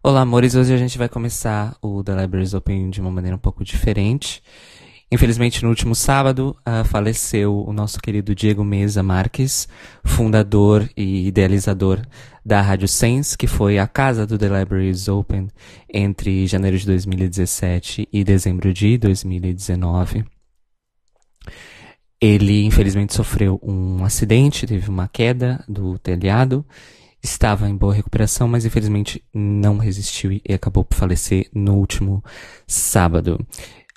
Olá, amores. Hoje a gente vai começar o The Libraries Open de uma maneira um pouco diferente. Infelizmente, no último sábado, uh, faleceu o nosso querido Diego Mesa Marques, fundador e idealizador da Rádio Sense, que foi a casa do The Libraries Open entre janeiro de 2017 e dezembro de 2019. Ele, infelizmente, sofreu um acidente, teve uma queda do telhado estava em boa recuperação, mas infelizmente não resistiu e acabou por falecer no último sábado.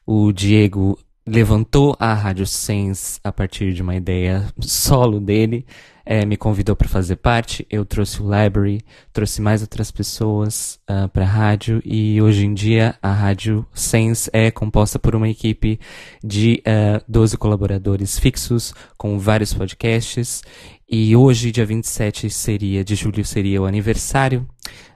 O Diego levantou a Rádio Sense a partir de uma ideia solo dele, é, me convidou para fazer parte, eu trouxe o Library, trouxe mais outras pessoas uh, ah, para a rádio e hoje em dia a Rádio Sense é composta por uma equipe de uh, ah, 12 colaboradores fixos com vários podcasts e hoje, dia 27 seria, de julho, seria o aniversário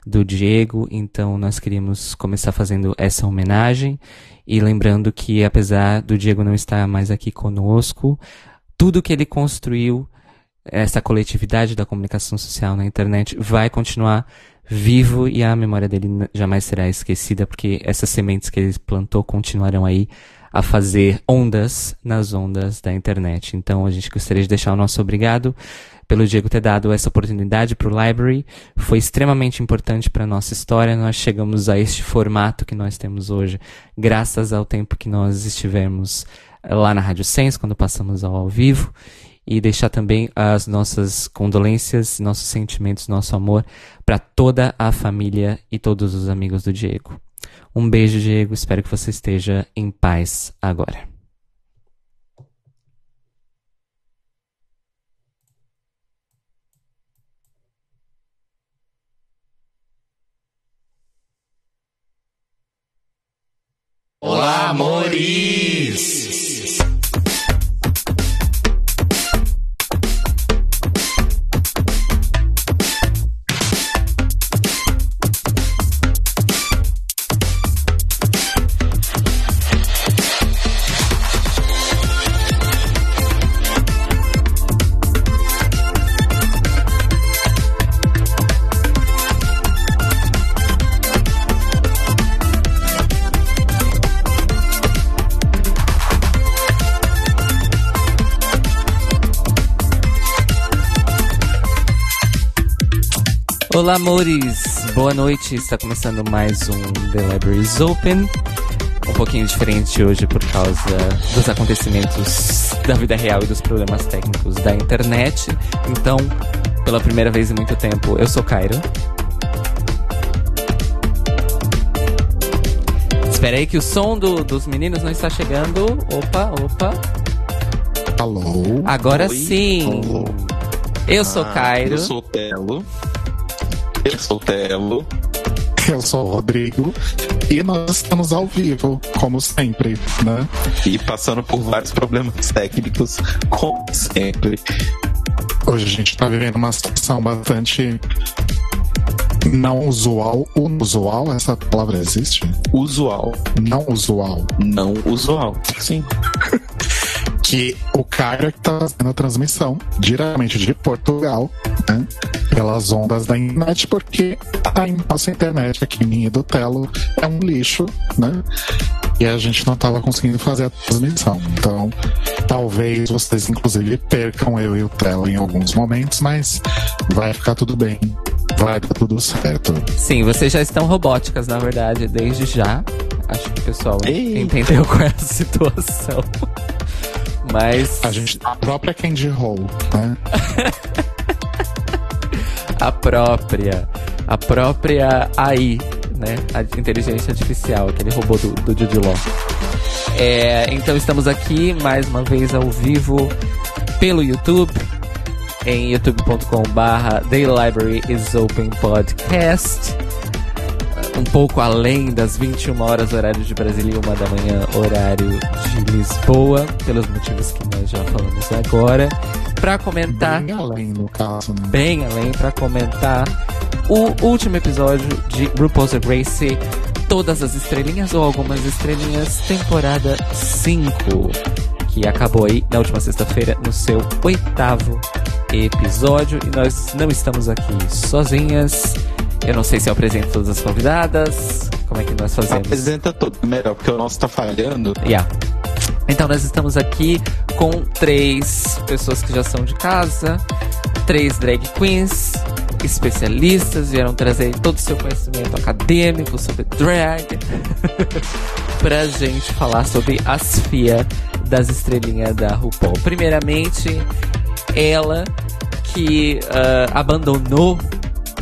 do Diego, então nós queríamos começar fazendo essa homenagem e lembrando que apesar do Diego não estar mais aqui conosco, tudo que ele construiu, essa coletividade da comunicação social na internet vai continuar vivo e a memória dele jamais será esquecida, porque essas sementes que ele plantou continuarão aí a fazer ondas nas ondas da internet. Então a gente gostaria de deixar o nosso obrigado pelo Diego ter dado essa oportunidade para o Library. Foi extremamente importante para a nossa história. Nós chegamos a este formato que nós temos hoje, graças ao tempo que nós estivemos lá na Rádio Sense, quando passamos ao, ao vivo. E deixar também as nossas condolências, nossos sentimentos, nosso amor para toda a família e todos os amigos do Diego. Um beijo, Diego. Espero que você esteja em paz agora. Olá, Olá, amores! Boa noite! Está começando mais um The Libraries Open. Um pouquinho diferente hoje por causa dos acontecimentos da vida real e dos problemas técnicos da internet. Então, pela primeira vez em muito tempo, eu sou Cairo. Espera aí que o som do, dos meninos não está chegando. Opa, opa. Alô? Agora Oi. sim. Alô. Eu sou ah, Cairo. Eu sou Telo. Eu sou o Telo. Eu sou o Rodrigo. E nós estamos ao vivo, como sempre, né? E passando por vários problemas técnicos, como sempre. Hoje a gente está vivendo uma situação bastante não usual. Unusual, essa palavra existe? Usual. Não usual. Não usual, sim. que o cara que tá fazendo a transmissão diretamente de Portugal, né, pelas ondas da internet, porque a nossa internet aqui, minha do Telo, é um lixo, né? E a gente não tava conseguindo fazer a transmissão. Então, talvez vocês, inclusive, percam eu e o Telo em alguns momentos, mas vai ficar tudo bem. Vai dar tudo certo. Sim, vocês já estão robóticas, na verdade, desde já. Acho que o pessoal Ei. entendeu qual é a situação. Mas. A gente a própria Candy Hall, né? a própria. A própria AI, né? A inteligência artificial, aquele robô do, do Jude Law. É, então estamos aqui mais uma vez ao vivo pelo YouTube em youtube.com/barra The Library is Open Podcast um pouco além das 21 horas, horário de Brasília, e 1 da manhã, horário de Lisboa, pelos motivos que nós já falamos agora. Para comentar. Bem além, no caso. Né? Bem além, para comentar o último episódio de RuPaul's Race, Todas as Estrelinhas ou Algumas Estrelinhas, temporada 5, que acabou aí na última sexta-feira no seu oitavo episódio. E nós não estamos aqui sozinhas Eu não sei se eu apresento todas as convidadas. Como é que nós fazemos? Apresenta todo, melhor, porque o nosso tá falhando. Yeah. Então nós estamos aqui com três pessoas que já são de casa, três drag queens especialistas, vieram trazer todo o seu conhecimento acadêmico sobre drag pra gente falar sobre as FIA das estrelinhas da RuPaul. Primeiramente, ela que uh, abandonou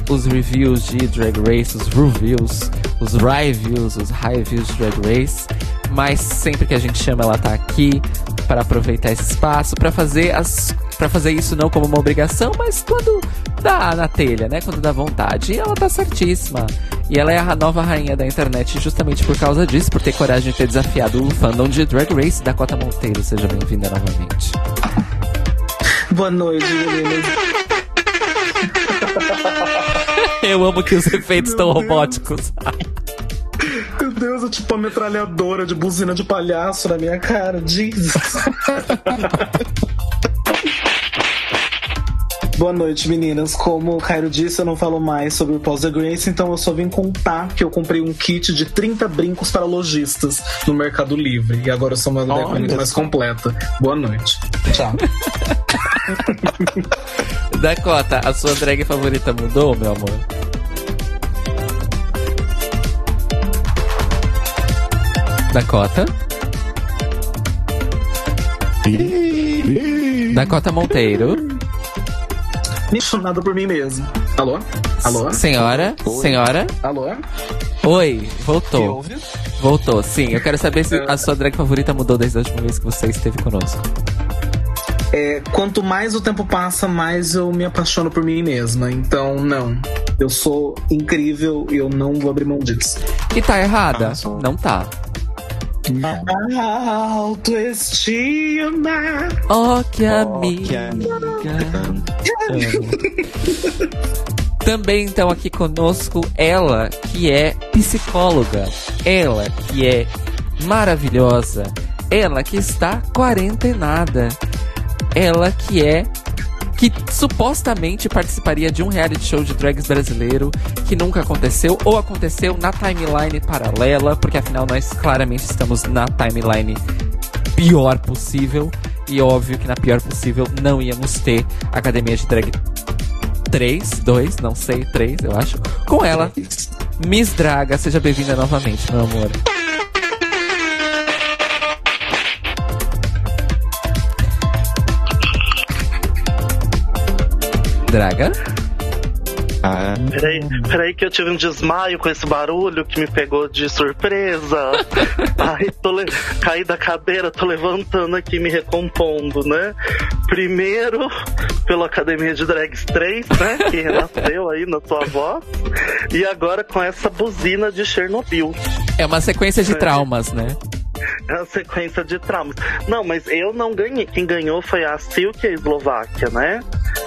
os reviews de Drag Race, os reviews, os reviews, os reviews de Drag Race, mas sempre que a gente chama ela tá aqui para aproveitar esse espaço para fazer as para fazer isso não como uma obrigação, mas quando dá na telha, né? Quando dá vontade. E ela tá certíssima. E ela é a nova rainha da internet justamente por causa disso, por ter coragem de ter desafiado o fandom de Drag Race. Dakota Monteiro, seja bem-vinda novamente. Boa noite, meninas. Eu amo que os efeitos estão robóticos. Meu Deus, é tipo uma metralhadora de buzina de palhaço na minha cara. Jesus. Boa noite, meninas. Como o Cairo disse, eu não falo mais sobre o Pós the Grace, então eu só vim contar que eu comprei um kit de 30 brincos para lojistas no Mercado Livre. E agora eu sou uma drag muito mais completa. Boa noite. Tchau. Dakota, a sua drag favorita mudou, meu amor? Dakota? Dakota Monteiro. Apaixonado por mim mesmo. Alô? Alô? Senhora? Oi. Senhora? Alô? Oi, voltou. Voltou, sim. Eu quero saber se a sua drag favorita mudou desde a última vez que você esteve conosco. É, quanto mais o tempo passa, mais eu me apaixono por mim mesma. Então, não. Eu sou incrível e eu não vou abrir mão disso. E tá errada? Ah, só- Não tá. Autoestima. Oh, que Oh, amiga. que amiga. Também então aqui conosco ela que é psicóloga, ela que é maravilhosa, ela que está quarentenada, ela que é que supostamente participaria de um reality show de drags brasileiro que nunca aconteceu ou aconteceu na timeline paralela, porque afinal nós claramente estamos na timeline pior possível e óbvio que na pior possível não íamos ter Academia de Drag 3, 2, não sei, 3, eu acho. Com ela, Miss Draga, seja bem-vinda novamente, meu amor. Draga? Ah, Peraí, peraí que eu tive um desmaio com esse barulho que me pegou de surpresa. Ai, tô le... caí da cadeira, tô levantando aqui, me recompondo, né? Primeiro, pela Academia de Drags 3, né? Que renasceu aí na sua voz. E agora com essa buzina de Chernobyl. É uma sequência de traumas, né? É uma sequência de traumas. Não, mas eu não ganhei. Quem ganhou foi a Silk e a Eslováquia, né?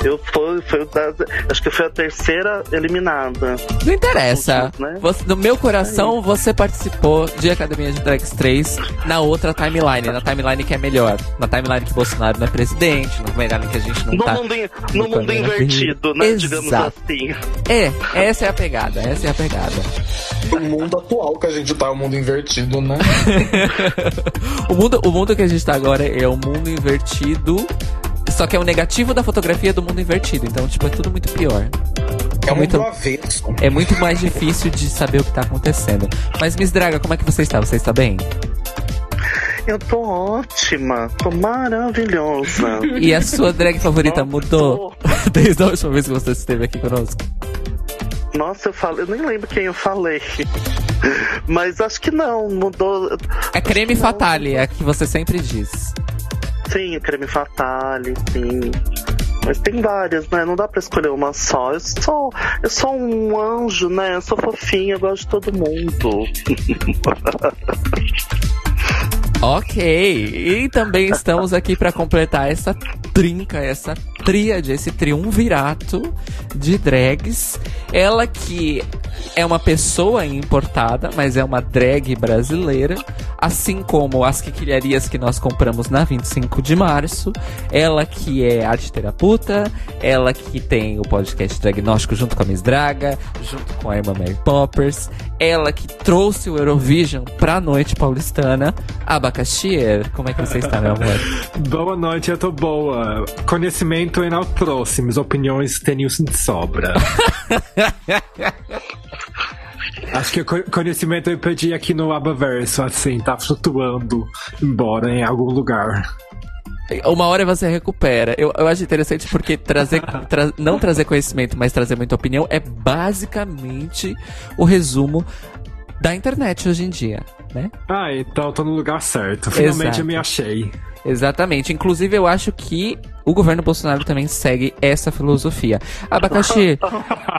Eu fui, da- acho que foi a terceira eliminada. Não interessa. Últimos, né? Você- no meu coração, você participou de Academia de Drags 3 na outra timeline, na timeline que é melhor. Na timeline que Bolsonaro não é presidente, na timeline que a gente não No tá. mundo, in- no no mundo invertido, né? Digamos Exato. assim. É, essa é a pegada, essa é a pegada. O mundo atual que a gente tá, o mundo invertido, né? o, mundo, o mundo que a gente tá agora é o mundo invertido, só que é o negativo da fotografia do mundo invertido. Então, tipo, é tudo muito pior. É um muito-. É muito mais difícil de saber o que tá acontecendo. Mas, Miss Draga, como é que você está? Você está bem? Eu tô ótima, tô maravilhosa. E a sua drag favorita mudou desde a última vez que você esteve aqui conosco? Nossa, eu falei, eu nem lembro quem eu falei. Mas acho que não, mudou. É creme fatale, é que você sempre diz. Sim, creme fatale, sim. Mas tem várias, né? Não dá pra escolher uma só. Eu sou, eu sou um anjo, né? Eu sou fofinha, eu gosto de todo mundo. Ok, e também estamos aqui para completar essa trinca, essa tríade, esse triunvirato de drags. Ela que é uma pessoa importada, mas é uma drag brasileira, assim como as quiquilharias que nós compramos na 25 de março. Ela que é arte terapeuta, ela que tem o podcast Dragnóstico junto com a Miss Draga, junto com a irmã Mary Poppers, ela que trouxe o Eurovision pra noite paulistana. Abacaxier, como é que você está, meu amor? Boa noite, eu tô boa. Conhecimento não próximos, opiniões tenho de sobra. Acho que o conhecimento eu perdi aqui no Abaverso, assim, tá flutuando embora em algum lugar. Uma hora você recupera. Eu, eu acho interessante porque trazer, tra não trazer conhecimento, mas trazer muita opinião é basicamente o resumo da internet hoje em dia, né? Ah, então tô no lugar certo. Finalmente Exato. eu me achei. Exatamente. Inclusive, eu acho que o governo Bolsonaro também segue essa filosofia. Abacaxi.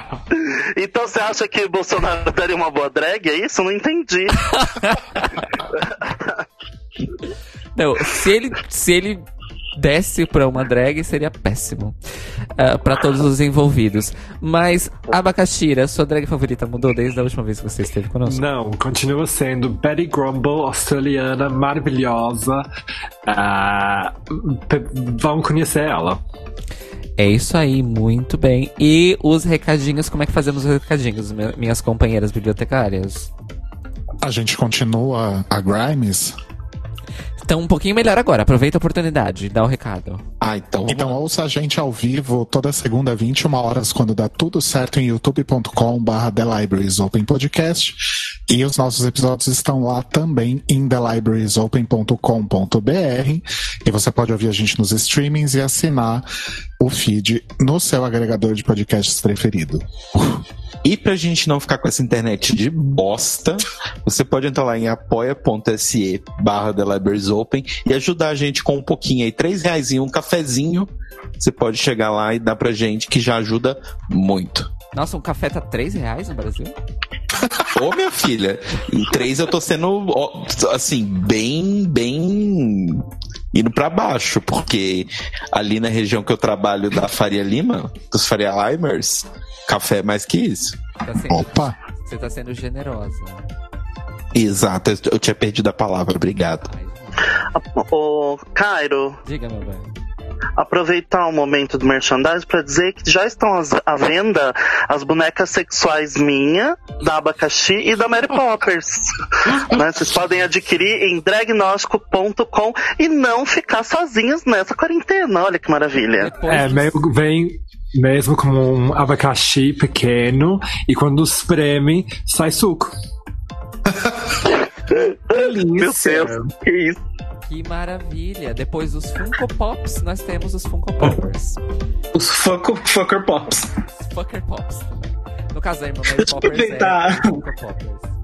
então você acha que Bolsonaro daria uma boa drag? É isso? Não entendi. Não, se ele, se ele desse pra uma drag seria péssimo uh, ah, para todos os envolvidos. Mas, Abacaxira, sua drag favorita mudou desde a última vez que você esteve conosco? Não, continua sendo Betty Grumble, australiana, maravilhosa. Uh, vamos conhecer ela. É isso aí, muito bem. E os recadinhos, como é que fazemos os recadinhos, minhas companheiras bibliotecárias? A gente continua a Grimes então, um pouquinho melhor agora. Aproveita a oportunidade, dá o recado. Ah, então. Então, ouça a gente ao vivo toda segunda, 21 horas, quando dá tudo certo em youtube.com/barra The Libraries Open Podcast. E os nossos episódios estão lá também em thelibrariesopen.com.br. E você pode ouvir a gente nos streamings e assinar o feed no seu agregador de podcasts preferido. E pra gente não ficar com essa internet de bosta, você pode entrar lá em apoia.se barra The Libraries Open e ajudar a gente com um pouquinho aí, três reais e um cafezinho. Você pode chegar lá e dar pra gente, que já ajuda muito. Nossa, um café tá três reais no Brasil? Ô, minha filha, em três eu tô sendo, assim, bem, bem indo para baixo, porque ali na região que eu trabalho da Faria Lima, dos Faria Limers, café é mais que isso. Tá sendo, Opa! Você tá sendo generosa. Exato, eu tinha perdido a palavra, obrigado. Ô, Cairo. Diga, meu bem aproveitar o momento do merchandising para dizer que já estão à venda as bonecas sexuais minha, da Abacaxi e da Mary Poppers. né? Vocês podem adquirir em dragnóstico.com e não ficar sozinhos nessa quarentena. Olha que maravilha. É, meio, vem mesmo como um abacaxi pequeno e quando espreme, sai suco. Delícia. Meu Deus, que isso. Que maravilha! Depois dos Funko Pops, nós temos os Funko Poppers. Os Funko Fucker Pops. Os Fucker Pops. No caso, a irmã Mary Poppers é Funko Poppers.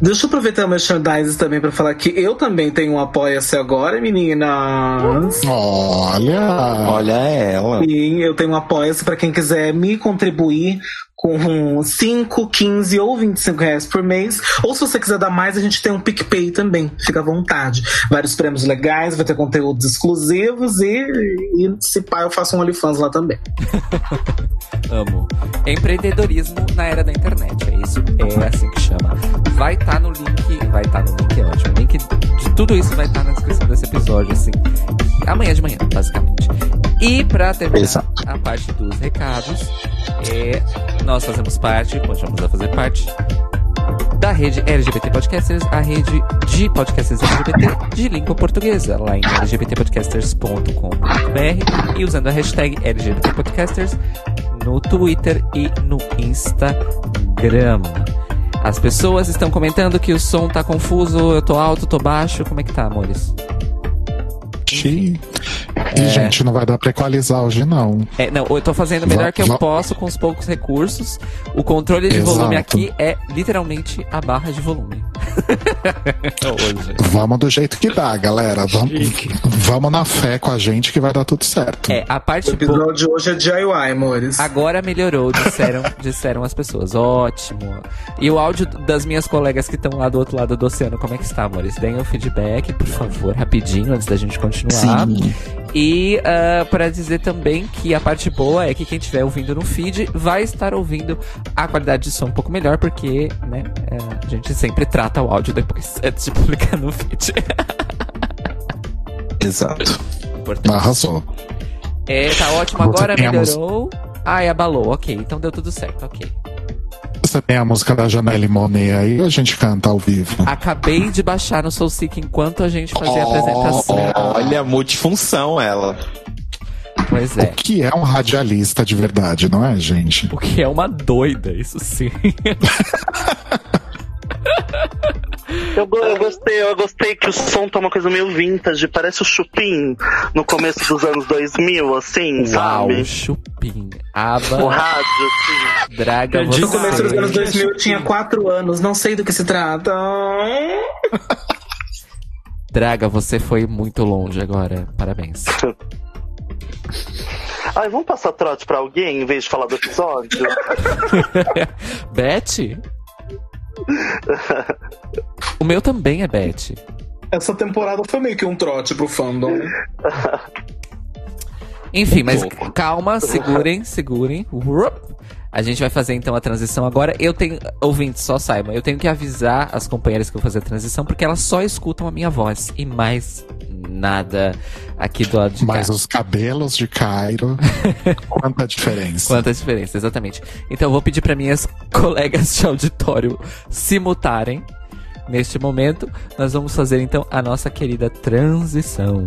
Deixa eu aproveitar o merchandise também para falar que eu também tenho um Apoia-se agora, meninas. Olha! Olha ela. Sim, eu tenho um Apoia-se para quem quiser me contribuir com 5, 15 ou 25 reais por mês. Ou se você quiser dar mais, a gente tem um PicPay também. Fica à vontade. Vários prêmios legais, vai ter conteúdos exclusivos e, e se pá, eu faço um OnlyFans lá também. Amo. Empreendedorismo na era da internet. É isso, é assim que chama. Vai estar tá no link, vai estar tá no link, é ótimo. O link de tudo isso vai estar tá na descrição desse episódio, assim. Amanhã de manhã, basicamente. E pra terminar Exato. a parte dos recados, é, nós fazemos parte, continuamos a fazer parte da rede LGBT Podcasters, a rede de podcasters LGBT de língua portuguesa, lá em lgbtpodcasters.com.br e usando a hashtag LGBT Podcasters no Twitter e no Instagram. As pessoas estão comentando que o som tá confuso, eu tô alto, tô baixo, como é que tá, amores? E, é... gente, não vai dar pra equalizar hoje, não. É, não, eu tô fazendo o melhor que eu posso com os poucos recursos. O controle de Exato. volume aqui é literalmente a barra de volume. Hoje. Vamos do jeito que dá, galera. Vamos, vamos na fé com a gente que vai dar tudo certo. É, a O parte boa. episódio de hoje é DIY, amores. Agora melhorou, disseram, disseram as pessoas. Ótimo. E o áudio das minhas colegas que estão lá do outro lado do oceano, como é que está, amores? Deem o feedback, por favor, rapidinho, antes da gente continuar. Sim. E ah, para dizer também que a parte boa é que quem estiver ouvindo no feed vai estar ouvindo a qualidade de som um pouco melhor, porque né, é, a gente sempre trata o áudio depois, antes de publicar no feed. Exato. Importante. Arrasou. É, tá ótimo, agora melhorou. Ai, abalou, ok, então deu tudo certo, ok. Você tem a música da Janelle Monet aí, a gente canta ao vivo. Acabei de baixar no Soul Seek enquanto a gente fazia a apresentação. Olha, multifunção ela. Pois O é. que é um radialista de verdade, não é, gente? O que é uma doida, isso sim. Eu, go- eu gostei, eu gostei que o som tá uma coisa meio vintage, parece o Chupim no começo dos anos 2000, assim, Uau, sabe? chupim, O aba, rádio, assim. draga, Eu você. No começo dos anos Gente, 2000 eu tinha 4 anos, não sei do que se trata. Draga, você foi muito longe agora. Parabéns. Ai, vamos passar trote pra alguém em vez de falar do episódio? Beth? O meu também é Beth. Essa temporada foi meio que um trote pro fandom. Enfim, Um mas pouco. calma, segurem, segurem. A gente vai fazer então a transição agora. Eu tenho, ouvintes, só saibam, eu tenho que avisar as companheiras que eu vou fazer a transição, porque elas só escutam a minha voz e mais nada aqui do lado de Mas cá. os cabelos de Cairo, quanta diferença. Quanta diferença, exatamente. Então eu vou pedir para minhas colegas de auditório se mutarem. Neste momento, nós vamos fazer então a nossa querida transição.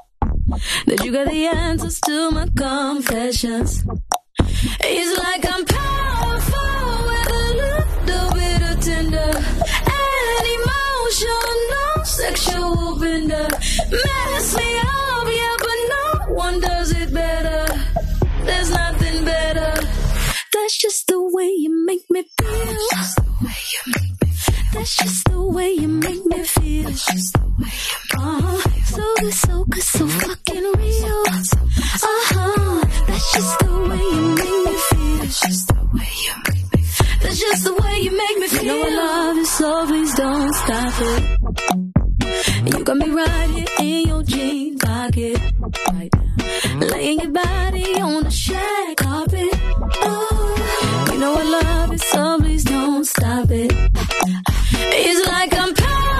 that you got the answers to my confessions. It's like I'm powerful with a little bit of tender and emotional, no sexual bender. Mess me up, yeah, but no one does it better. There's nothing better. That's just the way you make me feel. That's just the way you make me feel. That's just the way you make me. Uh-huh. So good, so good, so fucking real. Uh-huh. That's just the way you make me feel. That's just the way you make me feel. That's just the way you make me feel. You know I love you, so please don't stop it. You got me right here in your jean pocket. Right now. Laying your body on the shag carpet. Oh, you know I love you, so please don't stop it. It's like I'm powerful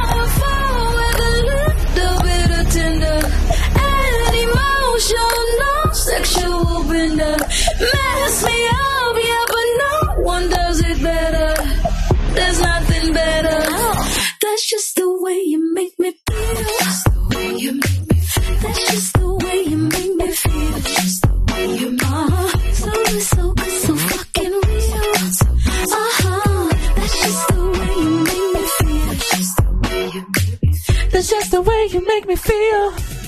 That's just the way you make me feel. That's the way you make me feel. That's just the way you make me feel. That's just the way you make uh-huh. So good, so good, so fucking real. Uh-huh. That's just the way you make me feel. That's just the way you make me feel. That's just the way you make me feel.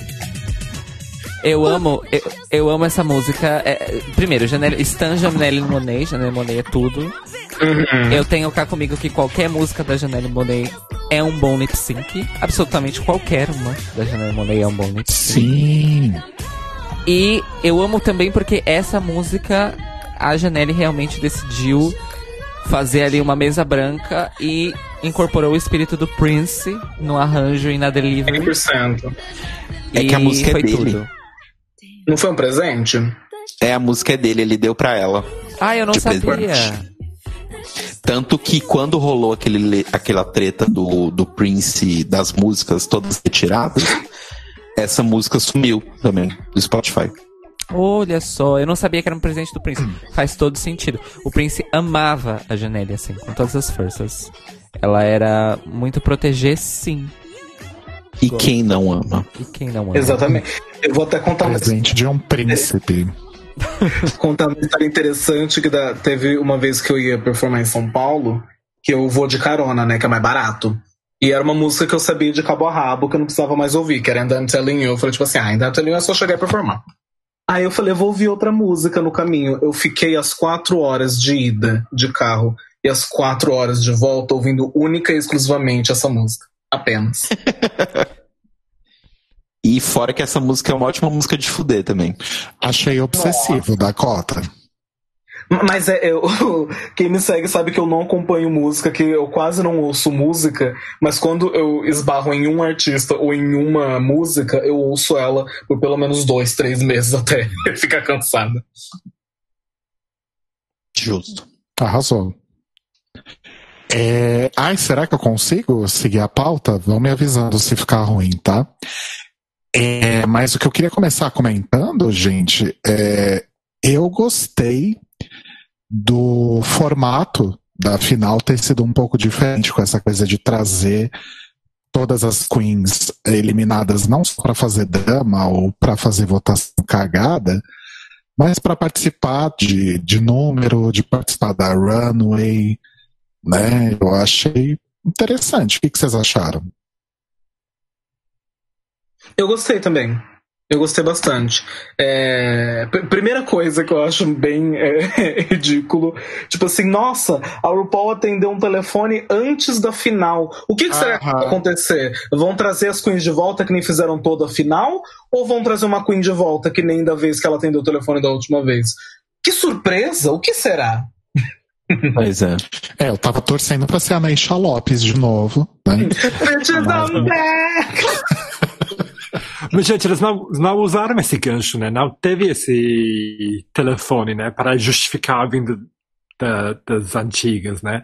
Eu amo, eu, eu amo essa música. É, é, primeiro, Janelle, Stan Janelle Monet, Janelle Monet é tudo. Eu tenho cá comigo que qualquer música da Janelle Monet é um bom lip sync. Absolutamente qualquer uma da Janelle Monet é um bom lip sync. Sim. E eu amo também porque essa música a Janelle realmente decidiu fazer ali uma mesa branca e incorporou o espírito do Prince no arranjo e na delivery. 100%. É que a E música é foi dele. tudo. Não foi um presente? É, a música é dele, ele deu pra ela. Ah, eu não sabia. presente. Tanto que quando rolou aquele, aquela treta do, do Prince das músicas todas retiradas, essa música sumiu também do Spotify. Olha só, eu não sabia que era um presente do Prince. Faz todo sentido. O Prince amava a Janelle, assim, com todas as forças. Ela era muito proteger, sim. E quem não ama? E quem não ama? Exatamente. Eu vou até contar uma Presente de um príncipe. contar uma história interessante que da- teve uma vez que eu ia performar em São Paulo, que eu vou de carona, né? Que é mais barato. E era uma música que eu sabia de cabo a rabo, que eu não precisava mais ouvir, que era And I'm Telling You. Eu falei, tipo assim, ah, And I'm Telling You é só chegar e performar. Aí eu falei, eu vou ouvir outra música no caminho. Eu fiquei as quatro horas de ida de carro e as quatro horas de volta ouvindo única e exclusivamente essa música. Apenas. E fora que essa música é uma ótima música de fuder também. Achei obsessivo da cota. Mas é, eu, quem me segue sabe que eu não acompanho música, que eu quase não ouço música, mas quando eu esbarro em um artista ou em uma música, eu ouço ela por pelo menos dois, três meses até ficar cansada. Justo. Arrasou. É... Ai, será que eu consigo seguir a pauta? Vão me avisando se ficar ruim, tá? É, mas o que eu queria começar comentando, gente, é, eu gostei do formato da final ter sido um pouco diferente com essa coisa de trazer todas as queens eliminadas não só para fazer drama ou para fazer votação cagada, mas para participar de, de número, de participar da runway, né? Eu achei interessante. O que, que vocês acharam? Eu gostei também. Eu gostei bastante. É, pr- primeira coisa que eu acho bem é, ridículo, tipo assim, nossa, a RuPaul atendeu um telefone antes da final. O que, que será que vai acontecer? Vão trazer as queens de volta que nem fizeram toda a final? Ou vão trazer uma queen de volta que nem da vez que ela atendeu o telefone da última vez? Que surpresa! O que será? Pois é. É, eu tava torcendo pra ser a Naisha Lopes de novo, né? Mas, gente, eles não, não usaram esse gancho, né? Não teve esse telefone, né? Para justificar a vinda da- das antigas, né?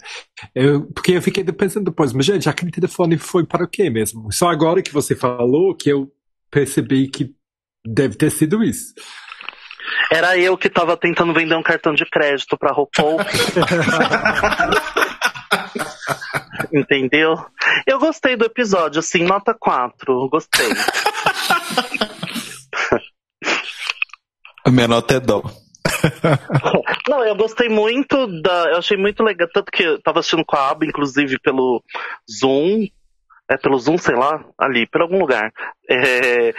Eu, porque eu fiquei pensando depois, mas, gente, aquele telefone foi para o quê mesmo? Só agora que você falou que eu percebi que deve ter sido isso. Era eu que tava tentando vender um cartão de crédito pra RuPaul. Entendeu? Eu gostei do episódio, assim, nota 4. Gostei. A minha nota é dó. Não, eu gostei muito da. Eu achei muito legal. Tanto que eu tava assistindo com a Aba, inclusive, pelo Zoom. É pelo Zoom, sei lá, ali, por algum lugar. É,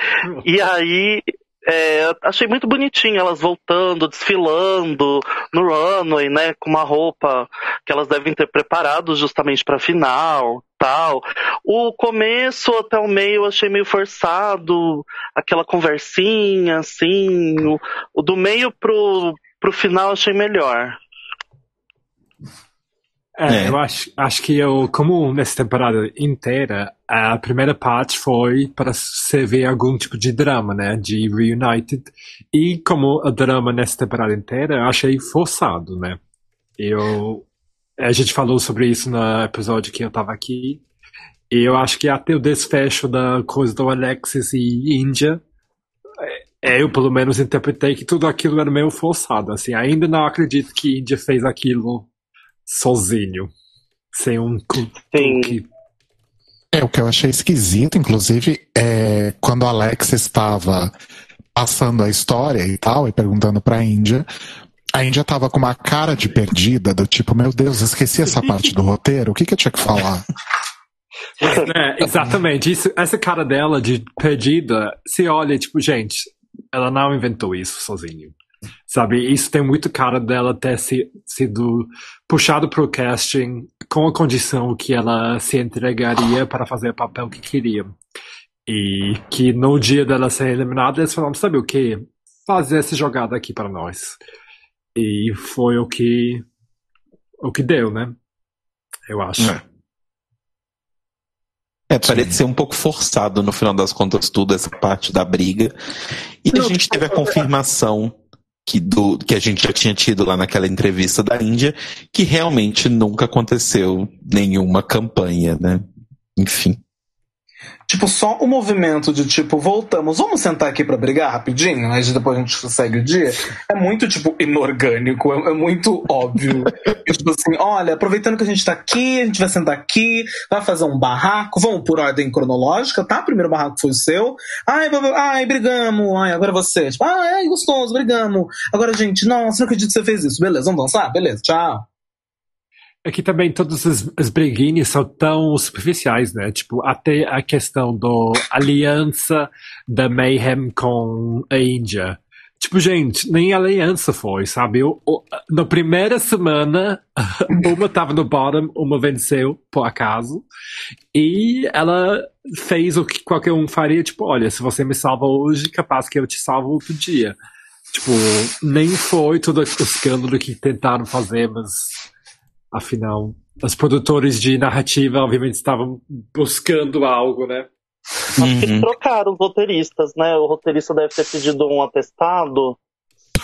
e aí. É, achei muito bonitinho elas voltando, desfilando no runway, né, com uma roupa que elas devem ter preparado justamente pra final, tal. O começo até o meio eu achei meio forçado, aquela conversinha, assim. O, o do meio pro, pro final eu achei melhor. É, É. eu acho, acho que eu, como nessa temporada inteira, a primeira parte foi para servir algum tipo de drama, né? De Reunited. E como o drama nessa temporada inteira, eu achei forçado, né? Eu, a gente falou sobre isso no episódio que eu tava aqui. E eu acho que até o desfecho da coisa do Alexis e Índia, é, eu pelo menos interpretei que tudo aquilo era meio forçado. Assim, ainda não acredito que Índia fez aquilo sozinho. Sem um que É, o que eu achei esquisito, inclusive, é quando a Alex estava passando a história e tal, e perguntando pra Índia, a Índia tava com uma cara de perdida, do tipo, meu Deus, esqueci essa parte do roteiro, o que, que eu tinha que falar? É, exatamente. Isso, essa cara dela de perdida, se olha, tipo, gente, ela não inventou isso sozinho. Sabe, isso tem muito cara dela ter se, sido puxado pro casting com a condição que ela se entregaria para fazer o papel que queria. E que no dia dela ser eliminada, eles falaram, sabe o que? Fazer essa jogada aqui para nós. E foi o que o que deu, né? Eu acho. É. É, parece ser um pouco forçado no final das contas tudo, essa parte da briga. E Não, a gente teve a confirmação que, do, que a gente já tinha tido lá naquela entrevista da Índia, que realmente nunca aconteceu nenhuma campanha, né? Enfim. Tipo, só o movimento de tipo, voltamos, vamos sentar aqui pra brigar rapidinho, mas depois a gente segue o dia, é muito, tipo, inorgânico, é, é muito óbvio. E, tipo assim, olha, aproveitando que a gente tá aqui, a gente vai sentar aqui, vai fazer um barraco, vamos por ordem cronológica, tá? Primeiro barraco foi o seu. Ai, ai, brigamos, ai, agora você. Tipo, ai, gostoso, brigamos. Agora, gente, nossa, não acredito que você fez isso. Beleza, vamos dançar? Beleza, tchau. Aqui também todas as, as são tão superficiais, né? Tipo, até a questão da aliança da Mayhem com a Índia. Tipo, gente, nem a aliança foi, sabe? Eu, eu, na primeira semana, uma tava no bottom, uma venceu, por acaso. E ela fez o que qualquer um faria, tipo, olha, se você me salva hoje, capaz que eu te salvo outro dia. Tipo, nem foi todo o escândalo que tentaram fazer, mas Afinal, os produtores de narrativa, obviamente, estavam buscando algo, né? Acho uhum. que trocaram os roteiristas, né? O roteirista deve ter pedido um atestado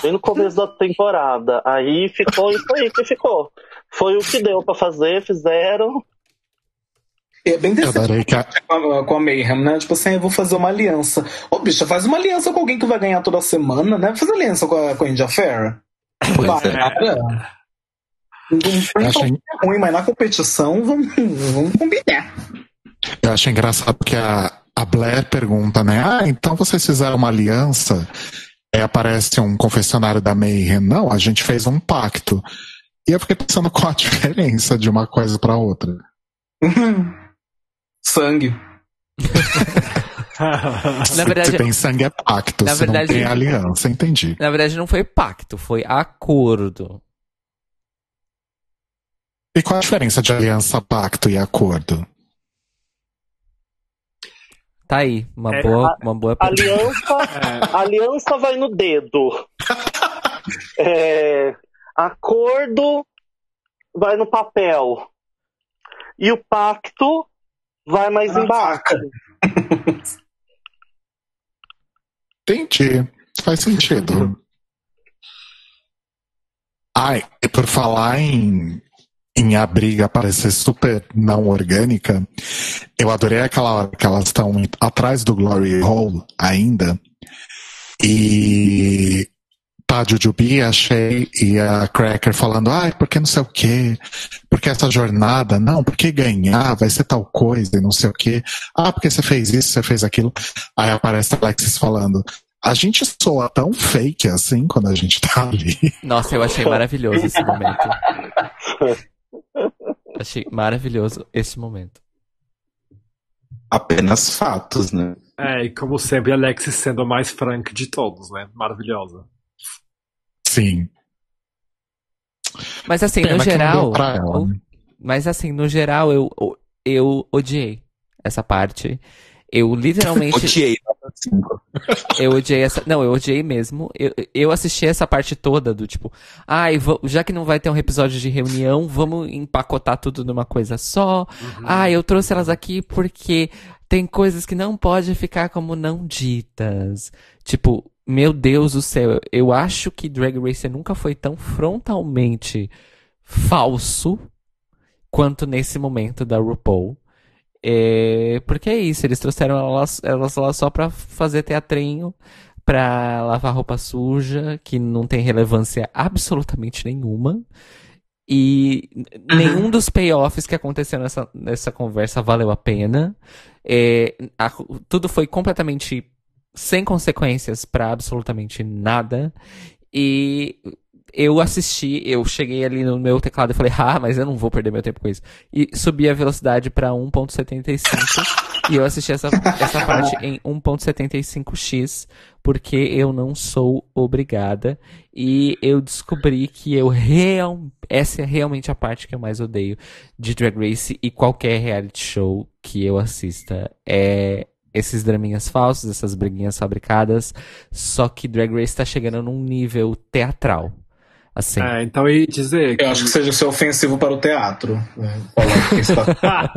bem no começo da temporada. Aí ficou isso aí que ficou. Foi o que deu para fazer, fizeram. É bem com, a, com a Mayhem, né? Tipo assim, eu vou fazer uma aliança. Ô, bicha, faz uma aliança com alguém que vai ganhar toda semana, né? Faz aliança com a, com a India Fair. Pois é. Não acho... é ruim, mas na competição vamos, vamos combinar. Eu acho engraçado que a, a Blair pergunta, né? Ah, então vocês fizeram uma aliança? Aí aparece um confessionário da Mayhem. Não, a gente fez um pacto. E eu fiquei pensando qual a diferença de uma coisa para outra. sangue. na verdade, se tem sangue é pacto, na se verdade, não tem aliança, entendi. Na verdade não foi pacto, foi acordo. E qual a diferença de aliança, pacto e acordo? Tá aí, uma é, boa, uma boa aliança, é. aliança vai no dedo. É, acordo vai no papel. E o pacto vai mais ah, embaixo. Entendi. Faz sentido. Ai, e por falar em em a briga parecer super não orgânica, eu adorei aquela hora que elas estão atrás do Glory Hole ainda. E tá, Jujubi, achei, e a Cracker falando, ai, porque não sei o quê, porque essa jornada, não, porque ganhar vai ser tal coisa e não sei o quê, ah, porque você fez isso, você fez aquilo. Aí aparece a Alexis falando, a gente soa tão fake assim quando a gente tá ali. Nossa, eu achei maravilhoso esse momento. Achei maravilhoso esse momento. Apenas fatos, né? É, e como sempre, Alexis sendo a mais franca de todos, né? Maravilhosa. Sim. Mas assim, Pena no geral. Ela, né? Mas assim, no geral, eu, eu odiei essa parte. Eu literalmente. odiei. Eu odiei essa. Não, eu odiei mesmo. Eu, eu assisti essa parte toda do tipo, ai, ah, já que não vai ter um episódio de reunião, vamos empacotar tudo numa coisa só. Uhum. Ah, eu trouxe elas aqui porque tem coisas que não pode ficar como não ditas. Tipo, meu Deus do céu, eu acho que Drag Race nunca foi tão frontalmente falso quanto nesse momento da RuPaul. É, porque é isso, eles trouxeram elas, elas lá só pra fazer teatrinho, pra lavar roupa suja, que não tem relevância absolutamente nenhuma. E nenhum dos payoffs que aconteceu nessa, nessa conversa valeu a pena. É, a, tudo foi completamente sem consequências para absolutamente nada. E eu assisti, eu cheguei ali no meu teclado e falei, ah, mas eu não vou perder meu tempo com isso. E subi a velocidade para 1.75 e eu assisti essa, essa parte em 1.75x porque eu não sou obrigada e eu descobri que eu real, essa é realmente a parte que eu mais odeio de Drag Race e qualquer reality show que eu assista. É esses draminhas falsos, essas briguinhas fabricadas, só que Drag Race tá chegando num nível teatral Assim. É, então eu ia dizer que, Eu acho que seja ser ofensivo para o teatro. né? Falar que está-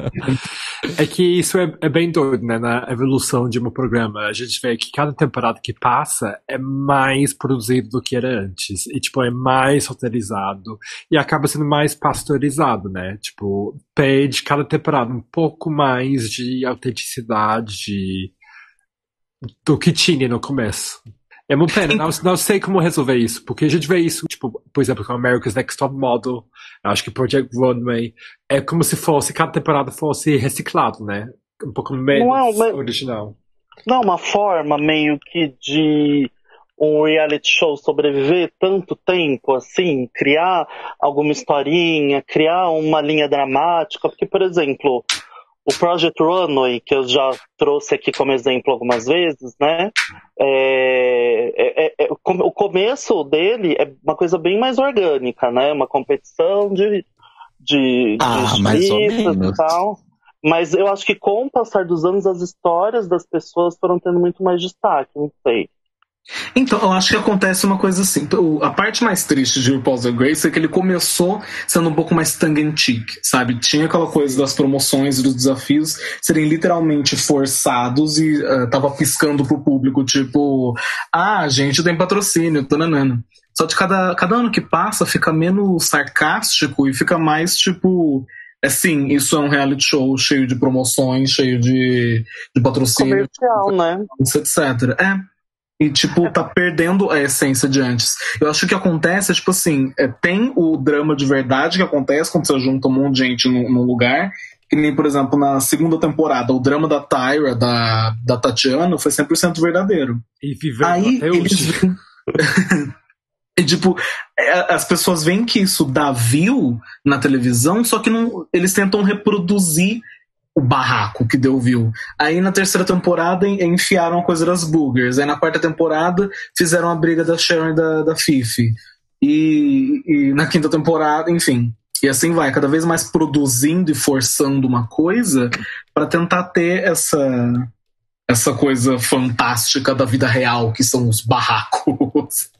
é que isso é, é bem doido, né? Na evolução de um programa. A gente vê que cada temporada que passa é mais produzido do que era antes. E, tipo, é mais roteirizado. E acaba sendo mais pasteurizado, né? Tipo, pede cada temporada um pouco mais de autenticidade do que tinha no começo. É uma pena, não, não sei como resolver isso, porque a gente vê isso, tipo, por exemplo, com America's Next Top Model, acho que Project Runway, é como se fosse, cada temporada fosse reciclado, né? Um pouco menos Não é original. Não é uma forma meio que de um reality show sobreviver tanto tempo assim, criar alguma historinha, criar uma linha dramática, porque, por exemplo, o Project Runway, que eu já trouxe aqui como exemplo algumas vezes, né? é- é- é- é- o come- o começo dele é uma coisa bem mais orgânica, né? Uma competição de, de, de Ah, menos. e tal. Mas eu acho que com o passar dos anos as histórias das pessoas foram tendo muito mais destaque, não sei. Então, eu acho que acontece uma coisa assim. O- A parte mais triste de RuPaul's Drag Race é que ele começou sendo um pouco mais tongue-in-cheek, sabe? Tinha aquela coisa das promoções e dos desafios serem literalmente forçados e eh, tava piscando pro público, tipo, ah, a gente tem patrocínio, tananana. Só que cada, cada ano que passa fica menos sarcástico e fica mais tipo. Assim, isso é um reality show cheio de promoções, cheio de, de patrocínio Comercial, né? etc. É. E, tipo, tá perdendo a essência de antes. Eu acho que o que acontece é, tipo assim, é, tem o drama de verdade que acontece quando você junta um monte de gente num, num lugar. Que nem, por exemplo, na segunda temporada, o drama da Tyra, da, da Tatiana, foi 100% verdadeiro. E vivendo Aí até eles e, tipo, é, as pessoas veem que isso dá view na televisão, só que não, eles tentam reproduzir o barraco que deu view. Aí na terceira temporada en- enfiaram a coisa das boogers. Aí na quarta temporada fizeram a briga da Sharon e da, da Fifi. E, e na quinta temporada, enfim. E assim vai, cada vez mais produzindo e forçando uma coisa para tentar ter essa essa coisa fantástica da vida real que são os barracos.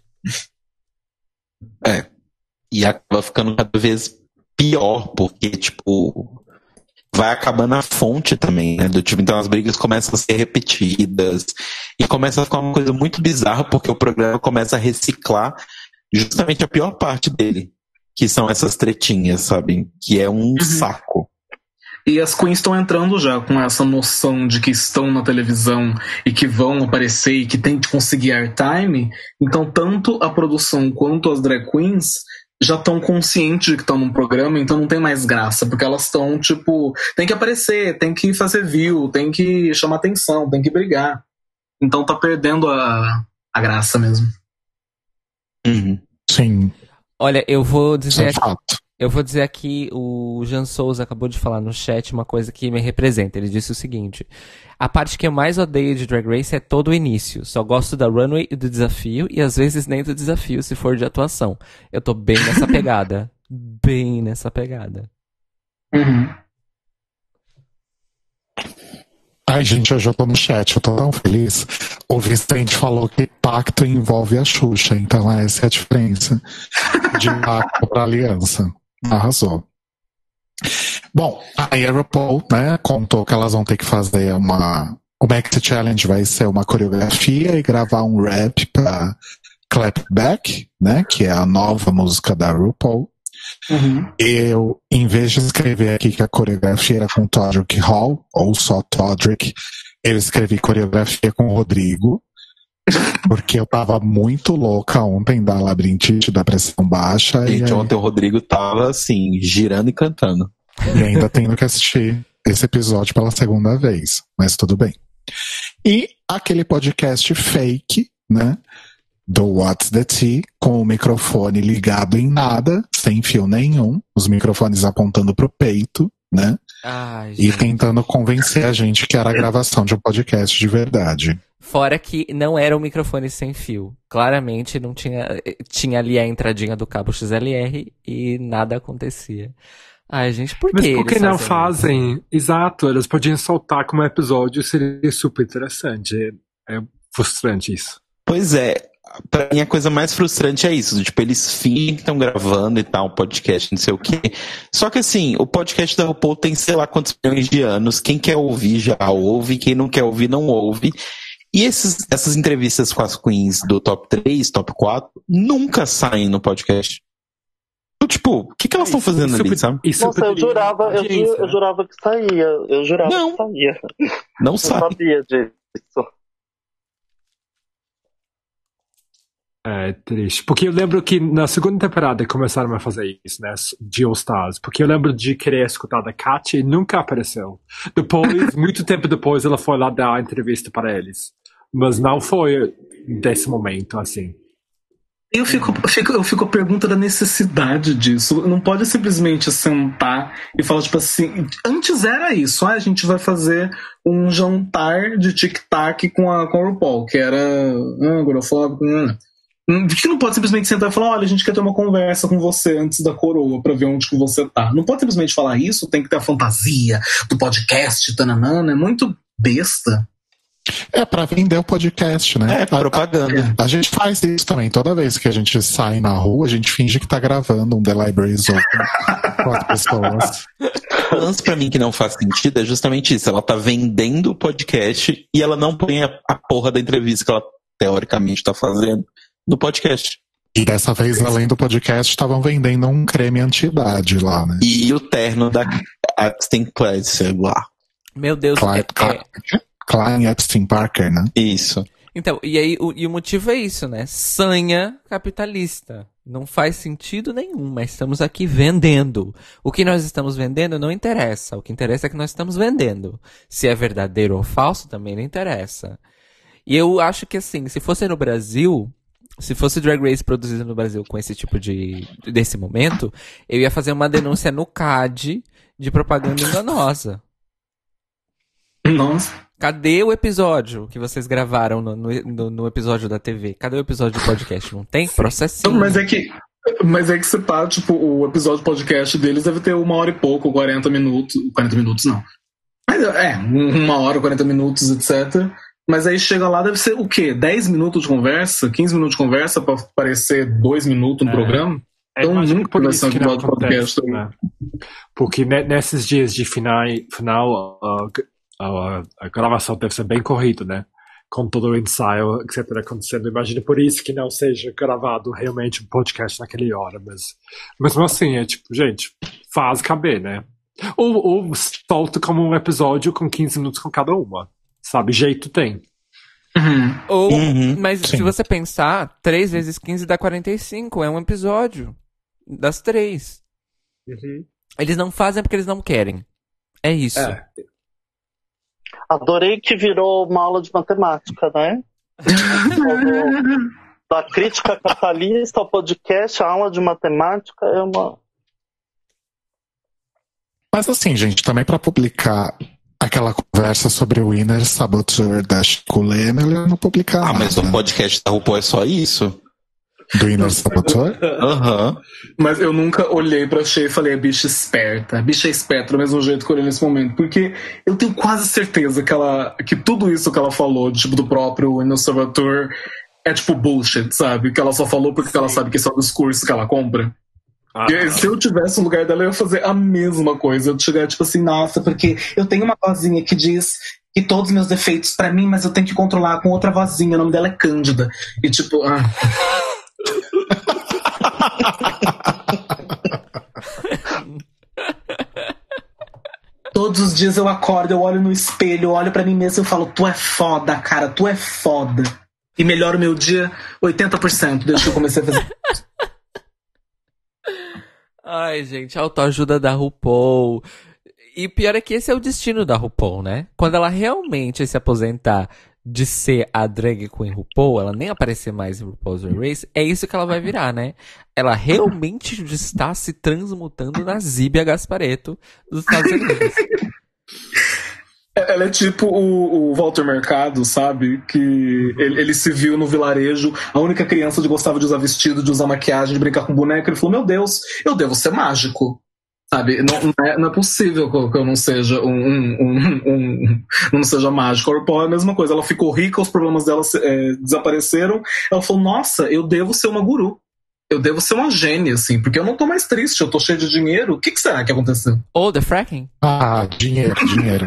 E acaba ficando cada vez pior, porque, tipo, vai acabando a fonte também, né? Do tipo, então as brigas começam a ser repetidas e começa a ficar uma coisa muito bizarra, porque o programa começa a reciclar justamente a pior parte dele, que são essas tretinhas, sabe? Que é um saco. E as queens estão entrando já com essa noção de que estão na televisão e que vão aparecer e que tem que conseguir airtime. Então, tanto a produção quanto as drag queens já estão conscientes de que estão num programa, então não tem mais graça, porque elas estão, tipo, tem que aparecer, tem que fazer view, tem que chamar atenção, tem que brigar. Então tá perdendo a, a graça mesmo. Uhum. Sim, Olha, eu vou dizer é aqui, fato. Eu vou dizer aqui, o Jean Souza acabou de falar no chat uma coisa que me representa. Ele disse o seguinte: a parte que eu mais odeio de Drag Race é todo o início. Só gosto da runway e do desafio, e às vezes nem do desafio, se for de atuação. Eu tô bem nessa pegada. bem nessa pegada. Uhum. Ai, gente, eu já tô no chat, eu tô tão feliz. O Vicente falou que pacto envolve a Xuxa, então essa é a diferença de pacto pra aliança. Arrasou. Bom, a Aeropol, né, contou que elas vão ter que fazer uma. O Maxi Challenge vai ser uma coreografia e gravar um rap pra Clapback, né, que é a nova música da RuPaul. Uhum. Eu, em vez de escrever aqui que a coreografia era com Todrick Hall, ou só Todrick, eu escrevi coreografia com o Rodrigo, porque eu tava muito louca ontem da labirintite da pressão baixa e, Gente, aí- ontem o Rodrigo tava assim, girando e cantando. e ainda tendo que assistir esse episódio pela segunda vez, mas tudo bem. E aquele podcast fake, né? Do What's the Tea, com o microfone ligado em nada, sem fio nenhum, os microfones apontando pro peito, né? Ai, E tentando convencer a gente que era a gravação de um podcast de verdade. Fora que não era um microfone sem fio. Claramente não tinha. eh, Tinha ali a entradinha do cabo XLR e nada acontecia. Ai, gente, por Mas que por que não fazem fazem? Exato, eles podiam soltar como episódio, seria super interessante. É, é frustrante isso. Pois é, pra mim a coisa mais frustrante é isso. Tipo, eles fingem que estão gravando e tal, um podcast, não sei o quê. Só que assim, o podcast da RuPaul tem sei lá quantos milhões de anos. Quem quer ouvir já ouve, quem não quer ouvir não ouve. E esses, essas entrevistas com as queens do top 3, top 4, nunca saem no podcast. Então, tipo, o que, que elas estão fazendo Isso ali, sabe? Isso Nossa, eu jurava, eu, ju- eu né? jurava que saía. Eu jurava Não. que saía. Não Eu sai. sabia disso. É triste. Porque eu lembro que na segunda temporada começaram a fazer isso, né? De All Stars. Porque eu lembro de querer escutar da Katia e nunca apareceu. Depois, muito tempo depois, ela foi lá dar a entrevista para eles. Mas não foi desse momento, assim. Eu fico, eu fico, eu fico a pergunta da necessidade disso. Não pode simplesmente sentar e falar, tipo assim. Antes era isso, ah, a gente vai fazer um jantar de tic-tac com a, com a RuPaul, que era ah, agorofóbico. Hum. Hum, Por que não pode simplesmente sentar e falar, olha, a gente quer ter uma conversa com você antes da coroa pra ver onde que você tá? Não pode simplesmente falar isso, tem que ter a fantasia do podcast, tananana, é muito besta. É pra vender o podcast, né? É, propaganda. A, a gente faz isso também. Toda vez que a gente sai na rua, a gente finge que tá gravando um The Libraries Open com as pessoas. O lance pra mim que não faz sentido é justamente isso. Ela tá vendendo o podcast e ela não põe a, a porra da entrevista que ela teoricamente tá fazendo no podcast. E dessa vez, além do podcast, estavam vendendo um creme anti-idade lá, né? E o terno da Axton Clancy, sei lá. Meu Deus, Klein, é- é, Klein Epstein Parker, né? Isso. Então, e aí o, e o motivo é isso, né? Sanha capitalista. Não faz sentido nenhum, mas estamos aqui vendendo. O que nós estamos vendendo não interessa. O que interessa é que nós estamos vendendo. Se é verdadeiro ou falso também não interessa. E eu acho que assim, se fosse no Brasil, se fosse Drag Race produzido no Brasil com esse tipo de desse momento, eu ia fazer uma denúncia no CAD de propaganda enganosa. Nossa. Cadê o episódio que vocês gravaram no, no, no- no episódio da TV? Cadê o episódio do podcast? Não tem? Processinho. Não, mas é que. Mas é que você pá, tipo, o episódio podcast deles deve ter uma hora e pouco, 40 minutos. 40 minutos não. Mas é, uma hora, 40 minutos, etc. Mas aí chega lá, deve ser o quê? 10 minutos de conversa? 15 minutos de conversa pra parecer 2 minutos no É. programa? É, Então, nunca por isso que não de podcast acontece, né? Porque ne- nesses dias de final, final a, a- a gravação deve ser bem corrida, né? Com todo o ensaio, etc. acontecendo. Imagino por isso que não seja gravado realmente um podcast naquela hora. Mas mesmo assim, é tipo, gente, faz caber, né? Ou, ou solta como um episódio com 15 minutos com cada uma. Sabe? Jeito tem. Uhum. Ou, Uhum, mas sim. se você pensar, 3 vezes 15 dá 45. É um episódio. Das três. Eles não fazem porque eles não querem. É isso. É. Adorei que virou uma aula de matemática, né? Da crítica capitalista ao podcast, a aula de matemática é uma. Mas assim, gente, também pra publicar aquela conversa sobre o Inner Saboteur da Chiculé, é melhor não publicar Ah, mas o podcast da RuPaul é só isso? Do Inner Saboteur. Aham. Mas eu nunca olhei pra Shea e falei, é bicha esperta. Bicha é esperta do mesmo jeito que eu olhei nesse momento. Porque eu tenho quase certeza que ela. que tudo isso que ela falou, tipo, do próprio Innovator, é tipo bullshit, sabe? Que ela só falou porque ela sabe que esse é o discurso que ela compra. Ah, E aí, se eu tivesse no lugar dela, eu ia fazer a mesma coisa. Eu chegar, tipo assim, nossa, porque eu tenho uma vozinha que diz que todos os meus defeitos pra mim, mas eu tenho que controlar com outra vozinha. O nome dela é Cândida. E tipo, ah. Todos os dias eu acordo, eu olho no espelho, eu olho pra mim mesmo e falo, tu é foda, cara, tu é foda. E melhora o meu dia 80% desde que eu comecei a fazer. Ai, gente, autoajuda da RuPaul. E pior é que esse é o destino da RuPaul, né? Quando ela realmente se aposentar de ser a drag queen RuPaul, ela nem aparecer mais em RuPaul's Drag Race, é isso que ela vai virar, né? Ela realmente está se transmutando na Zíbia Gaspareto dos Estados Unidos. Ela é tipo o, o Walter Mercado, sabe? Que ele, ele se viu no vilarejo, a única criança que gostava de usar vestido, de usar maquiagem, de brincar com boneca. Ele falou: Meu Deus, eu devo ser mágico. Sabe, não, não é, não é possível que eu não seja um, um, um, um- não seja mágico. A RuPaul é a mesma coisa. Ela ficou rica, os problemas dela é, desapareceram. Ela falou: Nossa, eu devo ser uma guru. Eu devo ser uma gênia, assim, porque eu não tô mais triste, eu tô cheio de dinheiro. O que, que será que aconteceu? Ou The Fracking? Ah, dinheiro, dinheiro.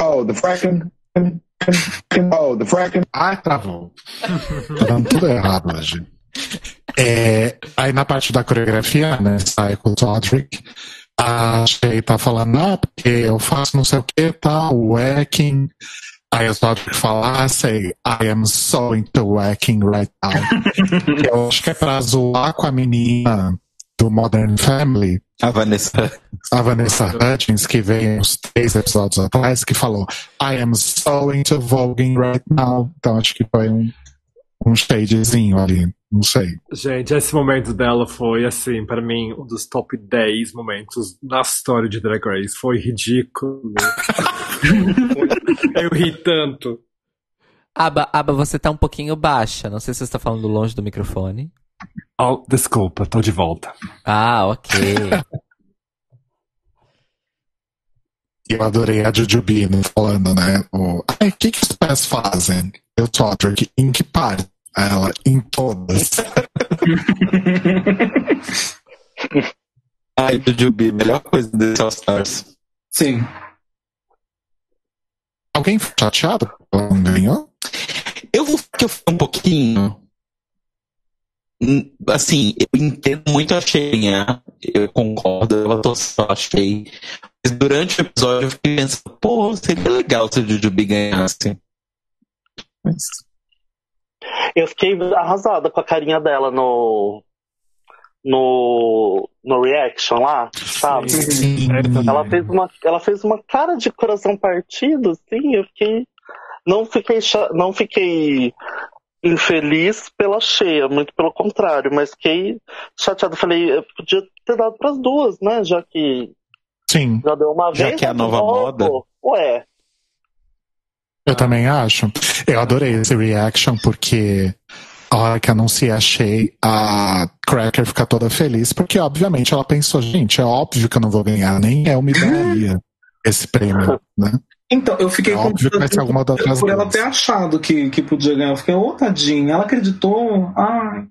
Oh, the fracking. Oh, the fracking. Ah, travou. Tá dando tudo errado hoje. É, aí na parte da coreografia, né, sai com o Todrick, a Shay tá falando, ah, porque eu faço não sei o que, tal, whacking. Aí o Todrick fala, ah, say, I am so into whacking right now. eu acho que é pra zoar com a menina do Modern Family, A Vanessa. a Vanessa Hudgens, que veio uns três episódios atrás, que falou I am so into voguing right now. Então acho que foi um, um shadezinho ali, não sei. Gente, esse momento dela foi, assim, pra mim, um dos top 10 momentos na história de Drag Race. Foi ridículo. Eu ri tanto. Aba, Aba, você tá um pouquinho baixa. Não sei se você está falando longe do microfone. Oh, desculpa, tô de volta. Ah, ok. Eu adorei a Jujubee falando, né? O, Ai, o que, que os pés fazem? Eu Todrick, em que parte? Ela, em todas. Ai, Jujubi, melhor coisa desse All Stars. Sim. Alguém ficou chateado ela não ganhou? Eu vou que eu fiquei um pouquinho. Hum, Assim, eu entendo muito a Cheinha. Eu concordo, eu tô só achei. Mas durante o episódio eu fiquei pensando, pô, seria legal se o Jujubi ganhasse. Mas, Eu fiquei arrasada com a carinha dela no. No. No reaction lá, sabe? Sim. Ela fez uma, ela fez uma cara de coração partido, assim, eu fiquei. Não fiquei, não fiquei infeliz pela cheia, muito pelo contrário, mas fiquei chateado. Falei, eu podia ter dado pras duas, né? Já que Sim, já deu uma Já vez. que é a nova moda. Ué, eu também acho. Eu adorei esse reaction porque a hora que anunciei achei a Cracker ficar toda feliz, porque obviamente ela pensou, gente, é óbvio que eu não vou ganhar, nem eu me daria esse prêmio, né? Então, eu fiquei É com óbvio que vai ser alguma das por ela ter achado que, que podia ganhar. Eu fiquei, ô, tadinha, ela acreditou. Ai.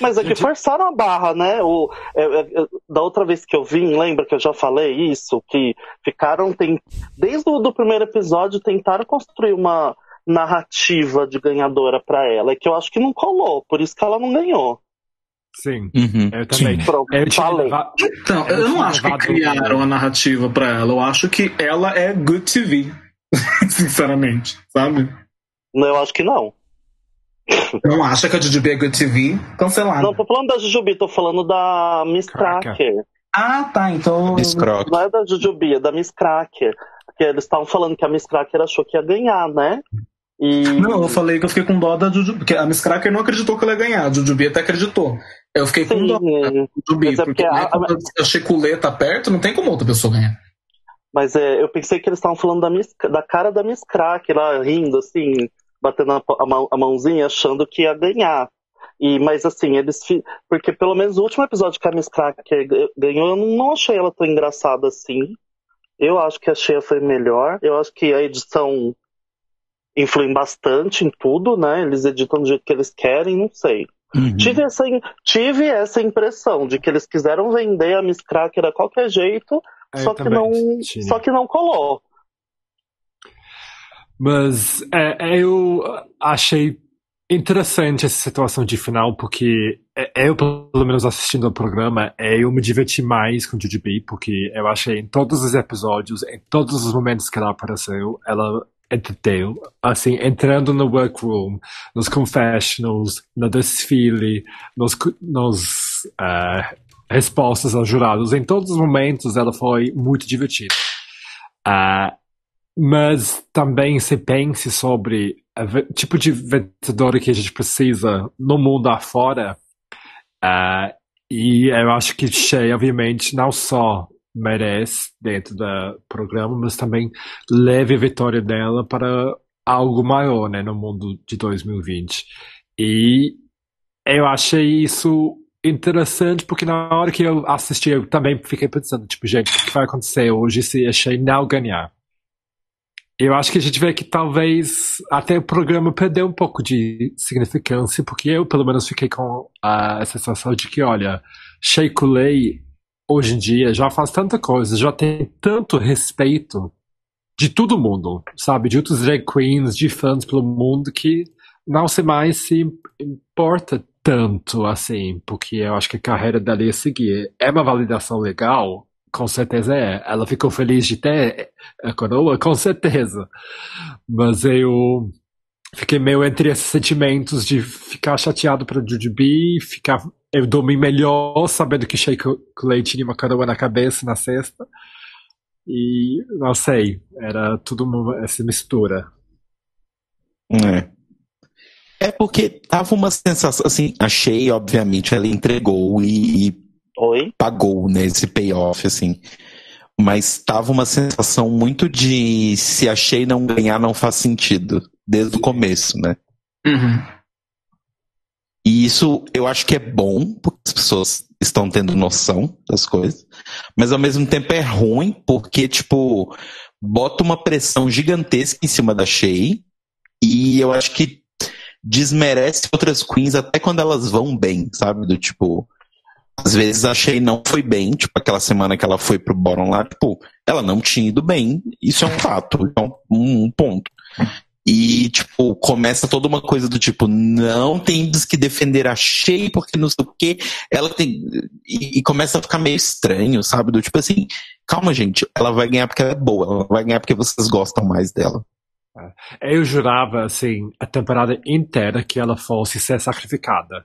Mas é que forçaram a barra, né? O, é, é, é, da outra vez que eu vim, lembra que eu já falei isso? Que ficaram, tem, desde o do primeiro episódio, tentaram construir uma narrativa de ganhadora pra ela, e que eu acho que não colou, por isso que ela não ganhou. Sim, uhum. eu também. Pronto, Eu tinha falei. leva- Então, Eu eu não acho que criaram a narrativa pra ela. Eu acho que ela é good TV. Sinceramente, sabe? Não, eu acho que não. Não acha que a Jujubi é good TV? Cancelada. Não tô falando da Jujubi, tô falando da Miss Cracker. Cracker. Ah, tá. Então. Miss Croc. Não é da Jujubi, é da Miss Cracker. Porque eles estavam falando que a Miss Cracker achou que ia ganhar, né? E... Não, eu falei que eu fiquei com dó da Jujubi. Porque a Miss Cracker não acreditou que ela ia ganhar. A Jujubi até acreditou. Eu fiquei com Sim, dó da Jujubi. Mas é porque porque a- a Checulê tá perto, não tem como outra pessoa ganhar. Mas é, eu pensei que eles estavam falando da, Miss, da cara da Miss Crack lá, rindo, assim, batendo a, mão- a mãozinha, achando que ia ganhar. E, mas assim, eles. Porque pelo menos o último episódio que a Miss Cracker ganhou, eu não achei ela tão engraçada assim. Eu acho que a Cheia foi melhor. Eu acho que a edição influi bastante em tudo, né? Eles editam do jeito que eles querem, não sei. Uhum. Tive essa, tive essa impressão de que eles quiseram vender a Miss Cracker a qualquer jeito, eu só que, não, só que não colou. Mas é, eu achei interessante essa situação de final, porque é, eu, pelo menos assistindo ao programa, é, eu me diverti mais com Jujubi, porque eu achei em todos os episódios, em todos os momentos que ela apareceu, ela entreteu, assim, entrando no workroom, nos confessionals, no desfile, nos, nos ah, respostas aos jurados, em todos os momentos ela foi muito divertida. Ah, mas também se pense sobre o tipo de vencedora que a gente precisa no mundo afora. ah, e eu acho que Shea, obviamente, não só merece dentro do programa, mas também leve a vitória dela para algo maior né, no mundo de 2020. E eu achei isso interessante porque na hora que eu assisti eu também fiquei pensando, tipo, gente, o que vai acontecer hoje se a Shea não ganhar? Eu acho que a gente vê que talvez até o programa perdeu um pouco de significância, porque eu pelo menos fiquei com a sensação de que, olha, Shea Coulee hoje em dia já faz tanta coisa, já tem tanto respeito de todo mundo, sabe? De outros drag queens, de fãs pelo mundo, que não se mais se importa tanto assim, porque eu acho que a carreira dela ia seguir. É uma validação legal? Com certeza é. Ela ficou feliz de ter a coroa? Com certeza. Mas eu fiquei meio entre esses sentimentos de ficar chateado para Jujubee, ficar eu dormi melhor sabendo que Shea Coulee tinha uma coroa na cabeça na sexta. E não sei, era tudo uma, essa mistura. É. É porque tava uma sensação, assim, achei, obviamente, ela entregou e, e Oi? pagou nesse payoff, assim. Mas tava uma sensação muito de se achei não ganhar não faz sentido, desde o começo, né? Uhum. E isso eu acho que é bom, porque as pessoas estão tendo noção das coisas, mas ao mesmo tempo é ruim, porque, tipo, bota uma pressão gigantesca em cima da Shea, e eu acho que desmerece outras queens até quando elas vão bem, sabe? Do tipo, às vezes a Shea não foi bem, tipo, aquela semana que ela foi pro bottom lá, tipo, ela não tinha ido bem, isso é um fato, é um, ponto. E, tipo, começa toda uma coisa do tipo, não temos que defender a Shea porque não sei o quê. Ela tem. E, e começa a ficar meio estranho, sabe? Do tipo assim, calma, gente, ela vai ganhar porque ela é boa, ela vai ganhar porque vocês gostam mais dela. Eu jurava, assim, a temporada inteira que ela fosse ser sacrificada.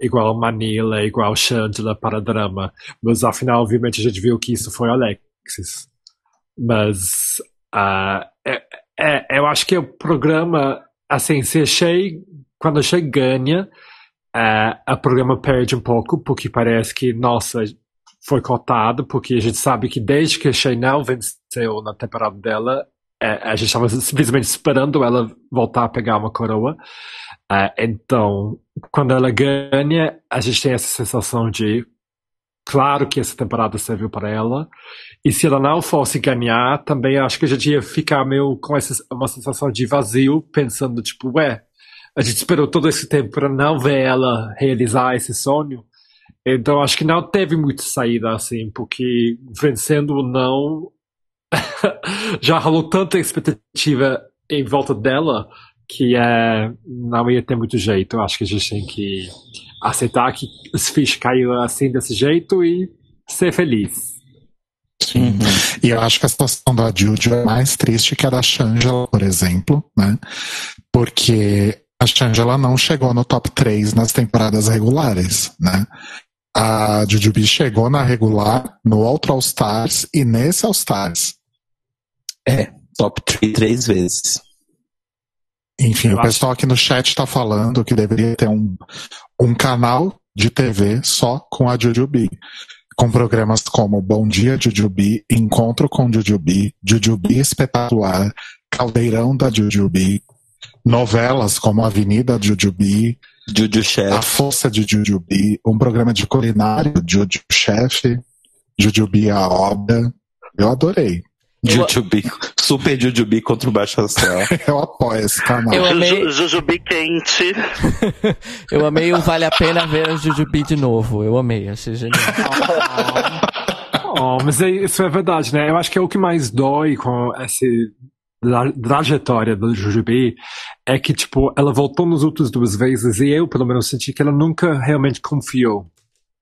Igual Manila, igual Shangela para drama. Mas afinal, obviamente, a gente viu que isso foi Alexis. Mas uh, é, é, eu acho que o programa, assim, se achei, quando achei ganha, uh, o programa perde um pouco, porque parece que, nossa, foi cotado, porque a gente sabe que desde que a Shea não venceu na temporada dela, é, a gente estava simplesmente esperando ela voltar a pegar uma coroa. É, então, quando ela ganha, a gente tem essa sensação de claro que essa temporada serviu para ela. E se ela não fosse ganhar, também acho que a gente ia ficar meio com essa, uma sensação de vazio, pensando, tipo, ué, a gente esperou todo esse tempo para não ver ela realizar esse sonho. Então acho que não teve muita saída assim, porque vencendo ou não, já rolou tanta expectativa em volta dela que é, não ia ter muito jeito. Eu acho que a gente tem que aceitar que os fichas caíram assim desse jeito e ser feliz. Sim. E eu acho que a situação da Juju é mais triste que a da Shangela, por exemplo, né? Porque a Shangela não chegou no top 3 nas temporadas regulares, né? A Jujubee chegou na regular, no outro All Stars e nesse All Stars. É, top 3 três vezes. Enfim, Eu o pessoal aqui no chat tá falando que deveria ter um, um canal de TV só com a Jujubee. Com programas como Bom Dia Jujubee, Encontro com Jujubee, Jujubee Espetacular, Caldeirão da Jujubee, novelas como Avenida Jujubee, Juju A Chef. Força de Jujubee, um programa de culinário, Juju Chef, Jujubee a Obra. Eu adorei. Jujubee. Super Jujubee contra o Baixo Astral. Eu apoio esse canal. Eu amei- Juju, Jujubi quente. Eu amei o Vale a Pena Ver a Jujubi de novo. Eu amei, achei genial. Oh, mas é- isso é verdade, né? Eu acho que é o que mais dói com essa tra- trajetória do Jujubee é que, tipo, ela voltou nas outras duas vezes e eu, pelo menos, senti que ela nunca realmente confiou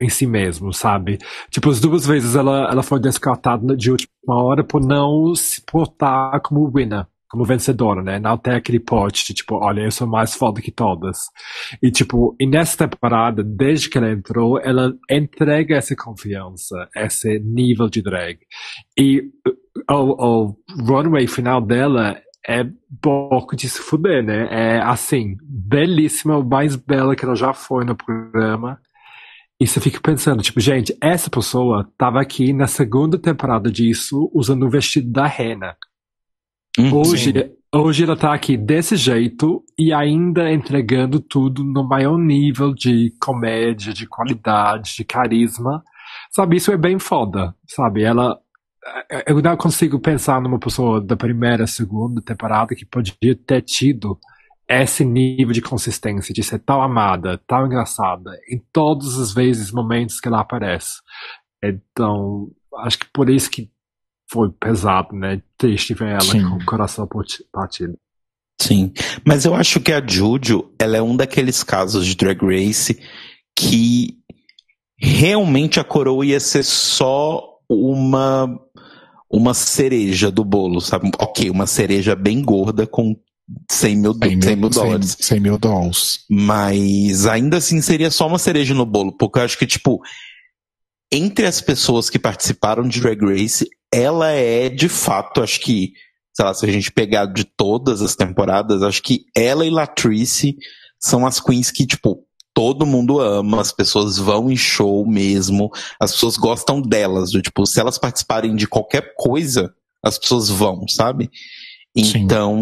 em si mesmo, sabe? Tipo, as duas vezes ela, ela foi descartada de última hora por não se portar como winner, como vencedora, né? Não ter aquele pote de, tipo, olha, eu sou mais foda que todas. E, tipo, e nessa temporada, desde que ela entrou, ela entrega essa confiança, esse nível de drag. E o, o runway final dela é pouco de se fuder, né? É, assim, belíssima, o mais bela que ela já foi no programa. E você fica pensando, tipo, gente, essa pessoa tava aqui na segunda temporada disso usando o vestido da Rena. Hum, Hoje, sim. hoje ela tá aqui desse jeito e ainda entregando tudo no maior nível de comédia, de qualidade, de carisma. Sabe, isso é bem foda, sabe? Ela. é, Eu não consigo pensar numa pessoa da primeira, segunda temporada que podia ter tido esse nível de consistência, de ser tão amada, tão engraçada, em todas as vezes, momentos que ela aparece. Então, acho que por isso que foi pesado, né? Triste ver ela Sim. com o coração parti- partido. Sim, mas eu acho que a Juju, ela é um daqueles casos de Drag Race que realmente a coroa ia ser só uma uma cereja do bolo, sabe? Ok, uma cereja bem gorda com 100 mil, 100 100 mil mil, 100, dólares. 100 mil dólares. Mas ainda assim seria só uma cereja no bolo, porque eu acho que, tipo, entre as pessoas que participaram de Drag Race, ela é de fato, acho que, sei lá, se a gente pegar de todas as temporadas, acho que ela e Latrice são as queens que, tipo, todo mundo ama, as pessoas vão em show mesmo, as pessoas gostam delas, do, tipo, se elas participarem de qualquer coisa, as pessoas vão, sabe? Sim. Então,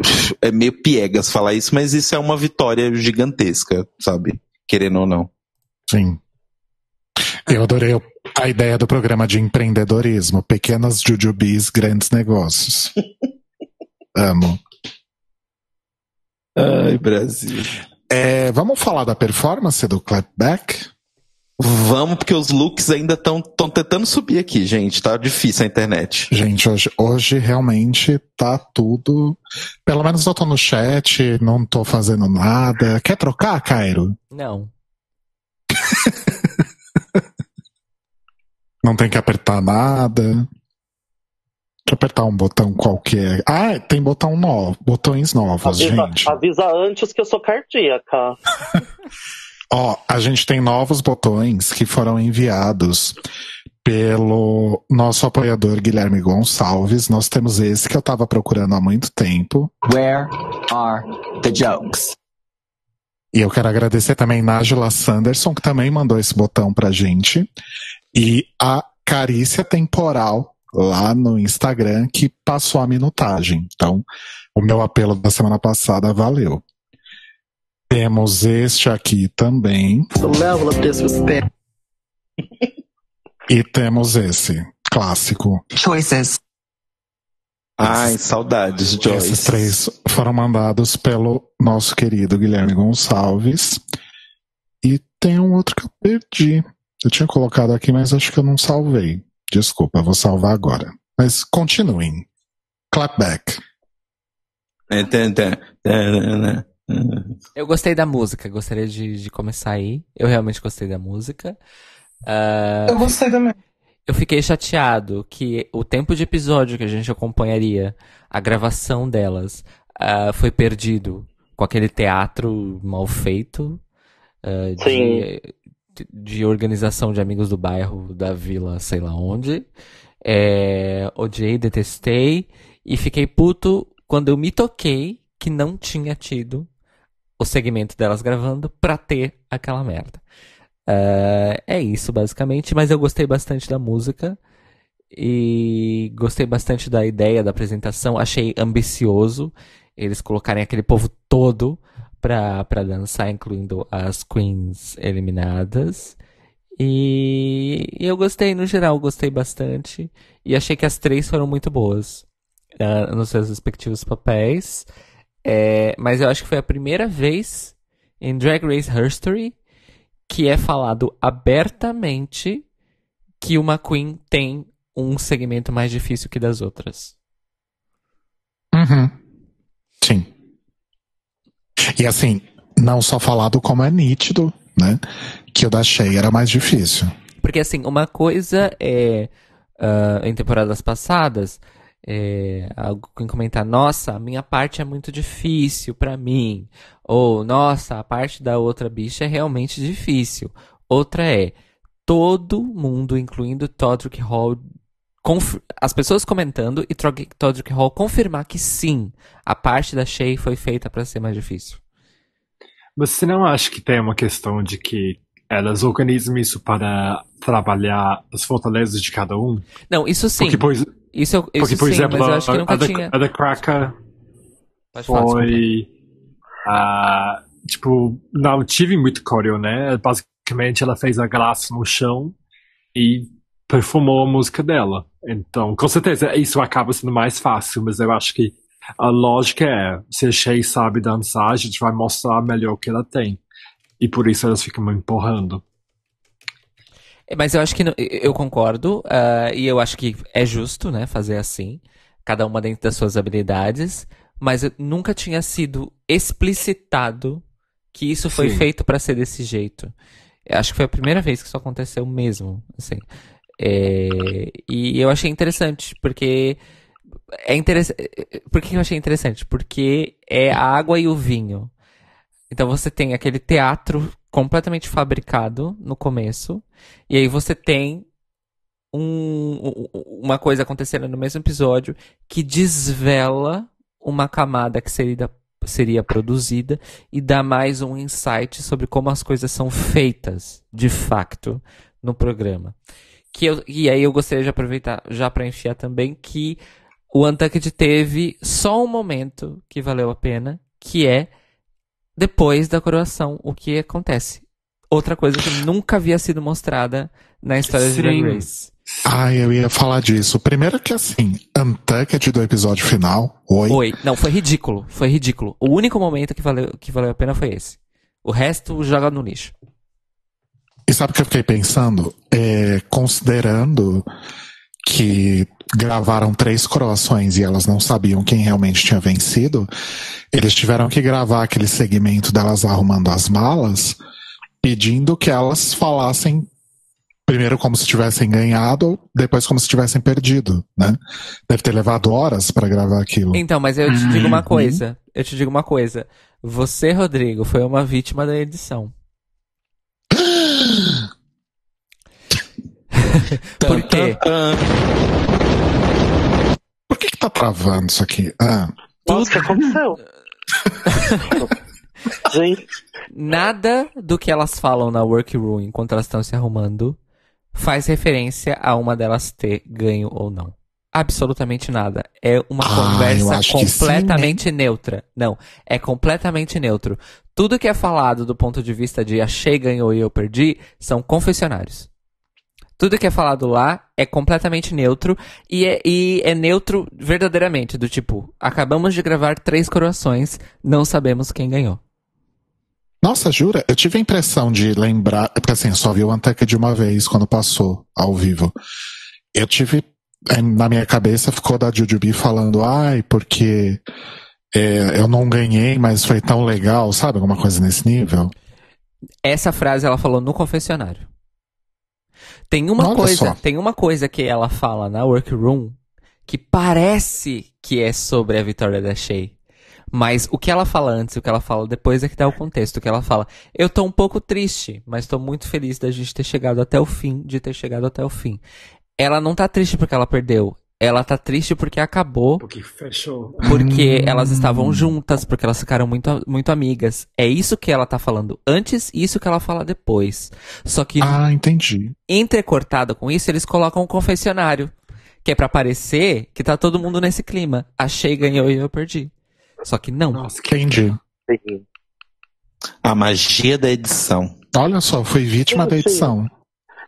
é meio piegas falar isso, mas isso é uma vitória gigantesca, sabe? Querendo ou não. Sim. Eu adorei a ideia do programa de empreendedorismo. Pequenas jujubis, grandes negócios. Amo. Ai, Brasil. É, vamos falar da performance do Clapback? Vamos, porque os looks ainda estão tentando subir aqui, gente. Tá difícil a internet. Gente, hoje, hoje realmente tá tudo. Pelo menos eu tô no chat, não tô fazendo nada. Quer trocar, Cairo? Não. Não tem que apertar nada. Deixa eu apertar um botão qualquer. Ah, tem botão novo, botões novos, Avisa, gente. avisa antes que eu sou cardíaca. Ó, a gente tem novos botões que foram enviados pelo nosso apoiador Guilherme Gonçalves. Nós temos esse que eu tava procurando há muito tempo. Where are the jokes? E eu quero agradecer também Nájila Sanderson, que também mandou esse botão pra gente. E a Carícia Temporal, lá no Instagram, que passou a minutagem. Então, o meu apelo da semana passada valeu. Temos este aqui também. The level of disrespect. E temos esse, clássico. Choices. Ai, saudades, Esses Joyce. três foram mandados pelo nosso querido Guilherme Gonçalves. E tem um outro que eu perdi. Eu tinha colocado aqui, mas acho que eu não salvei. Desculpa, eu vou salvar agora. Mas continuem. Clapback. É, tá, tá. Eu gostei da música, gostaria de, de começar aí. Eu realmente gostei da música. Ah, Eu gostei também. eu fiquei chateado que o tempo de episódio que a gente acompanharia a gravação delas ah, foi perdido com aquele teatro mal feito ah, de, de organização de amigos do bairro, da vila, sei lá onde. É, odiei, detestei e fiquei puto quando eu me toquei que não tinha tido o segmento delas gravando pra ter aquela merda. Ah, é isso, basicamente, mas eu gostei bastante da música e gostei bastante da ideia da apresentação. Achei ambicioso eles colocarem aquele povo todo pra, pra dançar, incluindo as queens eliminadas. E, eu gostei, no geral, gostei bastante. E achei que as três foram muito boas ah, nos seus respectivos papéis. É, mas eu acho que foi a primeira vez em Drag Race History que é falado abertamente que uma Queen tem um segmento mais difícil que das outras. Uhum. Sim. E assim, não só falado como é nítido, né? Que o da Shea era mais difícil. Porque assim, uma coisa é ah, em temporadas passadas é, alguém comentar, nossa, a minha parte é muito difícil pra mim. Ou, nossa, a parte da outra bicha é realmente difícil. Outra é, todo mundo, incluindo Todrick Hall, as pessoas comentando e Todrick Hall confirmar que sim, a parte da Shay foi feita pra ser mais difícil. Você não acha que tem uma questão de que elas organizam isso para trabalhar as fortalezas de cada um? Não, isso sim. Porque, por, Isso, eu, isso Porque, por sim, exemplo, mas eu acho que a, nunca a, tinha. a da Kraka foi. ah, tipo, não tive muito coreo, né? Basicamente, ela fez a graça no chão e perfumou a música dela. Então, com certeza, isso acaba sendo mais fácil, mas eu acho que a lógica é: se a Shay sabe dançar, a gente vai mostrar melhor o que ela tem. E por isso elas ficam me empurrando. É, Mas eu acho que eu concordo, ah, e eu acho que é justo, né, fazer assim, cada uma dentro das suas habilidades, mas nunca tinha sido explicitado que isso foi Sim. feito pra ser desse jeito. Eu acho que foi a primeira vez que isso aconteceu mesmo, assim. É, e eu achei interessante, porque é interessante. Por que eu achei interessante? Porque é a água e o vinho. Então você tem aquele teatro completamente fabricado no começo, e aí você tem um- um- uma coisa acontecendo no mesmo episódio que desvela uma camada que seria, seria produzida e dá mais um insight sobre como as coisas são feitas, de facto, no programa. Que eu, e aí eu gostaria de aproveitar já para enfiar também que o Untucked teve só um momento que valeu a pena, que é depois da coroação, o que acontece. Outra coisa que nunca havia sido mostrada na história de Drag Sim. Race. Ah, eu ia falar disso. Primeiro que assim, Untucked do episódio final. Oi. Oi. Não, foi ridículo. Foi ridículo. O único momento que valeu, que valeu a pena foi esse. O resto joga no lixo. E sabe o que eu fiquei pensando? É, considerando que gravaram três coroações e elas não sabiam quem realmente tinha vencido, eles tiveram que gravar aquele segmento delas arrumando as malas, pedindo que elas falassem primeiro como se tivessem ganhado, depois como se tivessem perdido, né? Deve ter levado horas para gravar aquilo. Então, mas eu te digo Uhum. uma coisa. Eu te digo uma coisa. Você, Rodrigo, foi uma vítima da edição. Por quê? Por que que tá travando isso aqui? Ah, Nossa, o que aconteceu? Gente, Nada do que elas falam na workroom enquanto elas estão se arrumando faz referência a uma delas ter ganho ou não. Absolutamente nada. É uma Ah, conversa que sim, completamente neutra. Não, é completamente neutro. Tudo que é falado do ponto de vista de achei, ganhou e eu perdi são confessionários. Tudo que é falado lá é completamente neutro e é, e é neutro verdadeiramente, do tipo, acabamos de gravar três coroações, não sabemos quem ganhou. Nossa, jura? Eu tive a impressão de lembrar, porque assim, eu só vi o Untucked uma vez quando passou ao vivo. Eu tive, eh, na minha cabeça ficou da Jujubee falando, ai, porque eh, eu não ganhei, mas foi tão legal, sabe? Alguma coisa nesse nível. Essa frase ela falou no confessionário. Tem uma Olha coisa, só. tem uma coisa que ela fala na workroom que parece que é sobre a vitória da Shay. Mas o que ela fala antes e o que ela fala depois é que dá o contexto. O que ela fala, eu tô um pouco triste, mas tô muito feliz da gente ter chegado até o fim, de ter chegado até o fim. Ela não tá triste porque ela perdeu. Ela tá triste porque acabou Porque fechou. porque elas estavam juntas, porque elas ficaram muito, muito amigas. É isso que ela tá falando antes e isso que ela fala depois. Só que Ah, entendi. entrecortado com isso, eles colocam um confessionário. Que é pra parecer que tá todo mundo nesse clima. Achei, ganhou e eu perdi. Só que não. Nossa, que Entendi. A magia da edição. Olha só, fui vítima da edição.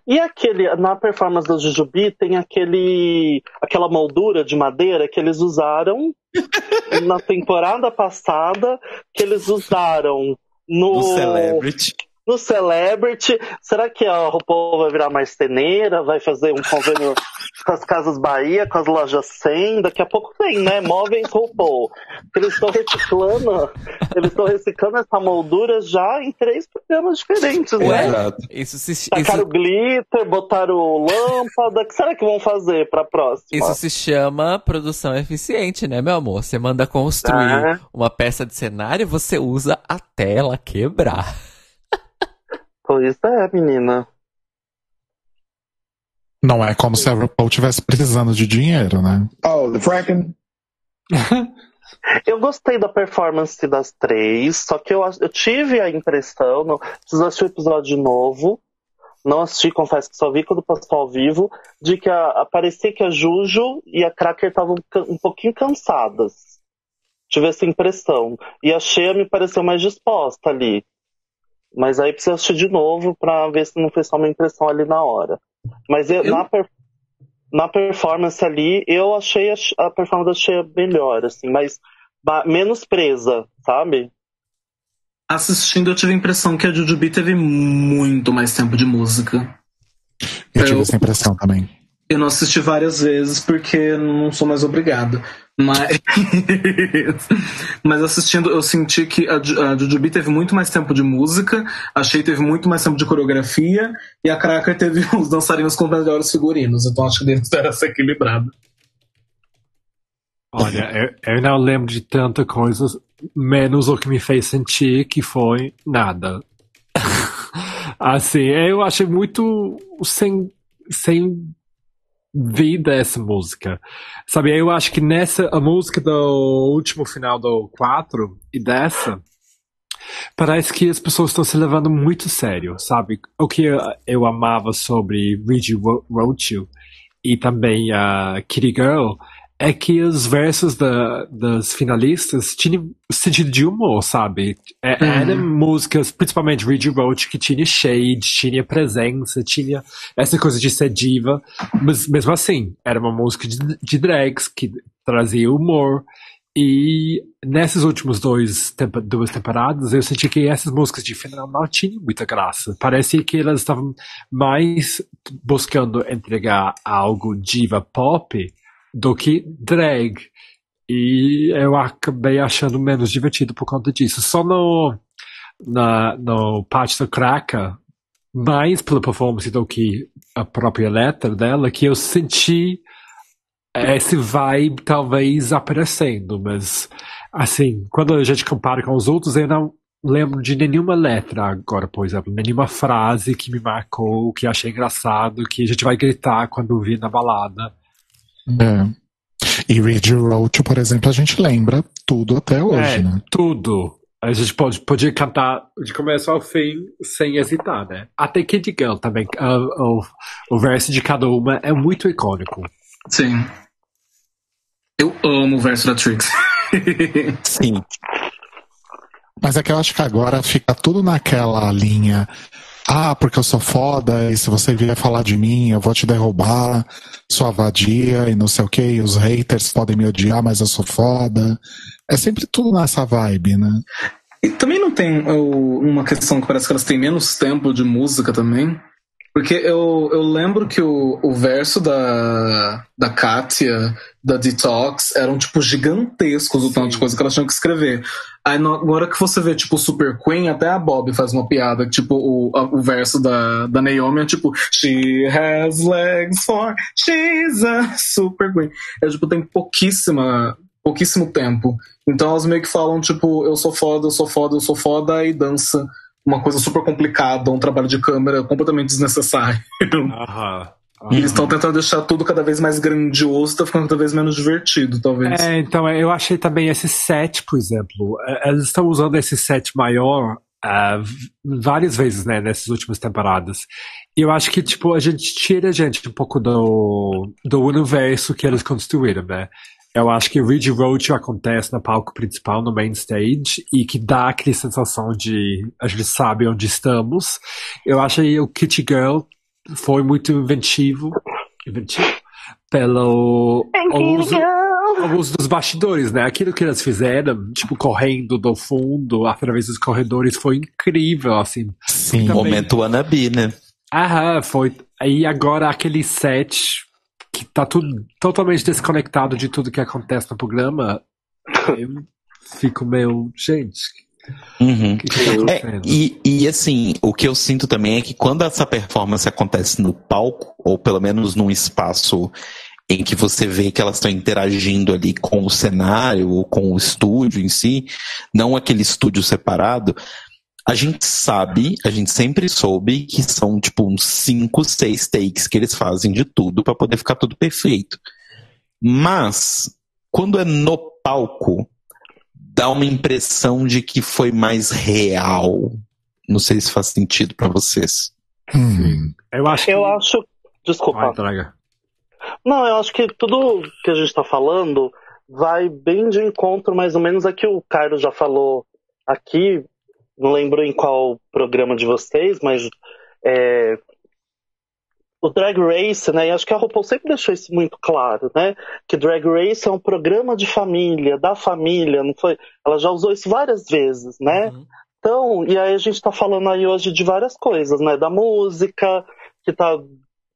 E aquele, na performance do Jujubi tem aquele, aquela moldura de madeira que eles usaram na temporada passada, que eles usaram no, Do Celebrity. No Celebrity. Será que a RuPaul vai virar marceneira? Vai fazer um convênio com as Casas Bahia, com as lojas 100? Daqui a pouco tem, né? Móveis RuPaul. Eles estão reciclando, eles estão reciclando essa moldura já em três programas diferentes, né? Exato. Isso se, Tacaram isso, glitter, botaram lâmpada. O que será que vão fazer pra próxima? isso se chama produção eficiente, né, meu amor? Você manda construir É. uma peça de cenário, você usa até ela quebrar. Pois é, menina. Não é como se a RuPaul estivesse precisando de dinheiro, né? Oh, the fracking. Eu gostei da performance das três, só que eu, eu tive a impressão, não, preciso assistir o episódio de novo, não assisti, confesso que só vi quando passou ao vivo, de que a, a- parecia que a Juju e a Cracker estavam um pouquinho cansadas. Tive essa impressão. E a Shea me pareceu mais disposta ali. Mas aí precisa assistir de novo pra ver se não foi só uma impressão ali na hora. Mas eu- Eu- Na, per- na performance ali, eu achei a, a performance da Shea melhor, assim, mas ba- menos presa, sabe? Assistindo, eu tive a impressão que a Jujubee teve muito mais tempo de música. Eu tive Eu- essa impressão também. Eu não assisti várias vezes porque não sou mais obrigado. Mas, mas assistindo, eu senti que a, a Jujubee teve muito mais tempo de música, a Shea teve muito mais tempo de coreografia e a Cracker teve os dançarinos com melhores figurinos. Então acho que deve ter essa equilibrada. Olha, eu, eu não lembro de tanta coisa, menos o que me fez sentir que foi nada. assim, eu achei muito sem, sem vida essa música. Sabe, eu acho que nessa, a música do último final do 4 e dessa, parece que as pessoas estão se levando muito sério, sabe? O que eu, eu amava sobre Reggie Roach e também a Kitty Girl é que os versos da, das finalistas tinham sentido de humor, sabe? É, Uhum. Eram músicas, principalmente Reggie Roach, que tinha shade, tinha presença, tinha essa coisa de ser diva, mas mesmo assim, era uma música de, de drags que trazia humor. E nessas últimas dois tempo- duas temporadas, eu senti que essas músicas de final não tinham muita graça. Parecia que elas estavam mais buscando entregar algo diva pop do que drag. E eu acabei achando menos divertido por conta disso. Só no, na, no da Kraka, mais pela performance do que a própria letra dela, que eu senti esse vibe talvez aparecendo, mas assim, quando a gente compara com os outros, eu não lembro de nenhuma letra agora, por exemplo, nenhuma frase que me marcou, que achei engraçado, que a gente vai gritar quando ouvir na balada. É. E Ridge Roach, por exemplo, a gente lembra tudo até hoje, é, né? tudo. A gente pode, podia cantar de começo ao fim sem hesitar, né? Até Kid Girl também. ah, o, o verso de cada uma é muito icônico. Sim. Eu amo o verso da Trix. Sim. Mas é que eu acho que agora fica tudo naquela linha. Ah, porque eu sou foda, e se você vier falar de mim, eu vou te derrubar, sua vadia, e não sei o que, os haters podem me odiar, mas eu sou foda. É sempre tudo nessa vibe, né? E também não tem uma questão que parece que elas têm menos tempo de música também. Porque eu, eu lembro que o, o verso da, da Katia, da Detox, eram, tipo, gigantescos o tanto de coisa que elas tinham que escrever. Aí, na hora que você vê, tipo, Super Queen, até a Bob faz uma piada, tipo, o, a- o verso da, da Naomi é, tipo, She has legs for, she's a Super Queen. É, tipo, tem pouquíssima, pouquíssimo tempo. Então elas meio que falam, tipo, eu sou foda, eu sou foda, eu sou foda, e dança uma coisa super complicada, um trabalho de câmera completamente desnecessário. Aham. E eles estão tentando deixar tudo cada vez mais grandioso, tá ficando cada vez menos divertido, talvez. É, então eu achei também esse set, por exemplo, eh, eles estão usando esse set maior v- várias vezes, né, nessas últimas temporadas. E eu acho que, tipo, a gente tira a gente um pouco do, do universo que eles construíram, né? Eu acho que Ridge Roach acontece no palco principal, no main stage, e que dá aquela sensação de a gente sabe onde estamos. Eu acho que o Kitty Girl foi muito inventivo, inventivo pelo uso, o uso dos bastidores, né? Aquilo que eles fizeram, tipo, correndo do fundo através dos corredores, foi incrível, assim. Sim. Também- Momento wannabe, né? Aham, foi. Aí agora aquele set que tá tudo totalmente desconectado de tudo que acontece no programa, eu fico meio. Gente, Uhum. que, que tá É, e, e assim, o que eu sinto também é que quando essa performance acontece no palco, ou pelo menos num espaço em que você vê que elas estão interagindo ali com o cenário ou com o estúdio em si, não aquele estúdio separado, a gente sabe, a gente sempre soube que são tipo uns 5, 6 takes que eles fazem de tudo para poder ficar tudo perfeito. Mas, quando é no palco, dá uma impressão de que foi mais real. Não sei se faz sentido pra vocês. Hum. Eu acho que. Eu acho. Desculpa. Vai. Não, eu acho que tudo que a gente está falando vai bem de encontro, mais ou menos, a que o Carlos já falou aqui. Não lembro em qual programa de vocês, mas é, o Drag Race, né? E acho que a RuPaul sempre deixou isso muito claro, né? Que Drag Race é um programa de família, da família, não foi? Ela já usou isso várias vezes, né? Então, e aí a gente tá falando aí hoje de várias coisas, né? Da música, que tá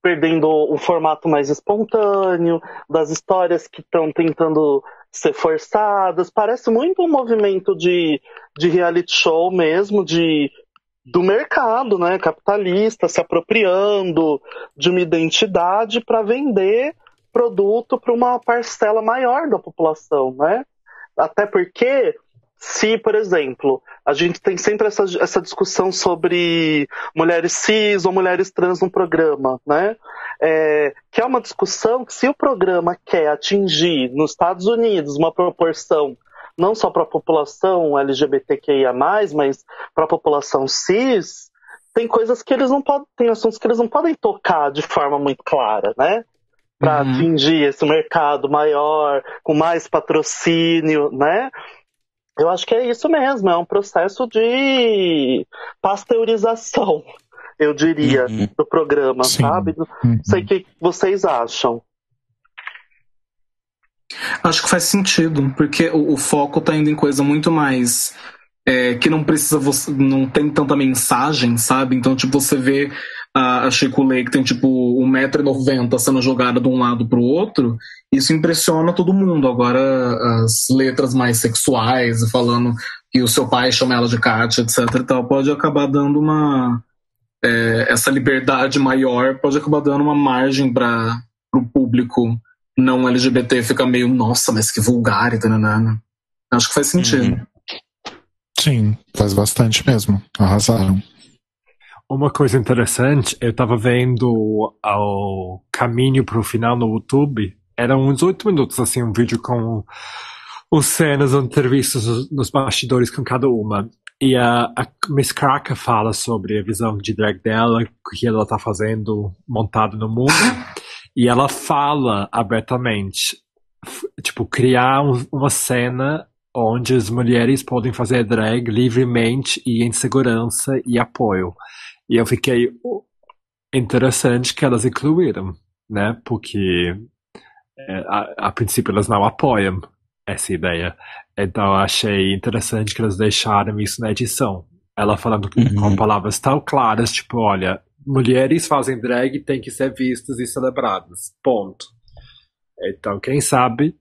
perdendo o formato mais espontâneo, das histórias que estão tentando ser forçadas. Parece muito um movimento de, de reality show mesmo, de do mercado, né, capitalista, se apropriando de uma identidade para vender produto para uma parcela maior da população, né? Até porque se, por exemplo, a gente tem sempre essa, essa discussão sobre mulheres cis ou mulheres trans no programa, né? É, que é uma discussão que se o programa quer atingir nos Estados Unidos uma proporção não só para a população LGBTQIA+, mas para a população cis, tem coisas que eles não podem, tem assuntos que eles não podem tocar de forma muito clara, né? Para Uhum. atingir esse mercado maior, com mais patrocínio, né? Eu acho que é isso mesmo, é um processo de pasteurização, eu diria, Uhum. do programa, Sim. sabe? Não Uhum. sei o que vocês acham. Acho que faz sentido, porque o, o foco tá indo em coisa muito mais. é, que não precisa você. não tem tanta mensagem, sabe? Então, tipo, você vê a, Chico Lake tem tipo 1,90m sendo jogada de um lado pro outro, isso impressiona todo mundo. Agora, as letras mais sexuais, falando que o seu pai chama ela de Kátia, etc e tal, pode acabar dando uma. é, essa liberdade maior pode acabar dando uma margem para o público não LGBT fica meio, nossa, mas que vulgar e tananana. Acho que faz sentido. Sim, faz bastante mesmo. Arrasaram. Uma coisa interessante, eu tava vendo ao caminho pro final no YouTube, eram uns oito minutos, assim, um vídeo com os cenas, entrevistas nos, bastidores com cada uma. E a, a Miss Cracker fala sobre a visão de drag dela, o que ela tá fazendo montado no mundo. E ela fala abertamente, tipo, criar um- uma cena onde as mulheres podem fazer drag livremente e em segurança e apoio. E eu fiquei "Oh, interessante que elas incluíram, né? Porque é, a, a princípio elas não apoiam essa ideia. Então eu achei interessante que elas deixaram isso na edição. Ela falando Uhum. com palavras tão claras, tipo, olha, mulheres fazem drag e têm que ser vistas e celebradas. Ponto. Então, quem sabe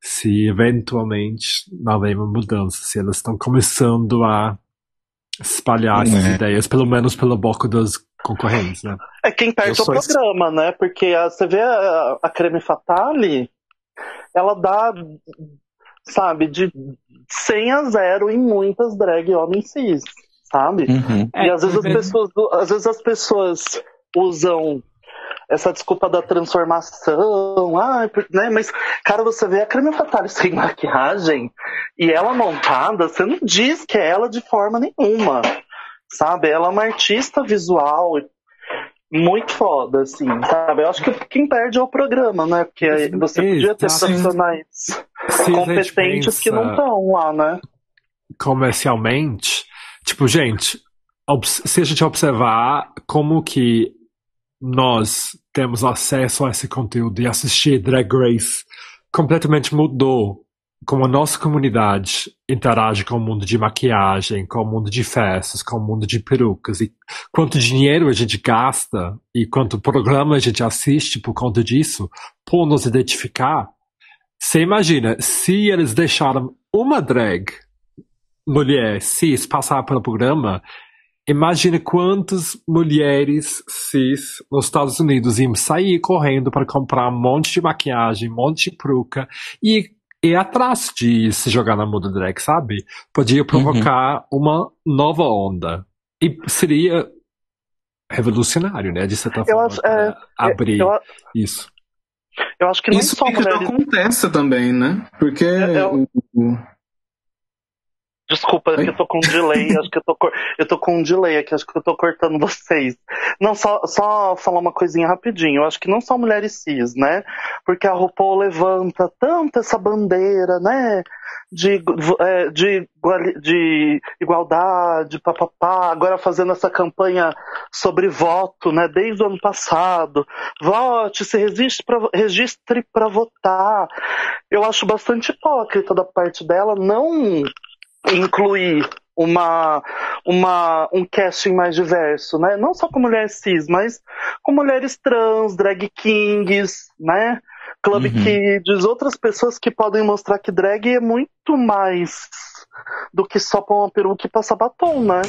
se eventualmente não vem uma mudança, se elas estão começando a espalhar essas É. ideias, pelo menos pela boca dos concorrentes, né? É quem perde Eu o sou esse- programa, né? Porque a- você vê a, a Creme Fatale, ela dá, sabe, de 100 a 0 em muitas drag homens cis, sabe? Uhum. e às vezes, as pessoas, às vezes as pessoas usam essa desculpa da transformação, ah, né? Mas, cara, você vê a Creme Fatale sem maquiagem e ela montada, você não diz que é ela de forma nenhuma, sabe? Ela é uma artista visual muito foda, assim, sabe? Eu acho que quem perde é o programa, né? Porque você podia ter profissionais competentes que não estão lá, né? comercialmente, tipo, gente, se a gente observar como que nós temos acesso a esse conteúdo e assistir Drag Race completamente mudou como a nossa comunidade interage com o mundo de maquiagem, com o mundo de festas, com o mundo de perucas e quanto dinheiro a gente gasta e quanto programa a gente assiste por conta disso, por nos identificar. Você imagina, se eles deixaram uma drag mulher cis passar pelo programa, imagina quantas mulheres cis nos Estados Unidos iam sair correndo para comprar um monte de maquiagem, um monte de peruca e ir atrás de se jogar na muda drag, sabe? Podia provocar uma nova onda. E seria revolucionário, né? De certa forma, acho- é, abrir Eu, isso. eu acho que não Isso só que mulheres acontece também, né? Porque É, eu- o- o- Desculpa, que eu tô com um delay, acho que eu tô, eu tô com um delay aqui, acho que eu tô cortando vocês. Não, só, só falar uma coisinha rapidinho, eu acho que não só mulheres cis, né? Porque a RuPaul levanta tanto essa bandeira, né? De, é, de, de igualdade, papapá, agora fazendo essa campanha sobre voto, né? Desde o ano passado. Vote, se resiste pra, registre para votar. Eu acho bastante hipócrita da parte dela não incluir uma, uma, um casting mais diverso, né? Não só com mulheres cis, mas com mulheres trans, drag kings, né? Club Uhum. kids, outras pessoas que podem mostrar que drag é muito mais do que só pôr uma peruca e passar batom, né?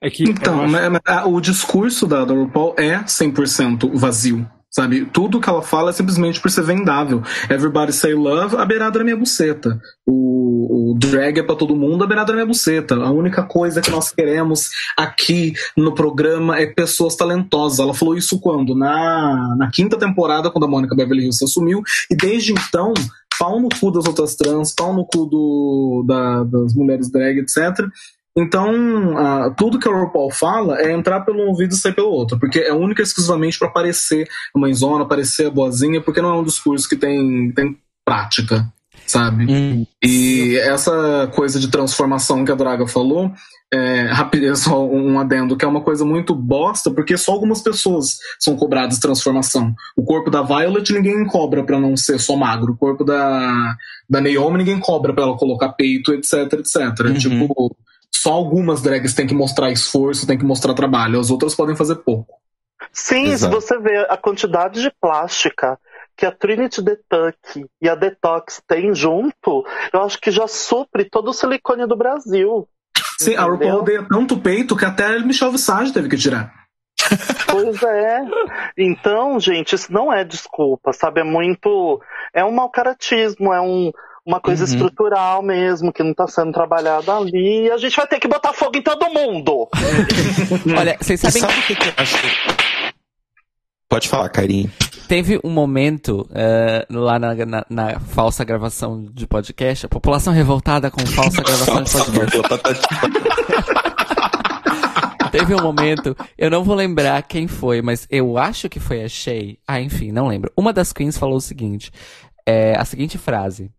É que Então, acho- né, a- o discurso da, da RuPaul é 100% vazio. Sabe? Tudo que ela fala é simplesmente por ser vendável. Everybody say love, a beirada da minha buceta. O, o drag é pra todo mundo, a beirada da minha buceta. A única coisa que nós queremos aqui no programa é pessoas talentosas. Ela falou isso quando? Na, na quinta temporada, quando a Mônica Beverly Hills assumiu. E desde então, pau no cu das outras trans, pau no cu do, da- das mulheres drag, etc. Então, ah, tudo que a RuPaul fala é entrar pelo ouvido e sair pelo outro, porque é única e exclusivamente para parecer a mãezona, parecer boazinha, porque não é um discurso que tem, tem prática, sabe? Hum, E essa coisa de transformação que a Draga falou, é, é só um adendo, que é uma coisa muito bosta, porque só algumas pessoas são cobradas transformação. O corpo da Violet ninguém cobra pra não ser só magro. O corpo da, da Naomi ninguém cobra pra ela colocar peito, etc, etc. Uhum. Tipo, só algumas drags têm que mostrar esforço, têm que mostrar trabalho. As outras podem fazer pouco. Sim, se Exato. você vê a quantidade de plástica que a Trinity The Tuck e a Detox têm junto, eu acho que já supre todo o silicone do Brasil. Sim, a RuPaul Entendeu? odeia tanto peito que até Michel Visage teve que tirar. Pois é. Então, gente, isso não é desculpa, sabe? É muito. É um mau caratismo, é um, uma coisa Uhum. estrutural mesmo, que não tá sendo trabalhada ali. E a gente vai ter que botar fogo em todo mundo. Olha, vocês sabem sabe o que, que eu acho? Pode falar, Carinho. Teve um momento eh, lá na, na- na falsa gravação de podcast, a população revoltada com falsa gravação de podcast. Teve um momento, eu não vou lembrar quem foi, mas eu acho que foi a Shay. Ah, enfim, não lembro. Uma das queens falou o seguinte, é, a seguinte frase.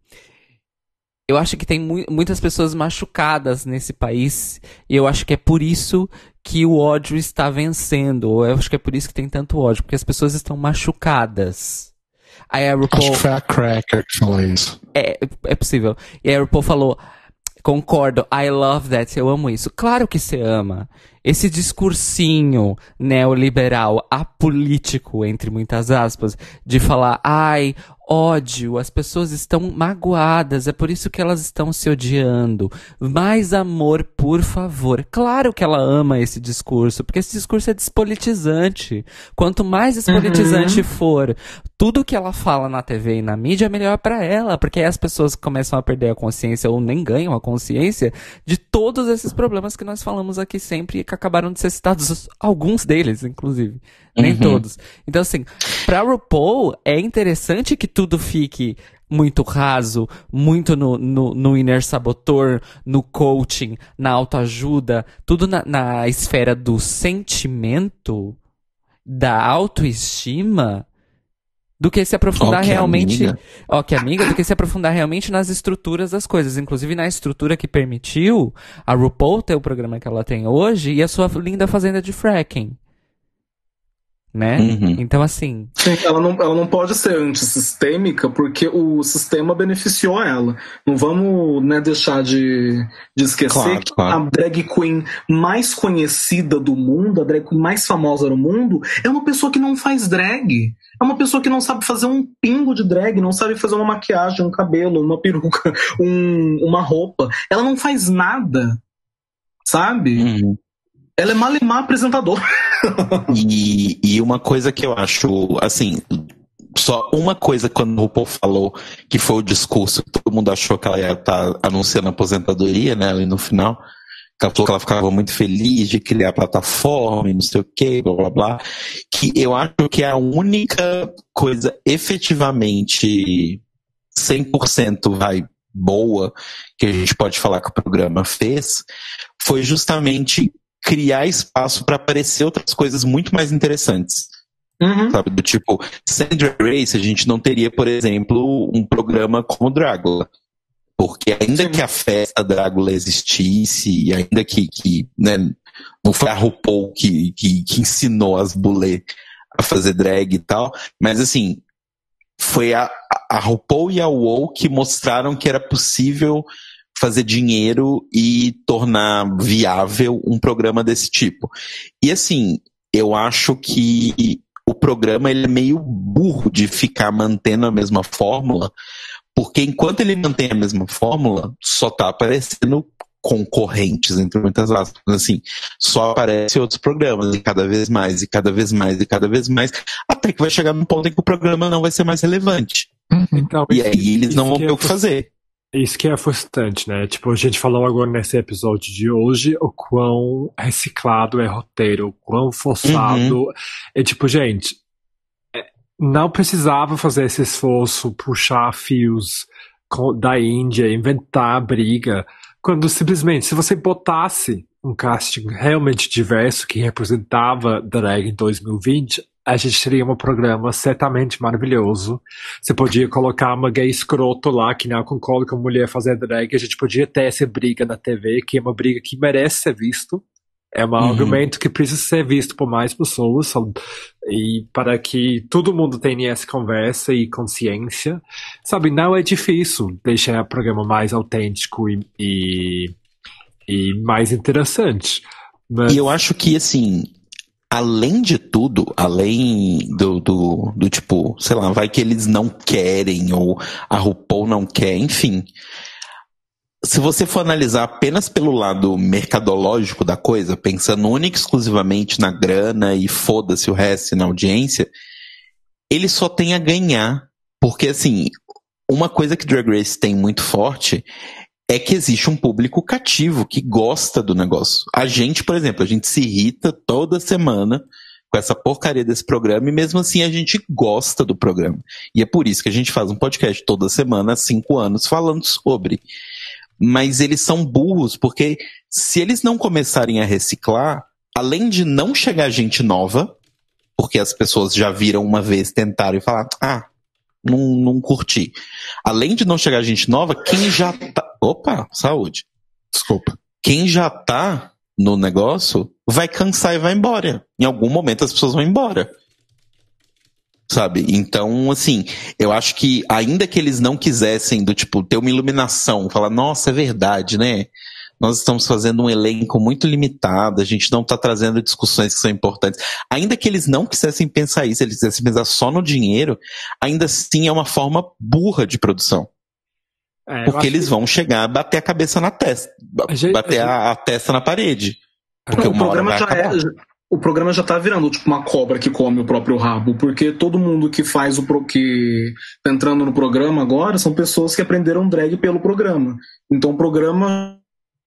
Eu acho que tem mu- muitas pessoas machucadas nesse país e eu acho que é por isso que o ódio está vencendo. Ou eu acho que é por isso que tem tanto ódio, porque as pessoas estão machucadas. Aí a Acho RuPaul que foi a Cracker que falou isso. é, é possível. E a RuPaul falou: Concordo, I love that, eu amo isso. Claro que você ama. Esse discursinho neoliberal, apolítico, entre muitas aspas, de falar, ai, ódio, as pessoas estão magoadas, é por isso que elas estão se odiando. Mais amor, por favor. Claro que ela ama esse discurso, porque esse discurso é despolitizante. Quanto mais despolitizante for tudo que ela fala na TV e na mídia é melhor pra ela, porque aí as pessoas começam a perder a consciência ou nem ganham a consciência de todos esses problemas que nós falamos aqui sempre e que acabaram de ser citados, alguns deles, inclusive. Nem Uhum. todos. Então, assim, pra RuPaul é interessante que tudo fique muito raso, muito no, no, no inner sabotor, no coaching, na autoajuda, tudo na, na esfera do sentimento, da autoestima, do que se aprofundar Ó, que realmente. amiga. Ó, que amiga, do que se aprofundar realmente nas estruturas das coisas. Inclusive na estrutura que permitiu a RuPaul ter o programa que ela tem hoje e a sua linda fazenda de fracking. Né? Uhum. Então, assim. Sim, ela não, ela não pode ser antissistêmica porque o sistema beneficiou ela. Não vamos né, deixar de, de esquecer Claro, que claro. a drag queen mais conhecida do mundo, a drag queen mais famosa do mundo, é uma pessoa que não faz drag. É uma pessoa que não sabe fazer um pingo de drag, não sabe fazer uma maquiagem, um cabelo, uma peruca, um- uma roupa. Ela não faz nada. Sabe? Uhum. Ela é malemar apresentadora. E, e uma coisa que eu acho, assim, só uma coisa quando o RuPaul falou que foi o discurso, todo mundo achou que ela ia estar anunciando a aposentadoria, né, ali no final. Ela falou que ela ficava muito feliz de criar plataforma e não sei o que, blá blá blá. Que eu acho que é a única coisa efetivamente 100% vai boa que a gente pode falar que o programa fez foi justamente criar espaço para aparecer outras coisas muito mais interessantes. Uhum. Sabe, do tipo, sem Drag Race a gente não teria, por exemplo, um programa como Drácula. Porque ainda Sim. que a festa Drácula existisse, e ainda que, que né, não foi a RuPaul que, que, que ensinou as bulê a fazer drag e tal, mas assim, foi a, a RuPaul e a WoW que mostraram que era possível fazer dinheiro e tornar viável um programa desse tipo. E assim, eu acho que o programa ele é meio burro de ficar mantendo a mesma fórmula, porque enquanto ele mantém a mesma fórmula, só tá aparecendo concorrentes, entre muitas aspas, assim, só aparecem outros programas, e cada vez mais, e cada vez mais, e cada vez mais, até que vai chegar num ponto em que o programa não vai ser mais relevante. Então, E aí eles não vão ter o que fazer. Isso que é frustrante, né? Tipo, a gente falou agora nesse episódio de hoje o quão reciclado é roteiro, o quão forçado. É tipo, gente, é, não precisava fazer esse esforço, puxar fios da Índia, inventar briga, quando simplesmente, se você botasse um casting realmente diverso que representava drag em 2020, a gente teria um programa certamente maravilhoso. Você podia colocar uma gay escroto lá que não concorda com mulher fazer drag. A gente podia ter essa briga na TV, que é uma briga que merece ser visto. É um Uhum. argumento que precisa ser visto por mais pessoas. E para que todo mundo tenha essa conversa e consciência. Sabe, não é difícil deixar o programa mais autêntico e, e, e mais interessante. Mas, E eu acho que, assim, além de tudo, além do, do, do tipo, sei lá, vai que eles não querem, ou a RuPaul não quer, enfim. Se você for analisar apenas pelo lado mercadológico da coisa, pensando única e exclusivamente na grana e foda-se o resto na audiência, ele só tem a ganhar. Porque, assim, uma coisa que Drag Race tem muito forte é que existe um público cativo que gosta do negócio. A gente, por exemplo, a gente se irrita toda semana com essa porcaria desse programa e mesmo assim a gente gosta do programa. E é por isso que a gente faz um podcast toda semana há cinco anos falando sobre. Mas eles são burros, porque se eles não começarem a reciclar, além de não chegar gente nova, porque as pessoas já viram uma vez, tentaram e falaram, ah, não, não curti. Além de não chegar gente nova, quem já tá. Opa, saúde. Desculpa. Quem já tá no negócio vai cansar e vai embora. Em algum momento as pessoas vão embora. Sabe? Então, assim, eu acho que ainda que eles não quisessem do tipo ter uma iluminação, falar, nossa, é verdade, né? Nós estamos fazendo um elenco muito limitado, a gente não está trazendo discussões que são importantes. Ainda que eles não quisessem pensar isso, eles quisessem pensar só no dinheiro, ainda assim é uma forma burra de produção. é, Porque eles que- vão chegar a bater a cabeça na testa, A gente- bater a a, a testa na parede. Porque o uma hora programa vai acabar. é. O programa já tá virando tipo uma cobra que come o próprio rabo, porque todo mundo que faz o pro, que tá entrando no programa agora são pessoas que aprenderam drag pelo programa. Então o programa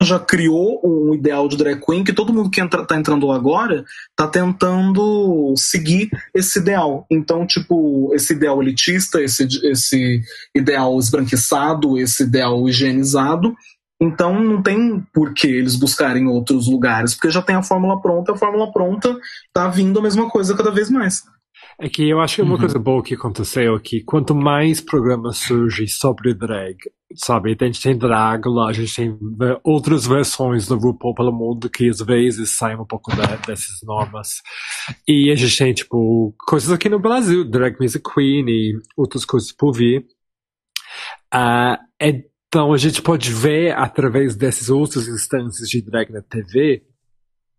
já criou um ideal de drag queen que todo mundo que entra, tá entrando lá agora tá tentando seguir esse ideal. Então, tipo, esse ideal elitista, esse, esse ideal esbranquiçado, esse ideal higienizado, então não tem por que eles buscarem outros lugares, porque já tem a fórmula pronta, a fórmula pronta tá vindo a mesma coisa cada vez mais. É que eu acho que uma Uhum. coisa boa que aconteceu é que quanto mais programas surgem sobre drag, sabe? A gente tem Drácula, a gente tem outras versões do RuPaul pelo mundo que às vezes saem um pouco da- dessas normas. E a gente tem, tipo, coisas aqui no Brasil, Drag Music Queen e outras coisas por vir. Ah, então a gente pode ver através dessas outras instâncias de drag na TV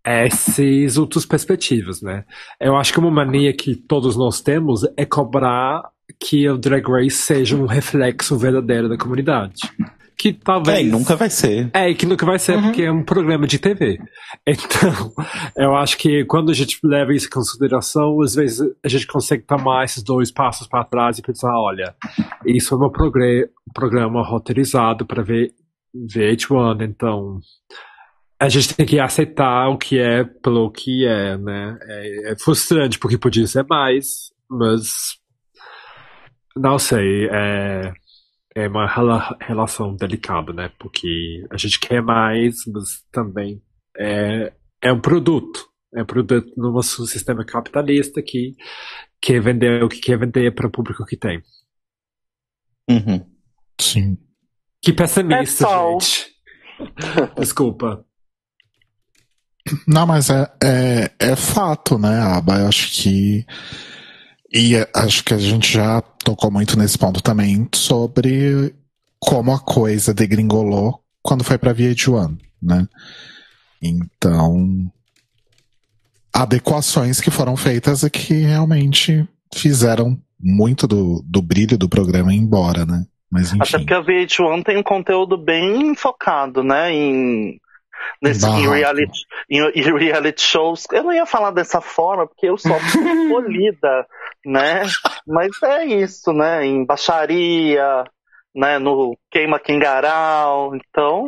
essas outras perspectivas, né? Eu acho que uma mania que todos nós temos é cobrar que o Drag Race seja um reflexo verdadeiro da comunidade. Que talvez. É, e nunca vai ser. É, e que nunca vai ser Uhum. porque é um programa de TV. Então, eu acho que quando a gente leva isso em consideração, às vezes a gente consegue tomar esses dois passos para trás e pensar: olha, isso é um programa roteirizado para ver VH1, então a gente tem que aceitar o que é pelo que é, né? É, é frustrante porque podia ser mais, mas não sei. É, é uma rela- relação delicada, né? Porque a gente quer mais, mas também é, é um produto. É um produto num sistema capitalista que quer vender o que quer vender para o público que tem. Uhum. Sim. Que pessimista, Pessoal. gente. Desculpa. Não, mas é, é, é fato, né, Aba? Eu acho que. E é- acho que a gente já tocou muito nesse ponto também sobre como a coisa degringolou quando foi pra VH1, né? Então. Adequações que foram feitas e que realmente fizeram muito do, do brilho do programa embora, né? Mas Até enfim. porque a VH1 tem um conteúdo bem focado, né? Em, nesse, em, reality, em, em reality shows. Eu não ia falar dessa forma, porque eu sou polida, né? Mas é isso, né? Em baixaria, né? No queima quingaral. Então,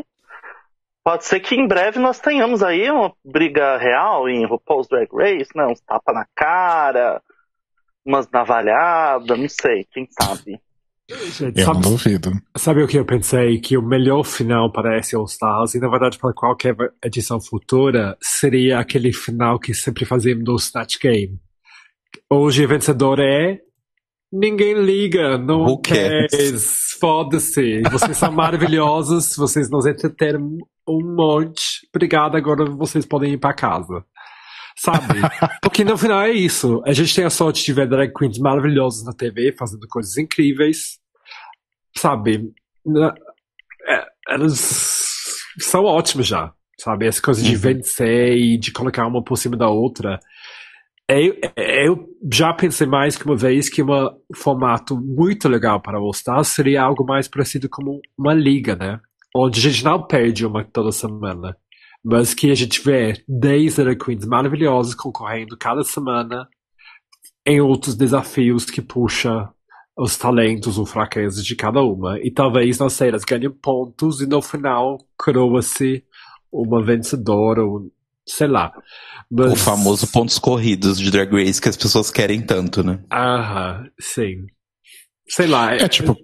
pode ser que em breve nós tenhamos aí uma briga real em RuPaul's Drag Race, né? Uns tapa na cara, umas navalhadas, não sei, quem sabe. Eu não sabe, duvido. sabe o que eu pensei? Que o melhor final para esse All Stars, e na verdade para qualquer edição futura, seria aquele final que sempre fazemos no Snatch Game. Hoje o vencedor é. Ninguém liga, não Who cares, foda-se. Vocês são maravilhosos, vocês nos entreteram um monte. Obrigado, agora vocês podem ir para casa. Sabe? Porque no final é isso. A gente tem a sorte de ver drag queens maravilhosas na TV, fazendo coisas incríveis. Sabe? Na- é, elas são ótimas já. Sabe? Essa coisa de Uhum. vencer e de colocar uma por cima da outra. Eu, eu já pensei mais que uma vez que um formato muito legal para All Stars seria algo mais parecido como uma liga, né? Onde a gente não perde uma toda semana, mas que a gente vê 10 drag queens maravilhosas concorrendo cada semana em outros desafios que puxa os talentos ou fraquezas de cada uma. E talvez, não sei, elas ganhem pontos e no final coroa-se uma vencedora, ou sei lá. Mas... O famoso pontos corridos de Drag Race que as pessoas querem tanto, né? Aham, sim. Sei lá. É tipo,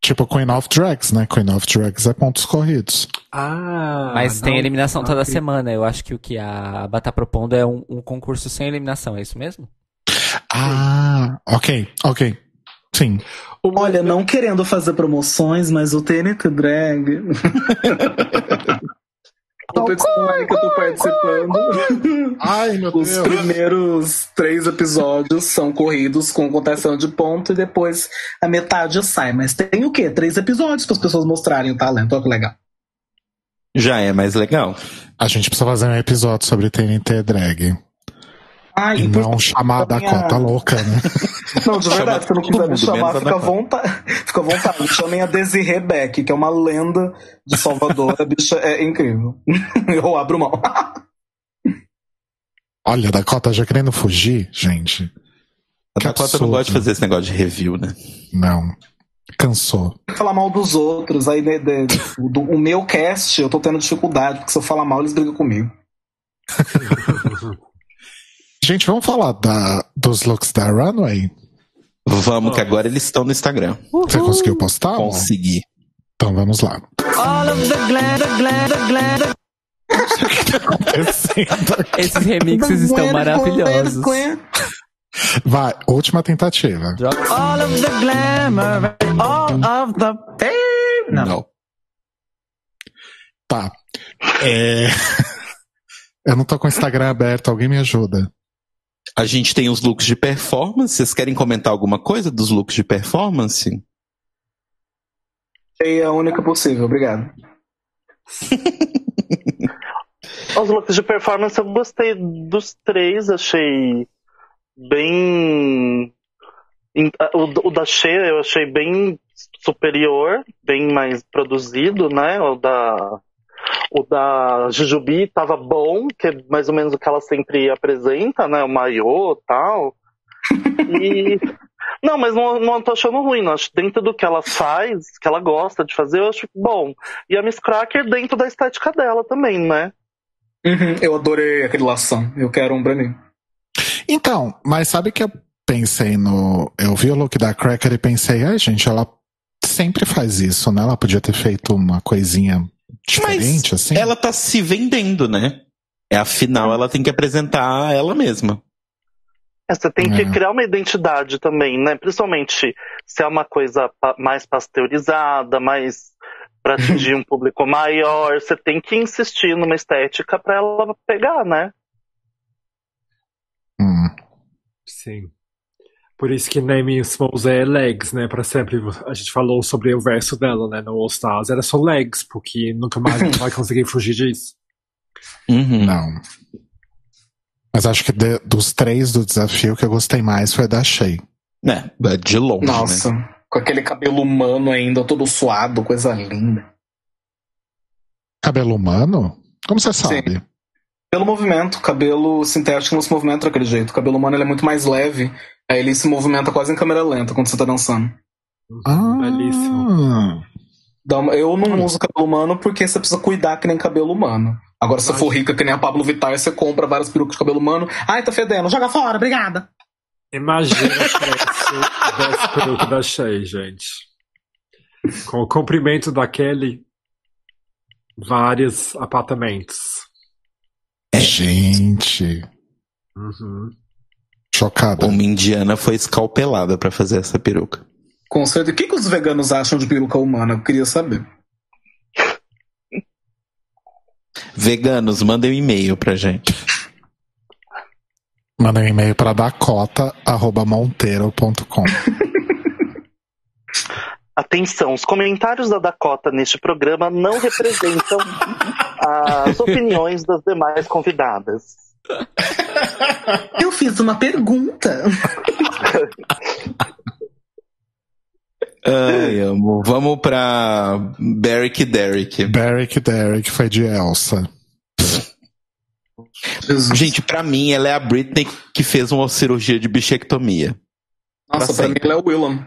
tipo Queen of Drags, né? Queen of Drags é pontos corridos. Ah, Mas tem não- eliminação não toda acredito. semana. Eu acho que o que a Aba tá propondo é um, um concurso sem eliminação, é isso mesmo? Ah, ok, ok. Sim. Uma- Olha, não querendo fazer promoções, mas o TNT Drag. competição online que eu tô participando. Ai, meu Os primeiros três episódios são corridos com contação de ponto e depois a metade sai. Mas tem o quê? Três episódios para as pessoas mostrarem o talento. Olha que legal. Já é mais legal. A gente precisa fazer um episódio sobre TNT Drag. Ah, E por- não chamar da minha- cota louca, né? Não, de verdade, se não quiser me chamar, fica à vontade. Fica à vontade. Chamem a Desiree Beck, que é uma lenda de Salvador. A bicha é incrível. Eu abro mão. Olha, a Dakota já querendo fugir, gente. A Dakota não gosta de fazer esse negócio de review, né? Não. Cansou. falar mal dos outros. Aí de- de- do- o meu cast eu tô tendo dificuldade, porque se eu falar mal, eles brigam comigo. Gente, vamos falar da, dos looks da Runway? Vamos, que agora eles estão no Instagram. Você conseguiu postar? Consegui. Então vamos lá. Esses remixes estão maravilhosos. Vai, última tentativa. All of the glamour, all of the pain. Não. Tá. É... Eu não tô com o Instagram aberto, alguém me ajuda. A gente tem os looks de performance. Vocês querem comentar alguma coisa dos looks de performance? É a única possível, obrigado. Os looks de performance eu gostei dos três, achei bem. O, o da Shea eu achei bem superior, bem mais produzido, né? O da. O da Jujubi tava bom, que é mais ou menos o que ela sempre apresenta, né? O maiô e tal. E. Não, mas não, não tô achando ruim, não. Acho que dentro do que ela faz, que ela gosta de fazer, eu acho bom. E a Miss Cracker dentro da estética dela também, né? Uhum, eu adorei aquele lação. Eu quero um pra mim. Então, mas sabe que eu pensei no. Eu vi o look da Cracker e pensei, ai, gente, ela sempre faz isso, né? Ela podia ter feito uma coisinha diferente, Mas assim. ela tá se vendendo, né? É, afinal, ela tem que apresentar ela mesma. É, Você tem que É. criar uma identidade também, né? Principalmente se é uma coisa pa- mais pasteurizada, mais para atingir um público maior, você tem que insistir numa estética para ela pegar, né? Hum. Sim. Por isso que Name Smalls é legs, né? Pra sempre. A gente falou sobre o verso dela, né? No All Stars. Era só legs, porque nunca mais vai conseguir fugir disso. Uhum. Não. Mas acho que de- dos três do desafio que eu gostei mais foi da Shea. É, é de longe, né? Nossa, com aquele cabelo humano ainda, todo suado, coisa linda. Cabelo humano? Como você sabe? Pelo movimento, cabelo sintético não se movimenta daquele jeito. O cabelo humano ele é muito mais leve, aí ele se movimenta quase em câmera lenta quando você tá dançando. Ah, Belíssimo. Eu não uso cabelo humano porque você precisa cuidar que nem cabelo humano. Agora, se você for rica que nem a Pablo Vittar, você compra várias perucas de cabelo humano. Ai, tá fedendo, joga fora, obrigada. Imagina o preço da Shea, gente. Com o comprimento daquele, vários apartamentos. Gente, Uhum. Chocada. Uma indiana foi escalpelada pra fazer essa peruca. Com certeza. O que, que os veganos acham de peruca humana? Eu queria saber. Veganos, mandem um e-mail pra gente. Manda um e-mail para dakota.monteiro.com. Atenção, os comentários da Dakota neste programa não representam as opiniões das demais convidadas. Eu fiz uma pergunta. Ai, amo. Vamos pra Beric Derrick. Derek Derek foi de Elsa. Gente, pra mim, ela é a Britney que fez uma cirurgia de bichectomia. Nossa, pra pra mim ele é o Willam.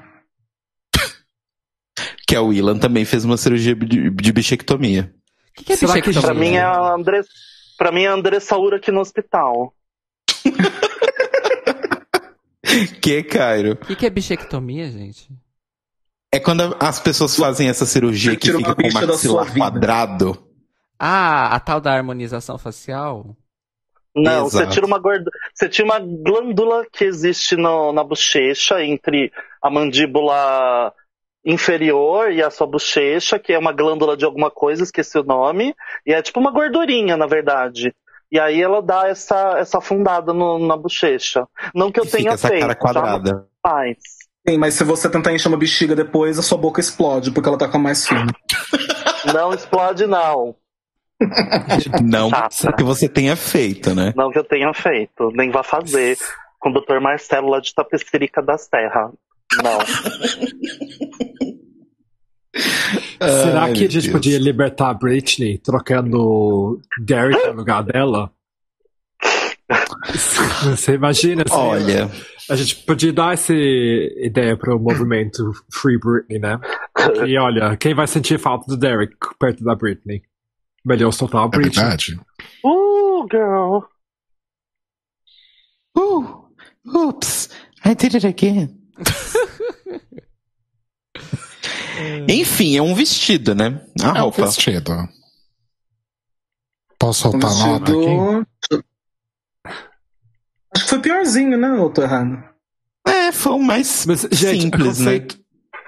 Que a Willan também fez uma cirurgia de, de bichectomia. O que, que é Será que bichectomia? Pra mim é a André, pra mim é a Andressa Saura aqui no hospital. Que, Cairo? O que, que é bichectomia, gente? É quando as pessoas fazem essa cirurgia que Tira uma fica com o maxilar quadrado. Ah, a tal da harmonização facial? Não, você Exato. tira uma gordo... você tira uma glândula que existe no- na bochecha entre a mandíbula inferior e a sua bochecha, que é uma glândula de alguma coisa, esqueci o nome, e é tipo uma gordurinha, na verdade. E aí ela dá essa, essa afundada no- na bochecha. Não que eu E tenha fica essa feito, cara quadrada. jamais. Sim, mas se você tentar encher uma bexiga depois, a sua boca explode, porque ela tá com a mais fina. Não explode, não. Não Chata. que você tenha feito, né? Não que eu tenha feito, nem vá fazer com o Dr. Marcelo lá de Tapecerica das Terras. Não. Será Ai, que a gente Deus. podia libertar a Britney trocando Derek no lugar dela? Você imagina? assim, Olha, A gente podia dar essa ideia para o movimento Free Britney, né? E olha, quem vai sentir falta do Derek perto da Britney? Melhor soltar a É Britney. verdade? Uh, girl. Uh, oops, I did it again. Enfim, é um vestido, né? A É um roupa. vestido. Posso Um soltar a nota aqui? vestido. Acho que foi piorzinho, né? Ou tô errado? É, foi o mais Mas, gente, simples, conceito,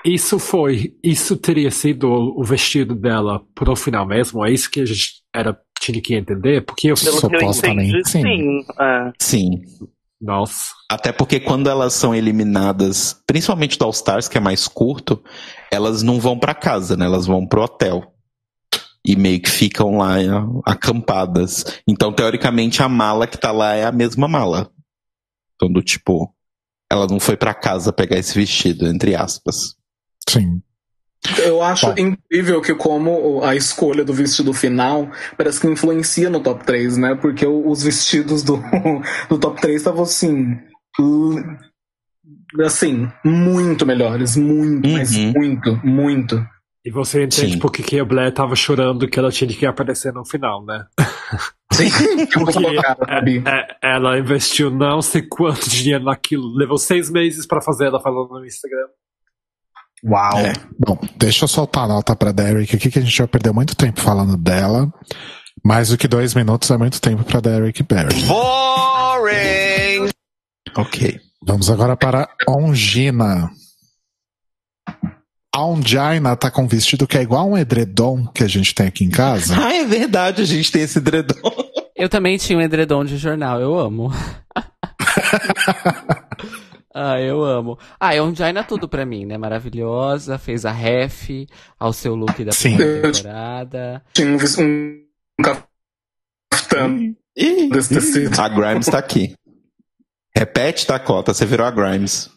Isso foi, isso teria sido o vestido dela pro final mesmo? É isso que a gente era, tinha que entender? Porque eu Pelo que eu Supostamente, entendi, sim. sim. É. né? Sim. Nossa. Até porque quando elas são eliminadas, principalmente do All Stars, que é mais curto, elas não vão pra casa, né? Elas vão pro hotel. E meio que ficam lá é, acampadas. Então, teoricamente, a mala que tá lá é a mesma mala. Então, do tipo, ela não foi pra casa pegar esse vestido, entre aspas. Sim. Eu acho Bom. incrível que como a escolha do vestido final parece que influencia no top 3, né? Porque os vestidos do, do top 3 estavam assim. Assim, muito melhores. Muito, mas Uhum. muito, muito. E você entende Sim. por que a Blair tava chorando que ela tinha que aparecer no final, né? Sim, vou colocar, Gabi. É, ela investiu não sei quanto dinheiro naquilo. Levou seis meses pra fazer ela falando no Instagram. Uau. É. Bom, deixa eu soltar a nota pra Derek aqui, que a gente vai perder muito tempo falando dela. Mais do que dois minutos é muito tempo pra Derek Barry. Boring! Ok. Vamos agora para Ongina. A Ongina tá com um vestido que é igual um edredom que a gente tem aqui em casa. Ah, é verdade, a gente tem esse edredom. Eu também tinha um edredom de jornal, eu amo. ah, eu amo. Ah, é um Jaina tudo pra mim, né? Maravilhosa, fez a ref ao seu look da Sim. primeira temporada. Tinha um, um, um cafetão Ih, desse tecido. A Grimes tá aqui. Repete, Dakota, você virou a Grimes.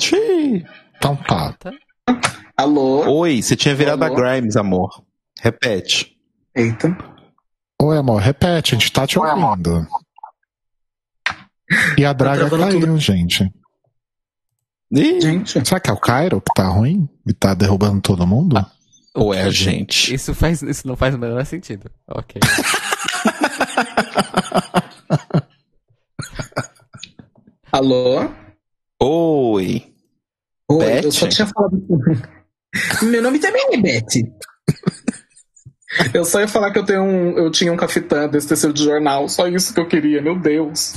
Xiii. Então tá. Alô? Oi, você tinha virado Alô? a Grimes, amor. Repete. Eita. Oi, amor, repete, a gente tá te ouvindo. E a draga travando caiu, gente. Ih, Gente. Será que é o Cairo que tá ruim? E tá derrubando todo mundo? ou é a gente? Isso, faz, isso não faz o menor sentido. Ok. Alô? Oi. Oi, Beth? eu só tinha falado. Meu nome também é Beth. Eu só ia falar que eu tenho um. Eu tinha um cafetã desse tecido de jornal, só isso que eu queria, meu Deus.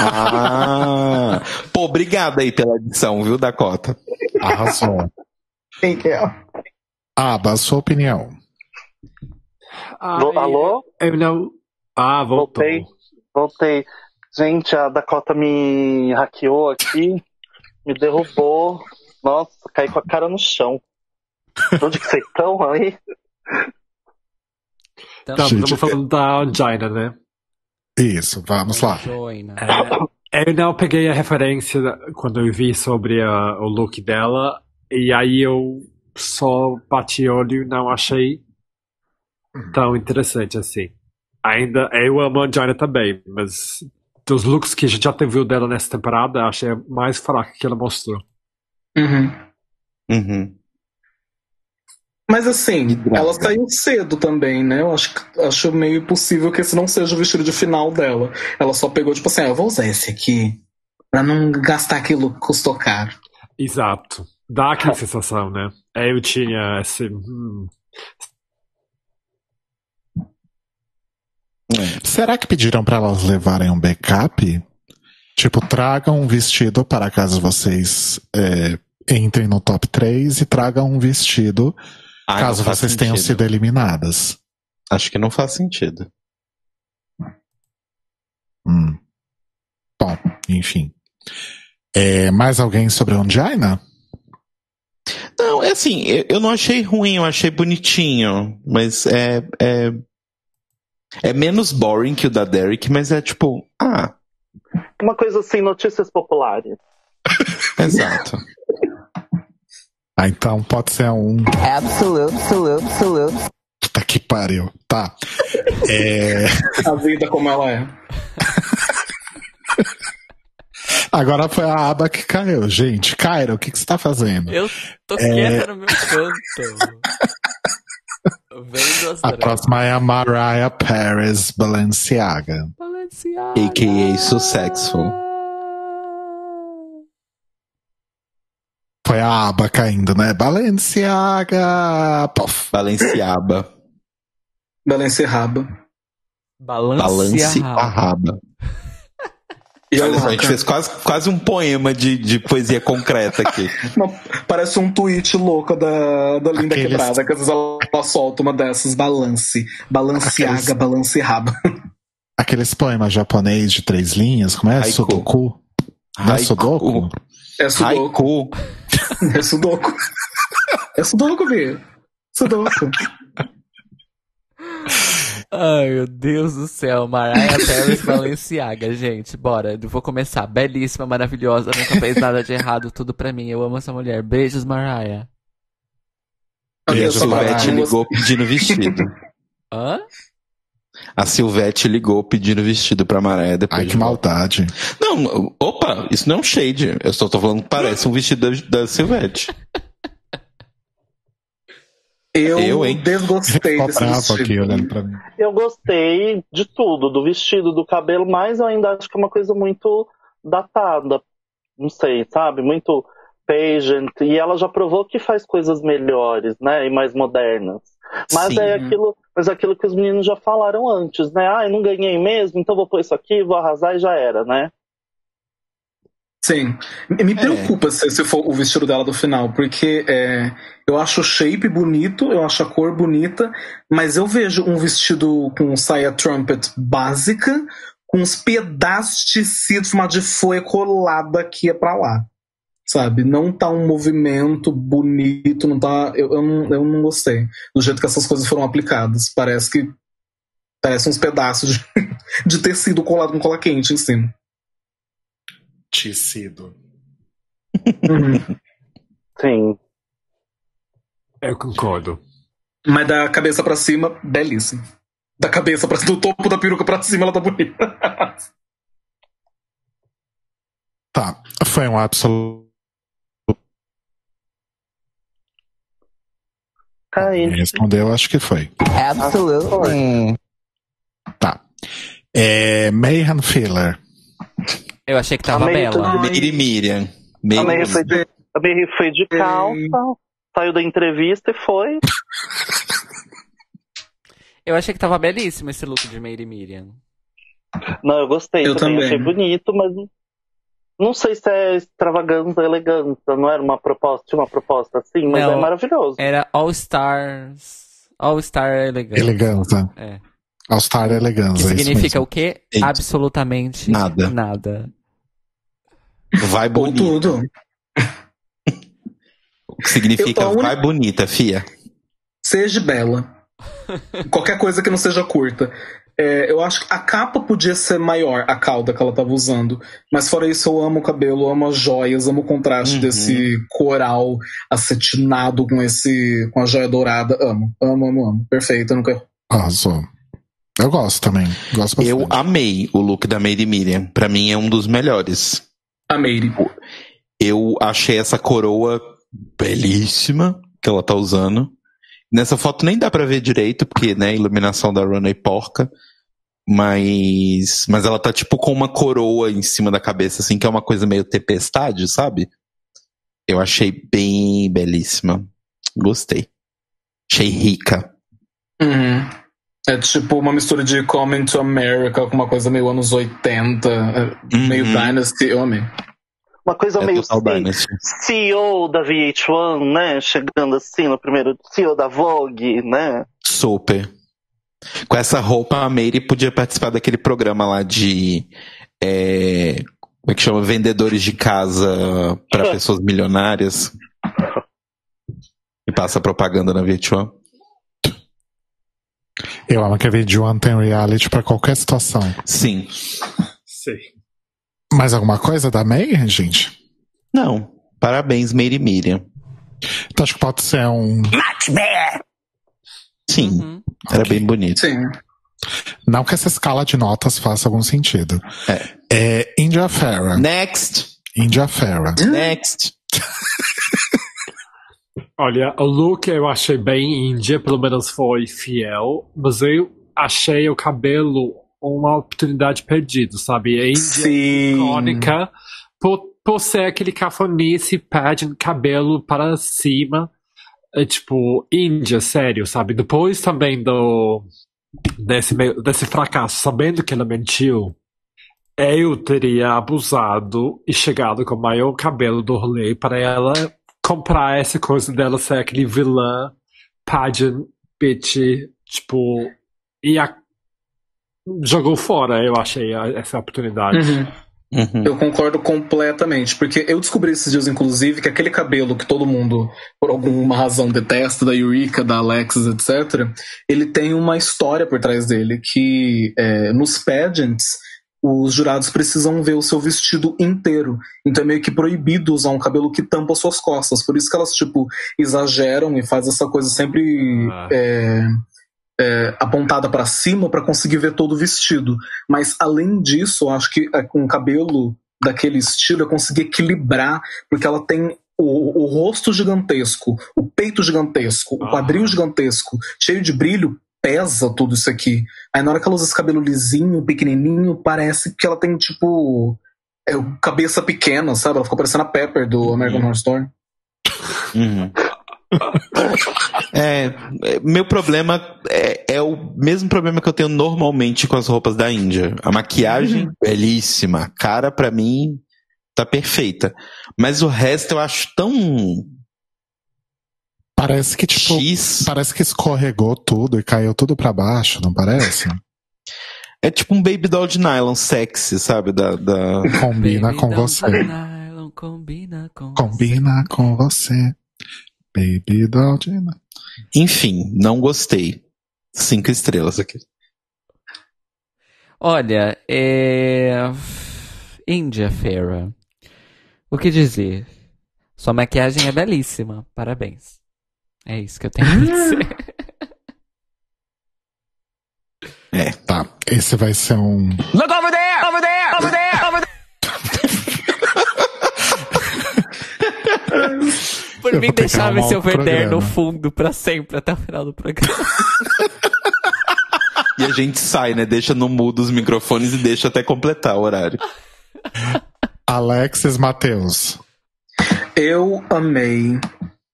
Ah. Pô, obrigado aí pela edição, viu, Dakota? Arrasou. Quem que é? Aba, a sua opinião. Vo- Alô? Eu não. Ah, voltou. Voltei. Voltei. Gente, a Dakota me hackeou aqui, me derrubou. Nossa, caí com a cara no chão. Onde que vocês estão aí? Então, Tá, Gente, estamos falando da Angina, né? Isso, vamos lá. Joina. É, eu não peguei a referência quando eu vi sobre a- o look dela, e aí eu só bati olho e não achei tão interessante assim. Ainda, eu amo a Angina também, mas dos looks que a gente já viu dela nessa temporada, achei mais fraca que ela mostrou. Uhum. Uhum. Mas assim, ela saiu cedo também, né? Eu acho, que- acho meio impossível que esse não seja o vestido de final dela. Ela só pegou, tipo assim, ah, eu vou usar esse aqui. Pra não gastar aquilo que custou caro. Exato. Dá aquela sensação, né? Eu tinha esse. hum, Será que pediram pra elas levarem um backup? Tipo, tragam um vestido para caso vocês é, entrem no top 3 e tragam um vestido Ah, caso vocês tenham sentido. sido eliminadas. Acho que não faz sentido. Hum. Bom, enfim. É, mais alguém sobre a Angina? Não, é assim, eu, eu não achei ruim, eu achei bonitinho. Mas é, é. É menos boring que o da Derek, mas é tipo. Ah, Uma coisa assim, notícias populares. exato. Ah, então pode ser um. Absolute, absolute, absolute. Puta que pariu. Tá. É, A vida como ela é. agora foi a aba que caiu. Gente, Cairo, o que, que você tá fazendo? Eu tô É. quieta no meu canto. Vendo as A próxima é a Mariah Perez Balenciaga. Balenciaga. AKA Successful. Foi a aba caindo, né? Balenciaga! Pof. Balenciaba. Balenciaga. Balance Balance a raba. E Olha só, a gente fez quase, quase um poema de, de poesia concreta aqui. Parece um tweet louco da, da Linda Aqueles- Quebrada, que às vezes ela, ela solta uma dessas, balance, balanceaga, Aqueles- balanceaba. Aqueles poemas japonês de três linhas, como é? Haiku. Sudoku? Não é Haiku. Sudoku? É sudoku. Haiku. É sudoku. É sudoku, Bia. Sudoku. Ai, meu Deus do céu. Mariah Paris Balenciaga, gente. Bora, eu vou começar. Belíssima, maravilhosa, nunca fez nada de errado, tudo pra mim. Eu amo essa mulher. Beijos, Mariah. E a Beijo, Silvete Mariah. ligou pedindo vestido. Hã? A Silvete ligou pedindo vestido pra Mariah depois. Ai, que de maldade. Não, opa, isso não é um shade. Eu só tô falando que parece um vestido da, da Silvete. Eu, Eu, hein? desgostei Ficou desse vestido. aqui olhando pra mim. Eu gostei de tudo, do vestido, do cabelo, mas eu ainda acho que é uma coisa muito datada. não sei, sabe? Muito pageant. E ela já provou que faz coisas melhores, né? E mais modernas. Mas Sim. é aquilo, mas é aquilo que os meninos já falaram antes, né? Ah, eu não ganhei mesmo, então vou pôr isso aqui, vou arrasar e já era, né? Sim. Me me preocupa se, se for o vestido dela do final, porque é, eu acho o shape bonito, eu acho a cor bonita, mas eu vejo um vestido com saia trumpet básica, com uns pedaços de tecido formado de folha colada aqui é pra lá. Sabe? Não tá um movimento bonito, não tá. Eu, eu, não, eu não gostei do jeito que essas coisas foram aplicadas. Parece que. Parece uns pedaços de, de tecido colado com cola quente em cima. Tecido. Sim. Eu concordo. Mas da cabeça pra cima, belíssimo. Da cabeça pra do topo da peruca pra cima, ela tá bonita. Tá. Foi um absoluto. Respondeu, acho que foi. Absolutely. Tá. É, Mayhem Filler. Eu achei que tava Amei bela. Mary Miriam. A Mary Mary foi de, a Mary foi de calça, saiu da entrevista e foi. Eu achei que tava belíssimo esse look de Mary Miriam. Não, eu gostei Eu também, também. achei bonito, mas não sei se é extravagância, elegância, não era uma proposta, tinha uma proposta assim, mas Não. é maravilhoso. Era All Stars. All Star Elegance. Eleganza. É. All Star Que Eleganza. isso significa o quê? Eita. Absolutamente Nada. nada. Vai Ou bonita. tudo. O que significa vai bonita, fia. Seja bela. Qualquer coisa que não seja curta. É, eu acho que a capa podia ser maior, a cauda que ela tava usando. Mas fora isso, eu amo o cabelo, amo as joias, amo o contraste Uhum. desse coral acetinado com esse. com a joia dourada. Amo, amo, amo, amo. Perfeito, eu nunca. Arrasou. Eu gosto também. Gosto bastante. Eu amei o look da Mary Miriam. Pra mim é um dos melhores. Amei. Eu achei essa coroa belíssima que ela tá usando. Nessa foto nem dá pra ver direito, porque, né, a iluminação da Runway porca. Mas, mas ela tá tipo com uma coroa em cima da cabeça, assim, que é uma coisa meio tempestade, sabe? Eu achei bem belíssima. Gostei. Achei rica. Uhum. É tipo uma mistura de Coming to America com uma coisa meio anos 80, é, meio Uhum. Dynasty. Eu amei. Uma coisa É meio Dynasty. CEO da VH1, né? Chegando assim no primeiro CEO da Vogue, né? Super. Com essa roupa, a Mary podia participar daquele programa lá de. é, como é que chama? Vendedores de casa para pessoas milionárias. E passa propaganda na VH1. Eu amo que a Videoan tem reality pra qualquer situação. Sim. Sim. Mais alguma coisa da May, gente? Não. Parabéns, Mary Miriam. Então acho que pode ser um. Sim. Uhum. Era bem bonito. Sim. Não que essa escala de notas faça algum sentido. É, India Farah. Next. India Farah. Next. Olha, o look eu achei bem índia, pelo menos foi fiel, mas eu achei o cabelo uma oportunidade perdida, sabe? A Índia Sim. icônica por, por ser aquele cafonice, pageant, cabelo para cima. É tipo, Índia, sério, sabe? Depois também do desse, meio- desse fracasso, sabendo que ela mentiu, eu teria abusado e chegado com o maior cabelo do rolê para ela comprar essa coisa dela ser aquele vilã, pageant, bitch, tipo, e a- jogou fora, eu achei, essa oportunidade. Uhum. Uhum. Eu concordo completamente, porque eu descobri esses dias, inclusive, que aquele cabelo que todo mundo, por alguma razão, detesta, da Eureka, da Alexis, etc., ele tem uma história por trás dele, que é, nos pageants, os jurados precisam ver o seu vestido inteiro. Então é meio que proibido usar um cabelo que tampa suas costas. Por isso que elas, tipo, exageram e faz essa coisa sempre Ah. é, é, apontada pra cima pra conseguir ver todo o vestido. Mas além disso, eu acho que é, com o cabelo daquele estilo é conseguir equilibrar, porque ela tem o, o rosto gigantesco, o peito gigantesco, o Ah. quadril gigantesco, cheio de brilho, pesa tudo isso aqui. Aí na hora que ela usa esse cabelo lisinho, pequenininho, parece que ela tem tipo. é, cabeça pequena, sabe? Ela ficou parecendo a Pepper do American Horror Story. Uhum. É, é, meu problema é, é o mesmo problema que eu tenho normalmente com as roupas da Índia. A maquiagem, belíssima. A cara, pra mim, tá perfeita. Mas o resto eu acho tão Parece que, tipo, X. parece que escorregou tudo e caiu tudo pra baixo, não parece? É tipo um baby doll de nylon sexy, sabe? Da, da... Combina Baby com doll você. de nylon, combina com Combina com você. Baby nylon. Enfim, não gostei. Cinco estrelas aqui. Olha, é. Índia Farah. O que dizer? Sua maquiagem é belíssima. Parabéns. É isso que eu tenho pra dizer. É. Tá, esse vai ser um. Look over there! Over there! Over there! Over there! Por Eu mim, deixava esse overder no fundo pra sempre, até o final do programa. E a gente sai, né? Deixa no mudo os microfones e deixa até completar o horário. Alexis Mateus. Eu amei.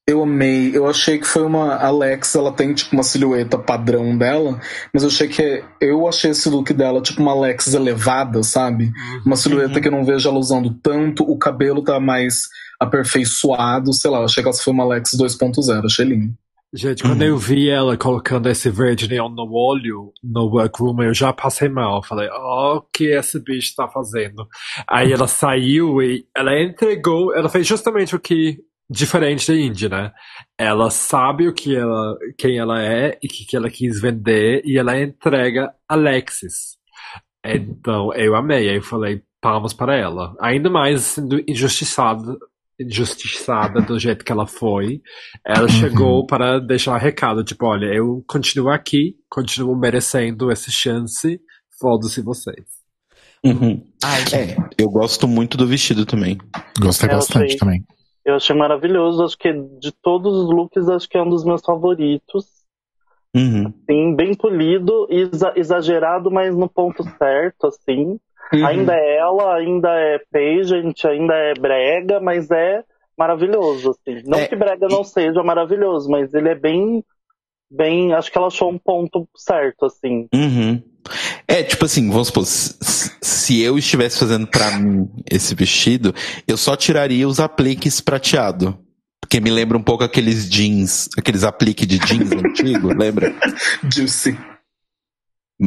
Eu amei. Eu achei que foi uma. A Alex, ela tem tipo uma silhueta padrão dela, mas eu achei que. Eu achei esse look dela tipo uma Alex elevada, sabe? Uma silhueta que eu não vejo ela usando tanto. O cabelo tá mais aperfeiçoado, sei lá. Eu achei que ela foi uma Alex 2.0. Achei lindo. Gente, quando eu vi ela colocando esse verde neon no olho, no workroom, eu já passei mal. Falei, ó, o que esse bicho tá fazendo? Aí ela saiu e ela entregou, ela fez justamente o que diferente da Indy, né? Ela sabe o que ela, quem ela é e o que, que ela quis vender e ela entrega Alexis. Então, eu amei. Aí eu falei, palmas para ela. Ainda mais sendo injustiçada, injustiçada do jeito que ela foi. Ela chegou para deixar recado, tipo, olha, eu continuo aqui, continuo merecendo essa chance, foda-se vocês. Uhum. Ai, É, eu gosto muito do vestido também. Gostei É, eu bastante também. Eu achei maravilhoso. Acho que de todos os looks, acho que é um dos meus favoritos. Uhum. Sim, bem polido, exa- exagerado, mas no ponto certo, assim. Uhum. Ainda é ela, ainda é pageant, ainda é brega, mas é maravilhoso, assim. Não É, que brega não seja maravilhoso, mas ele é bem, bem, acho que ela achou um ponto certo, assim. Uhum. É, tipo assim, vamos supor, se, se eu estivesse fazendo pra mim esse vestido, eu só tiraria os apliques prateado. Porque me lembra um pouco aqueles jeans, aqueles apliques de jeans antigo, lembra? Juicy.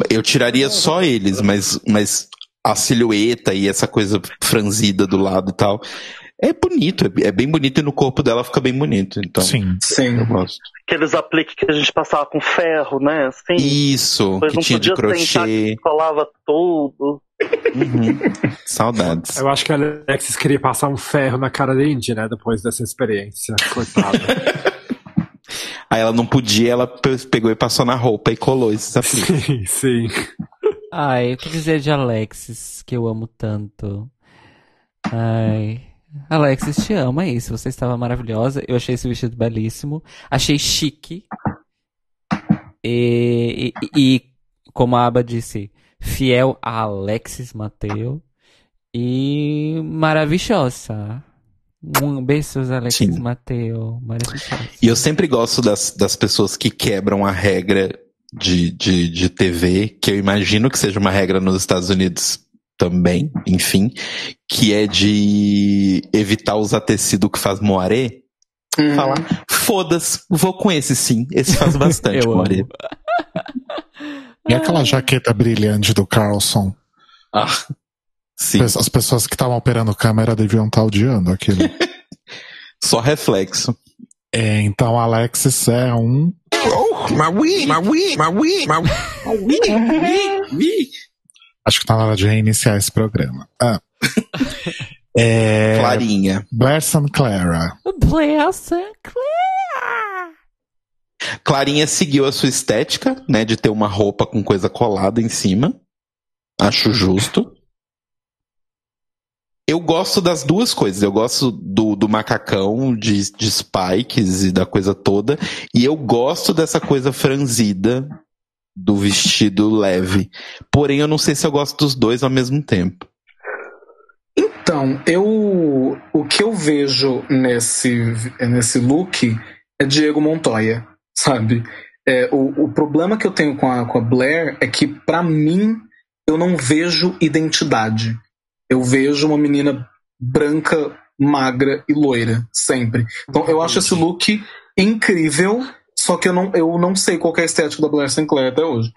Eu tiraria só eles, mas, mas a silhueta e essa coisa franzida do lado e tal. É bonito, é, é bem bonito e no corpo dela fica bem bonito. Então, Sim. Sim. eu gosto. Aqueles apliques que a gente passava com ferro, né? Assim. Isso, que não tinha de crochê. colava tudo. Uhum. Saudades. Eu acho que a Alexis queria passar um ferro na cara da Indy, né? Depois dessa experiência. Coitada. Aí ela não podia, ela pe- pegou e passou na roupa e colou esses apliques. sim, sim. Ai, o que dizer de Alexis, que eu amo tanto? Ai. Alexis, te amo, é isso. Você estava maravilhosa. Eu achei esse vestido belíssimo. Achei chique. E, e, e, como a Aba disse, fiel a Alexis Mateu. E maravilhosa. Um beijos, Alexis Sim. Mateu. Maravilhosa. E eu sempre gosto das, das pessoas que quebram a regra de, de, de TV, que eu imagino que seja uma regra nos Estados Unidos também, enfim, que é de evitar usar tecido que faz moaré. Uhum. Falar, foda-se, vou com esse sim. Esse faz bastante moaré. E aquela jaqueta brilhante do Carlson? Ah, sim, As pessoas que estavam operando câmera deviam estar odiando aquilo. só reflexo. É, então Alexis é um. Oh, my weed, my weed, my weed, my Acho que tá na hora de reiniciar esse programa. Ah. É, Clarinha. Blair Clara. Bless Clarinha seguiu a sua estética, né, de ter uma roupa com coisa colada em cima. Acho justo. Eu gosto das duas coisas. Eu gosto do, do macacão, de, de spikes e da coisa toda. E eu gosto dessa coisa franzida do vestido leve. Porém, eu não sei se eu gosto dos dois ao mesmo tempo. Então, eu o que eu vejo nesse, nesse look é Diego Montoya, sabe? É, o, o problema que eu tenho com a, com a Blair é que, pra mim, eu não vejo identidade. Eu vejo uma menina branca, magra e loira, sempre. Então eu acho esse look incrível, só que eu não, eu não sei qual que é a estética da Blair Sinclair até hoje.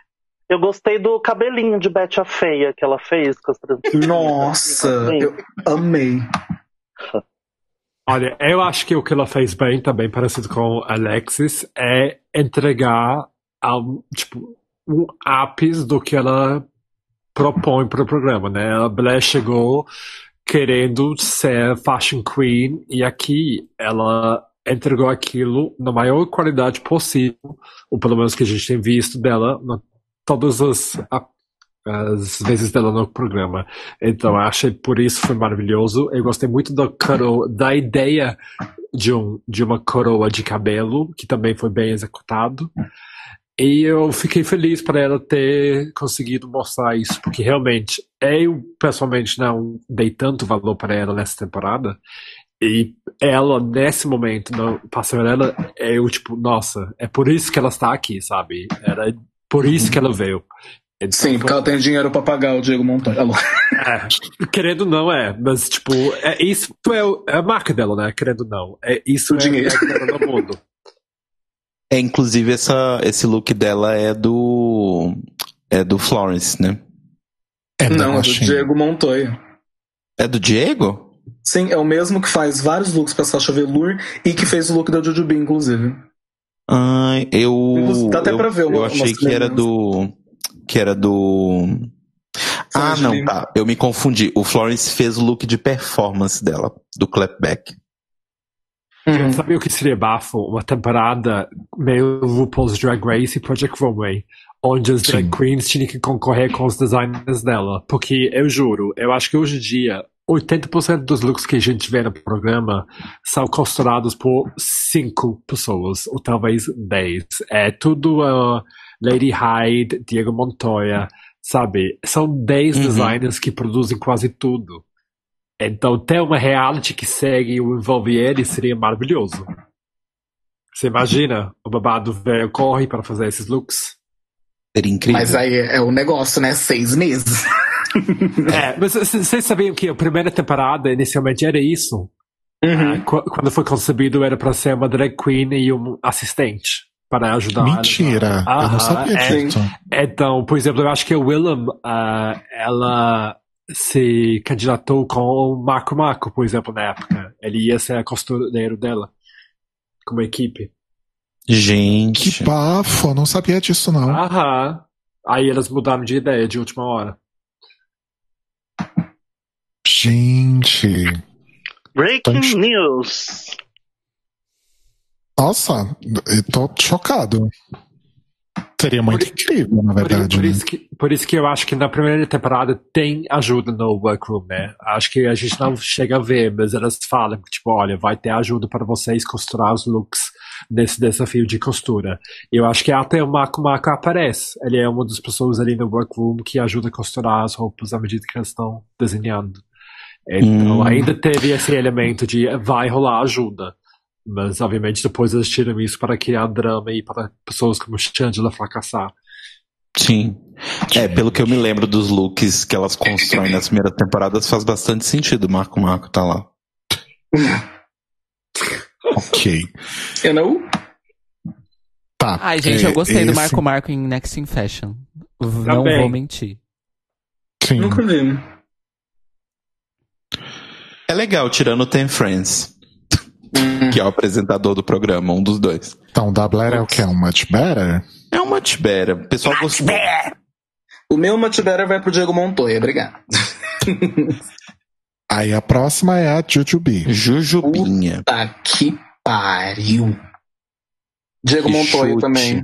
Eu gostei do cabelinho de Betty a Feia que ela fez. Com as Nossa, eu amei. Olha, eu acho que o que ela fez bem, também parecido com Alexis, é entregar ao, tipo, um ápice do que ela propõe para o programa, né? A Blair chegou querendo ser fashion queen e aqui ela entregou aquilo na maior qualidade possível, ou pelo menos que a gente tem visto dela na, todas as, a- as vezes dela no programa. Então, eu achei por isso foi maravilhoso. Eu gostei muito da coroa, da ideia de, um, de uma coroa de cabelo, que também foi bem executado. E eu fiquei feliz para ela ter conseguido mostrar isso, porque realmente eu pessoalmente não dei tanto valor para ela nessa temporada. E ela, nesse momento, no passarela, eu, tipo, nossa, é por isso que ela está aqui, sabe? Era por isso que ela veio. Então, Sim, porque ela tem dinheiro pra pagar o Diego Montoya. Alô. é, querendo não é, mas tipo, é, isso é, é a marca dela, né? Querendo não. É, isso O é dinheiro. a dela no mundo. É, inclusive, essa, esse look dela é do. É do Florence, né? É Não, é do. Diego Montoya. É do Diego? Sim, é o mesmo que faz vários looks pra Sasha Velour e que fez o look da Jujubee, inclusive. Ai, eu. Dá até eu, pra ver uma- eu achei que era do. Que era do. Ah, não, tá. Eu me confundi. O Florence fez o look de performance dela, do clapback. Uhum. Sabe o que seria bafo? Uma temporada meio RuPaul's Drag Race e Project Runway, onde as drag Sim. queens tinham que concorrer com os designers dela. Porque eu juro, eu acho que hoje em dia 80% dos looks que a gente vê no programa são costurados por cinco pessoas, ou talvez 10. É tudo uh, Lady Hyde, Diego Montoya, sabe? São 10 Uhum. designers que produzem quase tudo. Então, ter uma reality que segue e o envolve ele seria maravilhoso. Você imagina? O babado velho corre para fazer esses looks? Seria incrível. Mas aí é o negócio, né? Seis meses. É, mas vocês sabiam que a primeira temporada inicialmente era isso? Uhum. Ah, qu- Quando foi concebido era para ser uma drag queen e um assistente para ajudar. Mentira, eu Aham, não sabia é. disso. Então, por exemplo, eu acho que a Willem, ah, ela se candidatou com o Marco Marco, por exemplo, na época. Ele ia ser a costureiro dela, como equipe. Gente. Que bafo, eu não sabia disso não. Aham. Aí elas mudaram de ideia de última hora. Gente. Breaking Então- news. Nossa, eu tô chocado. Seria muito Por- incrível, na Por, verdade. por né? isso que, por isso que eu acho que na primeira temporada tem ajuda no workroom, né? Acho que a gente não chega a ver, mas elas falam que, tipo, olha, vai ter ajuda para vocês costurar os looks nesse desafio de costura. E eu acho que até o Marco Marco aparece. Ele é uma das pessoas ali no workroom que ajuda a costurar as roupas à medida que elas estão desenhando. Então Hum. ainda teve esse elemento de vai rolar ajuda. Mas, obviamente, depois eles tiram isso para criar drama e para pessoas como Chandler fracassar. Sim. É, pelo que eu me lembro dos looks que elas constroem nas primeiras temporadas, faz bastante sentido. O Marco Marco tá lá. Ok. You know? Tá. Ai, gente, eu gostei do esse- Marco Marco em Next in Fashion. Não Também. vou mentir. Sim. Nunca vi. É legal, tirando o Ten Friends, que é o apresentador do programa, um dos dois. Então, da Blair é o que? Um much better? É um much better. O pessoal gostou. O meu Much Better vai pro Diego Montoya, obrigado. Aí a próxima é a Jujubee. Jujubinha. Tá que pariu. Diego Que Montoya chute. também.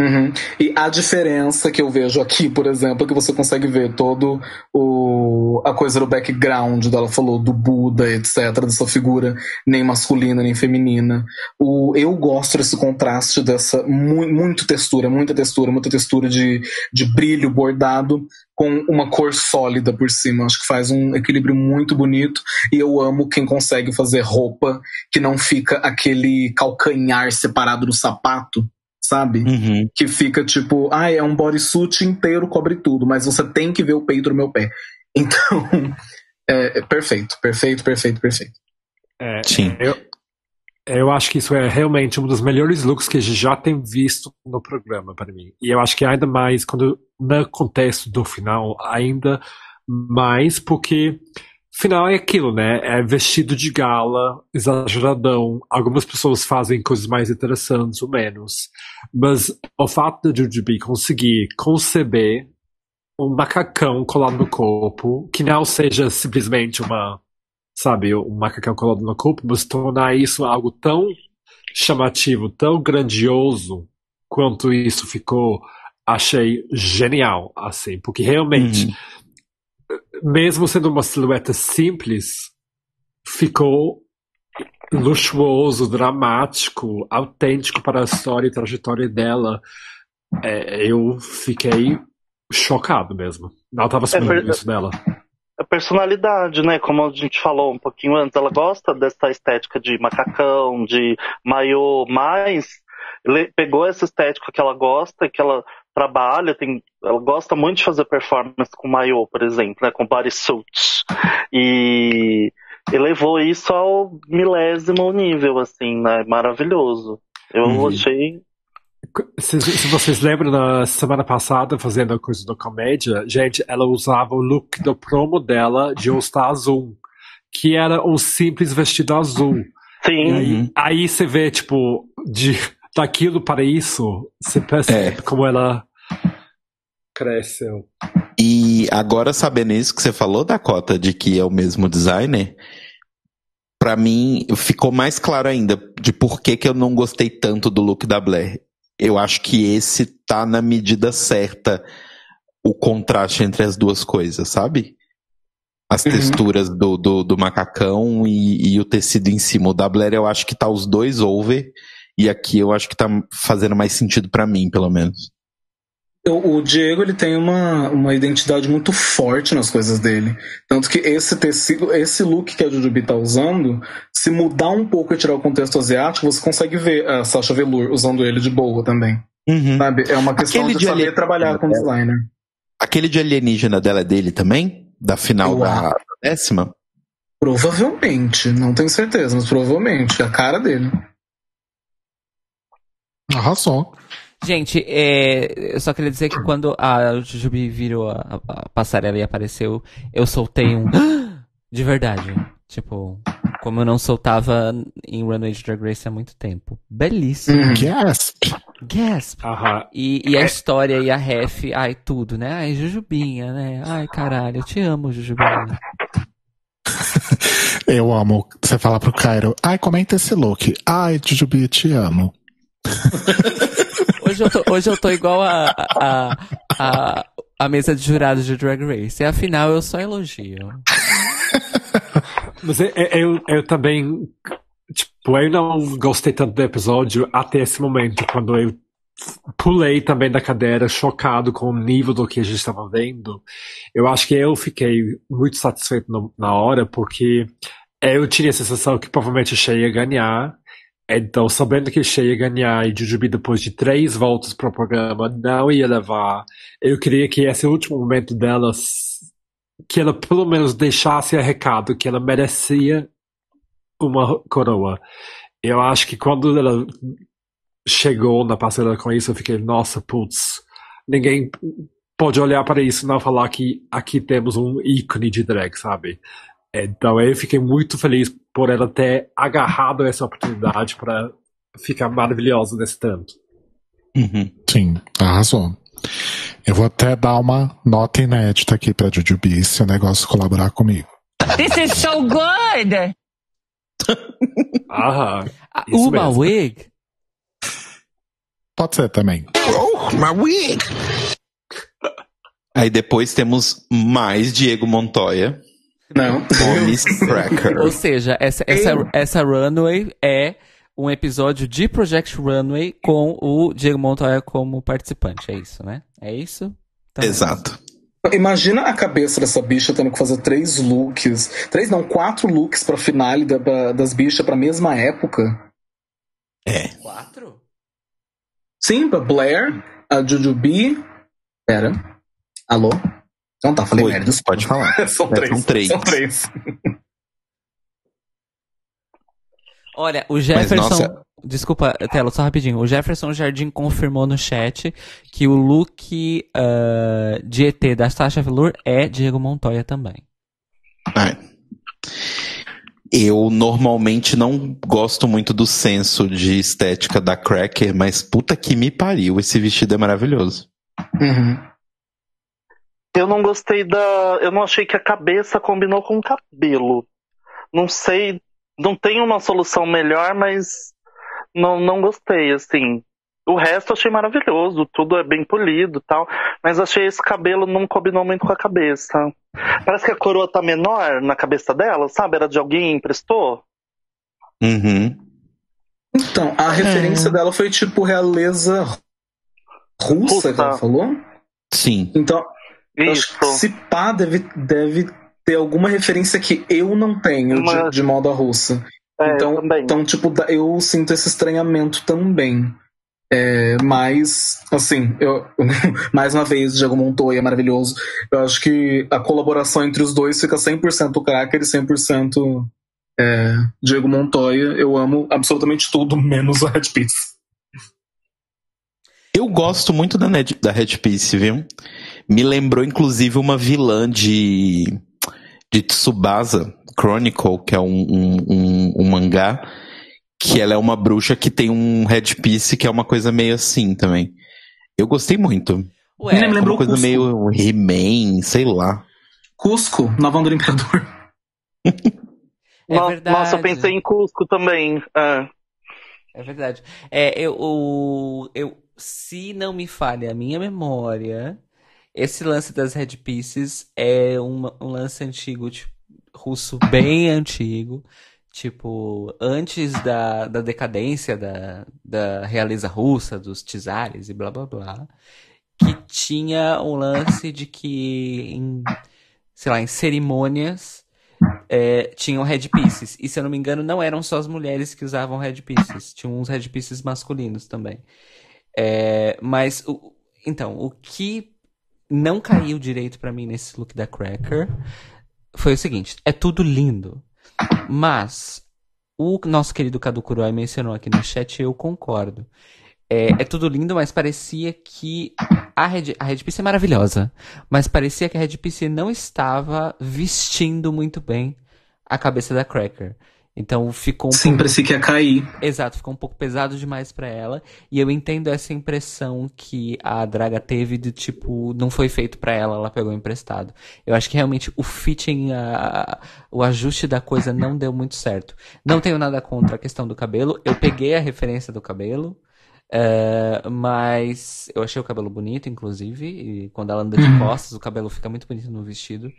Uhum. E a diferença que eu vejo aqui, por exemplo, é que você consegue ver todo o a coisa do background dela falou do Buda, etc, dessa figura nem masculina nem feminina. O eu gosto desse contraste dessa mu muito textura, muita textura, muita textura de, de brilho bordado com uma cor sólida por cima. Acho que faz um equilíbrio muito bonito e eu amo quem consegue fazer roupa que não fica aquele calcanhar separado do sapato sabe? Uhum. Que fica tipo, ah, é um bodysuit inteiro, cobre tudo, mas você tem que ver o peito do meu pé. Então, é, é perfeito, perfeito, perfeito, perfeito. É, Sim. Eu, eu acho que isso é realmente um dos melhores looks que a gente já tem visto no programa para mim. E eu acho que ainda mais quando no contexto do final, ainda mais porque final é aquilo, né? É vestido de gala, exageradão. Algumas pessoas fazem coisas mais interessantes ou menos. Mas o fato da Jujubee conseguir conceber um macacão colado no corpo, que não seja simplesmente uma, sabe, um macacão colado no corpo, mas tornar isso algo tão chamativo, tão grandioso quanto isso ficou, achei genial, assim, porque realmente, mesmo sendo uma silhueta simples, ficou luxuoso, dramático, autêntico para a história e trajetória dela. É, eu fiquei chocado mesmo. Não estava esperando verdade. isso dela. A personalidade, né? Como a gente falou um pouquinho antes, ela gosta dessa estética de macacão, de maiô, mas pegou essa estética que ela gosta, que ela trabalha, tem, ela gosta muito de fazer performance com maiô, por exemplo, né? Com bodysuit. E elevou isso ao milésimo nível, assim, né? Maravilhoso. Eu Uhum. achei. Se, se vocês lembram na semana passada, fazendo a coisa da comédia, gente, ela usava o look do promo dela de All Star Azul, que era um simples vestido azul. Sim. E aí, aí você vê, tipo, de daquilo para isso, você percebe como ela cresceu. E agora, sabendo isso que você falou, Dakota, de que é o mesmo designer, pra mim ficou mais claro ainda de por que, que eu não gostei tanto do look da Blair. Eu acho que esse tá na medida certa o contraste entre as duas coisas, sabe? As Uhum. texturas do, do, do macacão e, e o tecido em cima. O da Blair eu acho que tá os dois over, e aqui eu acho que tá fazendo mais sentido pra mim, pelo menos. O, o Diego ele tem uma, uma identidade muito forte nas coisas dele. Tanto que esse tecido, esse look que a Jujubi tá usando, se mudar um pouco e tirar o contexto asiático, você consegue ver a Sasha Velour usando ele de boa também. Sabe? É uma questão Aquele de de saber alienígena trabalhar com dela. designer. Aquele de alienígena dela é dele também? Da final da acho. décima? Provavelmente, não tenho certeza, mas provavelmente. É a cara dele. Arrasou. Gente, é, eu só queria dizer que quando a Jujubi virou a, a passarela e apareceu, eu soltei um de verdade. Tipo, como eu não soltava em Runway de Drag Race há muito tempo. Belíssimo. Uhum. Gasp. Gasp. Aham. E, e a história e a ref, ai, tudo, né? Ai, Jujubinha, né? Ai, caralho, eu te amo, Jujubinha. Eu amo. Você fala pro Cairo, ai, comenta esse look. Ai, Jujubi, te amo. Hoje eu tô, hoje eu tô igual a, a, a, a mesa de jurados de Drag Race. E afinal, eu só elogio. Mas eu, eu, eu também, tipo, eu não gostei tanto do episódio até esse momento, quando eu pulei também da cadeira, chocado com o nível do que a gente estava vendo. Eu acho que eu fiquei muito satisfeito no- na hora, porque eu tinha a sensação que provavelmente a Shea ia ganhar. Então, sabendo que Shea ia ganhar e Jujubi depois de três voltas para o programa não ia levar, eu queria que esse último momento dela que ela pelo menos deixasse a recado que ela merecia uma coroa. Eu acho que quando ela chegou na passarela com isso, eu fiquei, nossa, putz, ninguém pode olhar para isso e não falar que aqui temos um ícone de drag, sabe? Então eu fiquei muito feliz por ela ter agarrado essa oportunidade para ficar maravilhosa desse tanto. Sim, arrasou. Eu vou até dar uma nota inédita aqui pra Jujubi se o negócio colaborar comigo. This is so good. Aham. Ah, uma mesmo. wig? pode ser também. Oh, my wig! Aí depois temos mais Diego Montoya. Não. Miss Cracker. Ou seja, essa, essa, essa runway é um episódio de Project Runway com o Diego Montoya como participante. É isso, né? É isso? Então, Exato. Imagina a cabeça dessa bicha tendo que fazer três looks. Três, não, quatro looks pra finale da- da- das bichas pra mesma época. É. Quatro? Sim, pra Blair, a Jujubee. Pera. Alô? Não tá, falei Oi, merda. pode falar. São É, três. são três. São três. Olha, o Jefferson. nossa- Desculpa, Telo, só rapidinho. O Jefferson Jardim confirmou no chat que o look ah, de ET da Sasha Velour é Diego Montoya também. É. Eu normalmente não gosto muito do senso de estética da Cracker, mas puta que me pariu, esse vestido é maravilhoso. Uhum. Eu não gostei da. Eu não achei que a cabeça combinou com o cabelo. Não sei. Não tem uma solução melhor, mas não, não gostei, assim. O resto eu achei maravilhoso, tudo é bem polido e tal, mas achei esse cabelo não combinou muito com a cabeça. Parece que a coroa tá menor na cabeça dela, sabe? Era de alguém emprestou? Uhum. Então, a referência dela foi tipo realeza russa, que ela falou? Sim. Então, que se pá, deve, deve ter alguma referência que eu não tenho Uma- de, de moda russa. É, então, então, tipo, eu sinto esse estranhamento também. É, mas, assim, eu, mais uma vez, Diego Montoya é maravilhoso. Eu acho que a colaboração entre os dois fica 100% Cracker e 100% é, Diego Montoya. Eu amo absolutamente tudo, menos o Red Piece. Eu gosto muito da, Ned, da Red Piece, viu? Me lembrou, inclusive, uma vilã de, de Tsubasa Chronicle, que é um, um, um, um mangá, que ela é uma bruxa que tem um Red Piece, que é uma coisa meio assim também. Eu gostei muito. Ué, Me lembrou uma coisa Cusco. meio He-Man, sei lá. Cusco, Onda do Imperador. É verdade. Nossa, eu pensei em Cusco também. É. É verdade. É, eu, o- eu, se não me falha a minha memória, esse lance das Red Pieces é uma- um lance antigo, tipo, russo bem antigo. Tipo, antes da, da decadência da, da realeza russa, dos czares e blá blá blá. Que tinha um lance de que em, sei lá, em cerimônias é, tinham red pieces. E se eu não me engano, não eram só as mulheres que usavam red pieces. Tinham uns red pieces masculinos também. É, mas, o- então, o que não caiu direito pra mim nesse look da Cracker foi o seguinte: é tudo lindo. Mas o nosso querido Cadu mencionou aqui no chat eu concordo. É, é tudo lindo, mas parecia que a Red, a Red Piece é maravilhosa, mas parecia que a Red Piece não estava vestindo muito bem a cabeça da Cracker. Então ficou um Sim, pouco... parecia que ia cair. Exato, ficou um pouco pesado demais pra ela. E eu entendo essa impressão que a Draga teve de tipo, não foi feito pra ela, ela pegou emprestado. Eu acho que realmente o fitting, a- o ajuste da coisa não deu muito certo. Não tenho nada contra a questão do cabelo. Eu peguei a referência do cabelo. é, mas eu achei o cabelo bonito, inclusive. E quando ela anda de Uhum. costas, o cabelo fica muito bonito no vestido.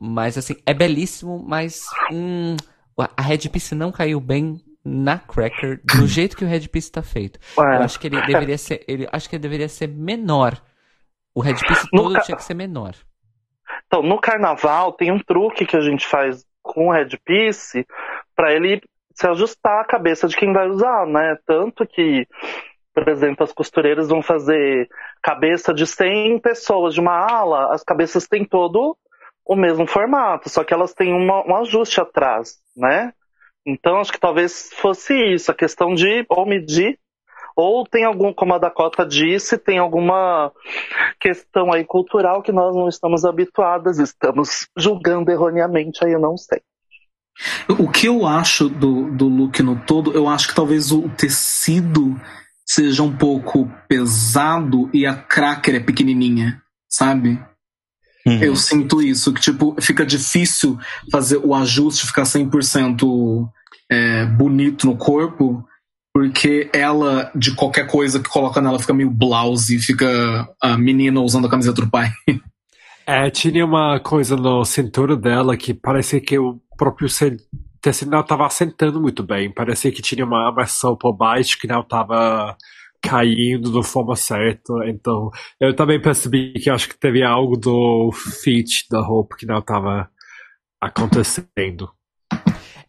Mas assim, é belíssimo, mas hum, a Red Piece não caiu bem na Cracker do jeito que o Red Piece tá feito. Ué. Eu acho que ele deveria ser, ele acho que ele deveria ser menor. O Red Piece todo ca- tinha que ser menor. Então, no carnaval tem um truque que a gente faz com o Red Piece pra ele se ajustar à cabeça de quem vai usar, né? Tanto que, por exemplo, as costureiras vão fazer cabeça de 100 pessoas de uma ala, as cabeças têm todo o mesmo formato, só que elas têm uma- um ajuste atrás, né? Então, acho que talvez fosse isso, a questão de ou medir, ou tem algum, como a Dakota disse, tem alguma questão aí cultural que nós não estamos habituadas, estamos julgando erroneamente, aí eu não sei. O que eu acho do, do look no todo, eu acho que talvez o tecido seja um pouco pesado e a cracker é pequenininha, sabe? Uhum. Eu sinto isso, que tipo, fica difícil fazer o ajuste ficar 100% é, bonito no corpo, Porque ela, de qualquer coisa que coloca nela, fica meio blouse, fica a menina usando a camiseta do pai. É, tinha uma coisa no cintura dela que parecia que o próprio tecido não estava assentando muito bem. Parecia que tinha uma armação por baixo que não estava caindo da forma certa. Então, eu também percebi que acho que teve algo do fit da roupa que não estava acontecendo.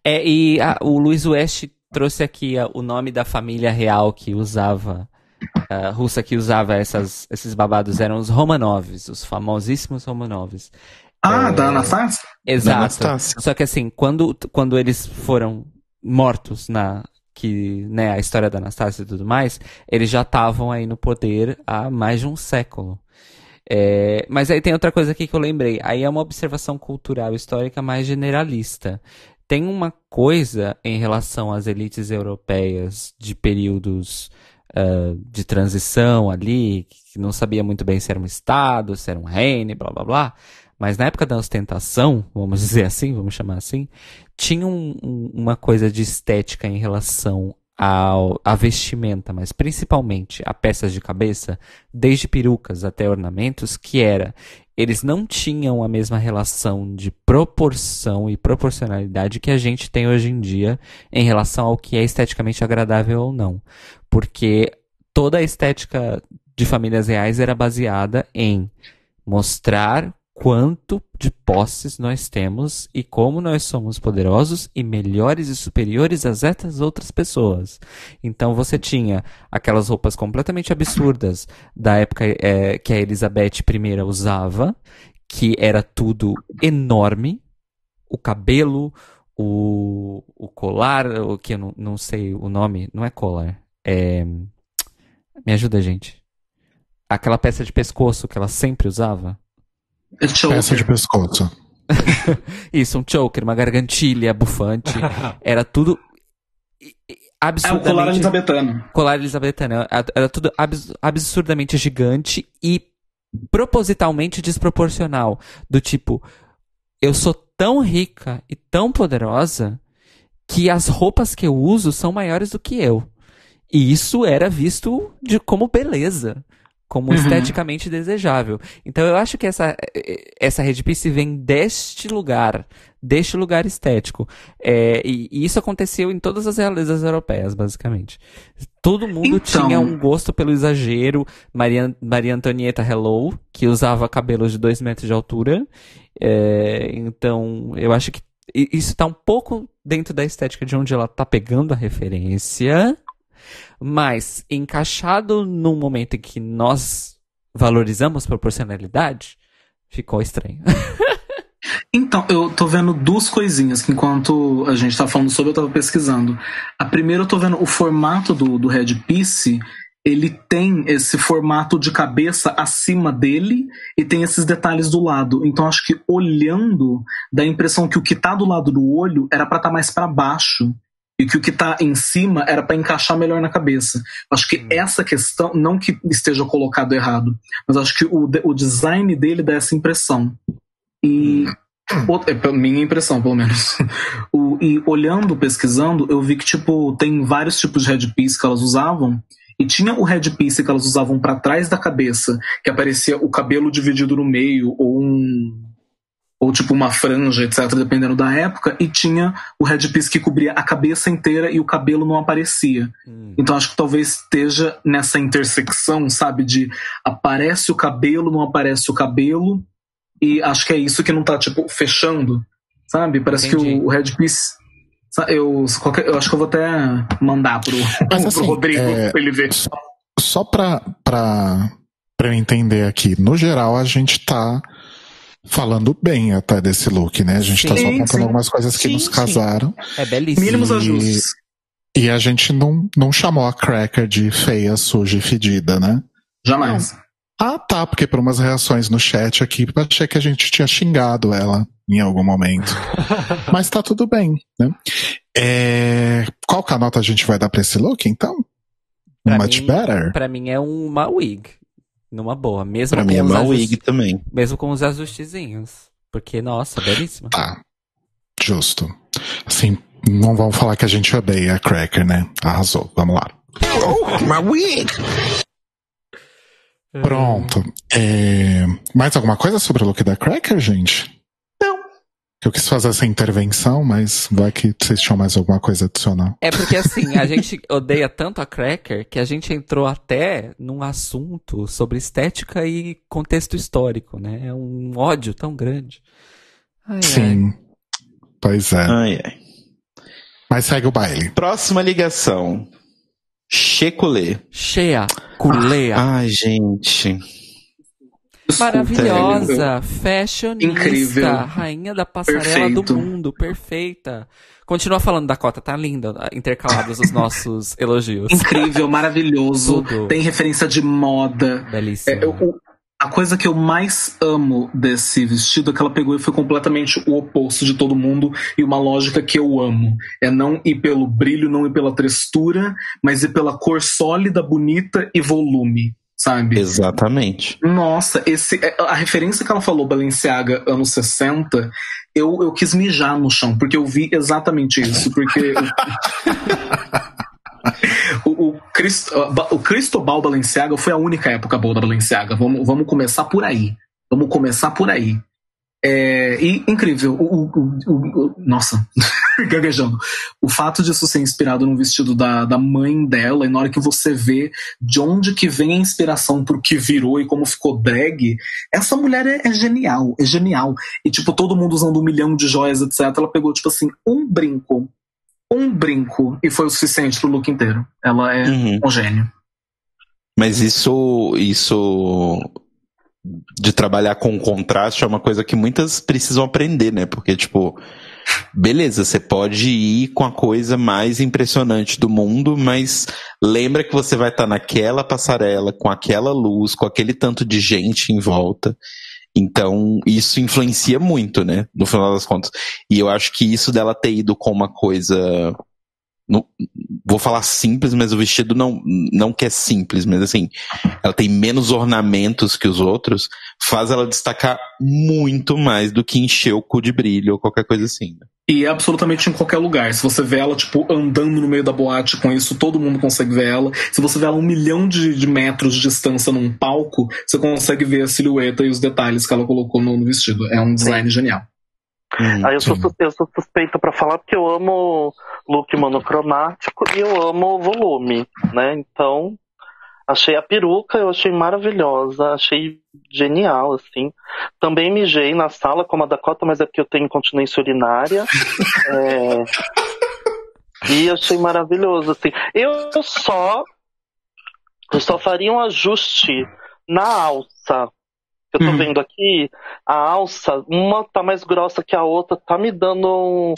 É, e a- o Luiz West trouxe aqui a- o nome da família real que usava, a russa que usava essas, esses babados, eram os Romanovs, os famosíssimos Romanovs. Ah, É, da Anastasia? Exato. Anastácia. Só que assim, quando, quando eles foram mortos na que, né, a história da Anastácia e tudo mais, eles já estavam aí no poder há mais de um século. É, mas aí tem outra coisa aqui que eu lembrei. Aí é uma observação cultural histórica mais generalista. Tem uma coisa em relação às elites europeias de períodos ah, de transição ali, que não sabia muito bem se era um estado, se era um reino, blá blá blá. Mas na época da ostentação, vamos dizer assim, vamos chamar assim, tinha um- um- uma coisa de estética em relação ao, à vestimenta, mas principalmente a peças de cabeça, desde perucas até ornamentos, que era, eles não tinham a mesma relação de proporção e proporcionalidade que a gente tem hoje em dia em relação ao que é esteticamente agradável ou não. Porque toda a estética de famílias reais era baseada em mostrar quanto de posses nós temos e como nós somos poderosos e melhores e superiores às essas outras pessoas. Então você tinha aquelas roupas completamente absurdas da época eh, que a Elizabeth I usava, que era tudo enorme, o cabelo, o, o colar, o que eu não, não sei o nome, não é colar, é... Me ajuda, gente. Aquela peça de pescoço que ela sempre usava. Peça de pescoço. Isso, um choker, uma gargantilha bufante. Era tudo i- i- É o absurdamente... colar elisabetano. Colar elisabetano. Era era tudo abs- absurdamente gigante e propositalmente desproporcional. Do tipo, eu sou tão rica e tão poderosa que as roupas que eu uso são maiores do que eu. E isso era visto de, como beleza, como Uhum. esteticamente desejável. Então eu acho que essa, essa Red Piece vem deste lugar, deste lugar estético. É, e, e isso aconteceu em todas as realezas europeias, basicamente. Todo mundo Então- tinha um gosto pelo exagero. Maria, Maria Antonieta Hello, que usava cabelos de dois metros de altura. É, então, eu acho que isso tá um pouco dentro da estética de onde ela tá pegando a referência. Mas, encaixado num momento em que nós valorizamos proporcionalidade, ficou estranho. Então, eu tô vendo duas coisinhas que enquanto a gente tá falando sobre, eu tava pesquisando. A primeira, eu tô vendo o formato do, do Red Piece, ele tem esse formato de cabeça acima dele e tem esses detalhes do lado. Então, acho que olhando, dá a impressão que o que tá do lado do olho era pra estar mais pra baixo. E que o que tá em cima era pra encaixar melhor na cabeça. Acho que essa questão, não que esteja colocado errado, mas acho que o, o design dele dá essa impressão. E Outra- é minha impressão, pelo menos. O- e olhando, pesquisando, eu vi que, tipo, tem vários tipos de headpiece que elas usavam. E tinha o headpiece que elas usavam pra trás da cabeça, que aparecia o cabelo dividido no meio, ou um. Ou tipo uma franja, etc., dependendo da época. E tinha o headpiece que cobria a cabeça inteira e o cabelo não aparecia. Então acho que talvez esteja nessa intersecção, sabe? De aparece o cabelo, não aparece o cabelo. E acho que é isso que não tá, tipo, fechando. Sabe? Parece Entendi. que o, o Headpiece. Eu, qualquer- eu acho que eu vou até mandar pro, Mas, pro assim, Rodrigo é, pra ele ver. Só, só pra, pra, pra eu entender aqui, no geral a gente tá falando bem até desse look, né? A gente tá só Sim, contando sim. algumas coisas que Sim, nos sim. casaram. É belíssimo. Mínimos E- ajustes. E a gente não, não chamou a Cracker de feia, suja e fedida, né? Jamais. Ah, tá, porque por umas reações no chat aqui, achei que a gente tinha xingado ela em algum momento. Mas tá tudo bem, né? É, Qual que a nota a gente vai dar pra esse look, então? Pra Much mim- better? Pra mim é uma wig. Numa boa. Mesmo Pra com mim é uma wig também. Mesmo com os ajustezinhos. Porque, nossa, belíssima. Tá. Justo. Assim, Não vamos falar que a gente odeia a Cracker, né? Arrasou. Vamos lá. Oh, my wig. Pronto. É, Mais alguma coisa sobre o look da Cracker, gente? Eu quis fazer essa intervenção, mas vai que vocês tinham mais alguma coisa adicional. É porque assim, a gente odeia tanto a Cracker que a gente entrou até num assunto sobre estética e contexto histórico, né? É um ódio tão grande. Ai, ai. Sim. Pois é. Ai, ai. Mas segue o baile. Próxima ligação. Checolê. Cheia, culeia, Ai, gente. Maravilhosa, fashionista, Incrível. rainha da passarela Perfeito. do mundo, perfeita. Continua falando da cota, tá linda, intercalados os nossos elogios. Incrível, maravilhoso. Tudo. Tem referência de moda. Belíssima. É, eu- a coisa que eu mais amo desse vestido é que ela pegou e foi completamente o oposto de todo mundo e uma lógica que eu amo. É não ir pelo brilho, não ir pela textura, mas ir pela cor sólida, bonita e volume, sabe? Exatamente. Nossa, esse, é, a referência que ela falou, Balenciaga, anos 60, eu, eu quis mijar no chão, porque eu vi exatamente isso. Porque o, o, o Cristobal Balenciaga foi a única época boa da Balenciaga. Vamos, vamos começar por aí. Vamos começar por aí. É, e incrível, o, o- o- o- nossa, gaguejando. O fato disso ser inspirado num vestido da, da mãe dela, e na hora que você vê de onde que vem a inspiração pro que virou e como ficou drag, essa mulher é, é genial, é genial. E tipo, todo mundo usando um milhão de joias, etc. Ela pegou, tipo assim, um brinco, um brinco, e foi o suficiente pro look inteiro. Ela é Uhum. um gênio. Mas isso, isso de trabalhar com contraste é uma coisa que muitas precisam aprender, né? Porque, tipo, beleza, você pode ir com a coisa mais impressionante do mundo, mas lembra que você vai estar naquela passarela, com aquela luz, com aquele tanto de gente em volta. Então, isso influencia muito, né? No final das contas. E eu acho que isso dela ter ido com uma coisa. No- vou falar simples, mas o vestido não, não que é simples, mas assim, ela tem menos ornamentos que os outros, faz ela destacar muito mais do que encher o cu de brilho ou qualquer coisa assim. né? E é absolutamente em qualquer lugar. Se você vê ela, tipo, andando no meio da boate com isso, todo mundo consegue ver ela. Se você vê ela um milhão de, de metros de distância num palco, você consegue ver a silhueta e os detalhes que ela colocou no, no vestido. É um design genial. Aí eu sou, eu sou suspeita pra falar porque eu amo look monocromático e eu amo volume, né? Então, achei a peruca, eu achei maravilhosa, achei genial, assim. Também mijei na sala como a Dakota, mas é porque eu tenho incontinência urinária. É, E achei maravilhoso, assim. Eu só. Eu só faria um ajuste na alça. Eu tô Hum. vendo aqui, a alça, uma tá mais grossa que a outra, tá me dando um,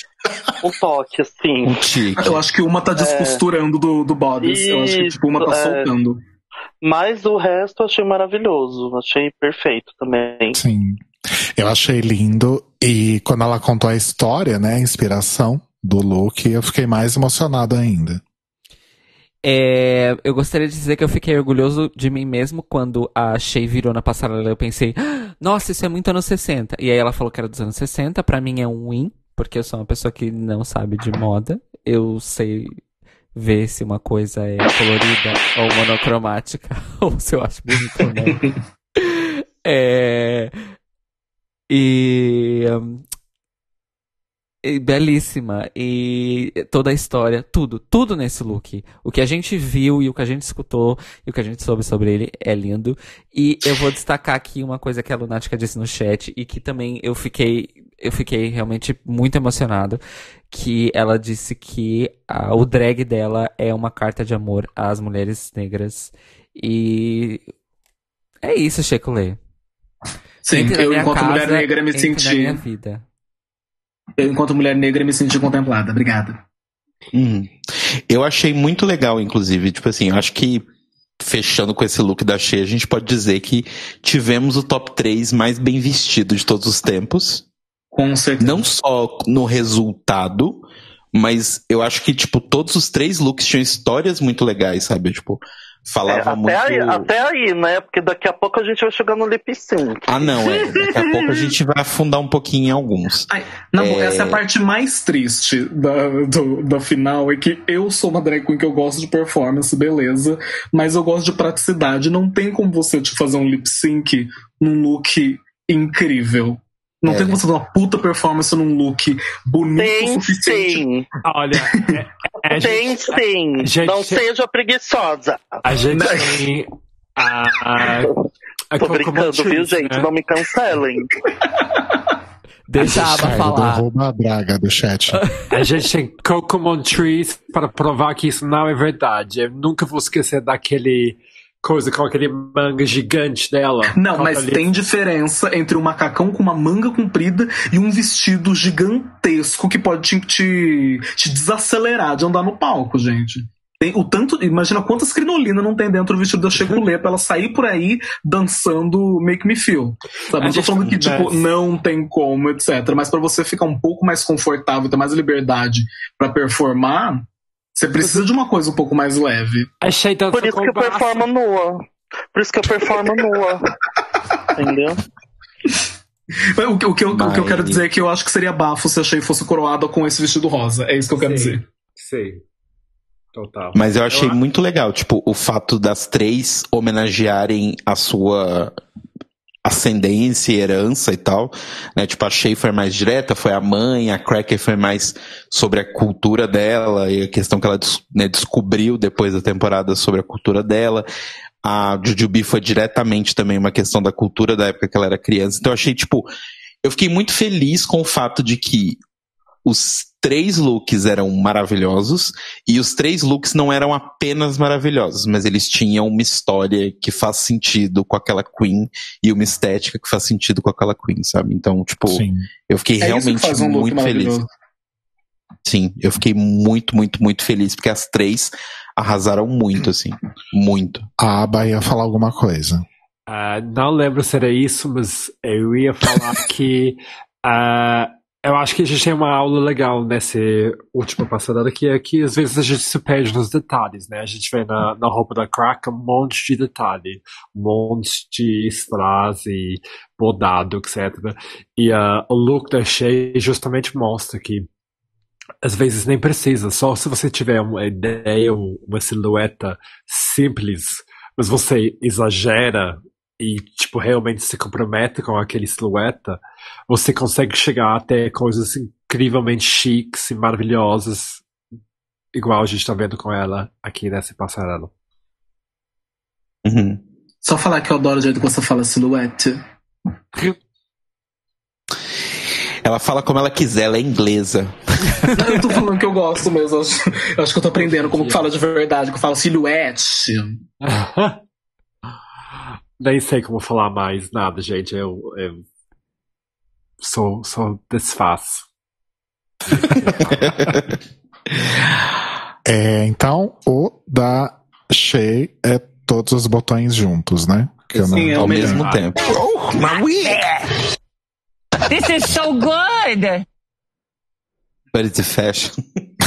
um toque, assim. Um tique. Eu acho que uma tá descosturando do, do bodies. Eu acho que tipo, uma tá é. soltando. Mas o resto eu achei maravilhoso, achei perfeito também. Sim. Eu achei lindo. E quando ela contou a história, né, a inspiração do look, eu fiquei mais emocionado ainda. É, eu gostaria de dizer que eu fiquei orgulhoso de mim mesmo quando a Shea virou na passarela. Eu pensei, "Ah, nossa, isso é muito anos 60. E aí ela falou que era dos anos 60. Pra mim é um win, porque eu sou uma pessoa que não sabe de moda. Eu sei ver se uma coisa é colorida ou monocromática, ou se eu acho bonito ou não. É, e, hum, e belíssima. E toda a história, tudo, tudo nesse look. O que a gente viu e o que a gente escutou e o que a gente soube sobre ele é lindo. E eu vou destacar aqui uma coisa que a Lunática disse no chat e que também eu fiquei, eu fiquei realmente muito emocionado. Que ela disse que ah, o drag dela é uma carta de amor às mulheres negras. E é isso, Entre na eu, enquanto mulher casa, negra, me entre na senti. minha vida. Eu, enquanto mulher negra, me senti contemplada. Obrigada. Uhum. Eu achei muito legal, inclusive, tipo assim, eu acho que fechando com esse look da Shea, a gente pode dizer que tivemos o top 3 mais bem vestido de todos os tempos. Com certeza. Não só no resultado, mas eu acho que, tipo, todos os três looks tinham histórias muito legais, sabe? Tipo, falava É, muito. até, aí, até aí, né? Porque daqui a pouco a gente vai chegar no lip sync. Ah, não, é. Daqui a pouco a gente vai afundar um pouquinho em alguns. Ai, na boa, É. essa é a parte mais triste da, do- da final, é que eu sou uma drag queen que eu gosto de performance, beleza, mas eu gosto de praticidade. Não tem como você te fazer um lip sync num look incrível. Não É. tem como você dar uma puta performance num look bonito o Tem suficiente. sim. Olha, é, é, Tem gente, sim. gente- Não seja preguiça. a gente tem a, a, a Tô brincando, viu, Montrese, gente? né? Não me cancelem. Deixa a aba falar. derruba a draga do chat. A gente tem Coco Montrese para provar que isso não é verdade. Eu nunca vou esquecer daquele coisa com aquele manga gigante dela. Não, mas ali- tem diferença entre um macacão com uma manga comprida e um vestido gigantesco que pode te, te, te desacelerar de andar no palco, gente. Tem o tanto, imagina quantas crinolinas não tem dentro do vestido da Checulê pra ela sair por aí dançando Make Me Feel. Sabe? Não tô falando que, tipo, não tem como, etc. Mas pra você ficar um pouco mais confortável, ter mais liberdade pra performar, você precisa de uma coisa um pouco mais leve. Achei tanto Por isso que eu performo nua. Por isso que eu performo nua. Entendeu? O que, o que eu, o que eu quero dizer é que eu acho que seria bafo se a Shea fosse coroada com esse vestido rosa. É isso que eu quero Sim. dizer. Sim. Total. Mas eu achei Eu- muito legal, tipo, o fato das três homenagearem a sua ascendência e herança e tal, né? Tipo, a Shea foi mais direta, foi a mãe, a Cracker foi mais sobre a cultura dela e a questão que ela né, descobriu depois da temporada sobre a cultura dela. A Jujubee foi diretamente também uma questão da cultura da época que ela era criança. Então eu achei, tipo, eu fiquei muito feliz com o fato de que os três looks eram maravilhosos e os três looks não eram apenas maravilhosos, mas eles tinham uma história que faz sentido com aquela Queen e uma estética que faz sentido com aquela Queen, sabe? Então, tipo, Sim. eu fiquei É realmente um muito feliz. Sim, eu fiquei muito, muito, muito feliz porque as três arrasaram muito, assim, muito. A aba ia falar alguma coisa. Ah, não lembro se era isso, mas eu ia falar que ah, eu acho que a gente tem uma aula legal nessa última passada que é que às vezes a gente se perde nos detalhes, né? A gente vê na, na roupa da Crack um monte de detalhe, um monte de e bordado, etc. E ah, o look da Shea justamente mostra que às vezes nem precisa, só se você tiver uma ideia, uma silhueta simples, mas você exagera e tipo realmente se compromete com aquele silhueta, você consegue chegar até coisas incrivelmente chiques e maravilhosas, igual a gente tá vendo com ela aqui nessa passarela. Uhum. Só falar que eu adoro o jeito que você fala silhuete. Ela fala como ela quiser, ela é inglesa. Não, eu tô falando que eu gosto mesmo. Eu acho, eu acho que eu tô aprendendo como que fala de verdade, que eu falo silhuete. Nem sei como falar mais nada, gente. Eu, eu sou, sou desfaço. É, então, o da Shea é todos os botões juntos, né? Que Sim, é Ao mesmo tempo. Oh, my wig! This is so good. But it's a fashion.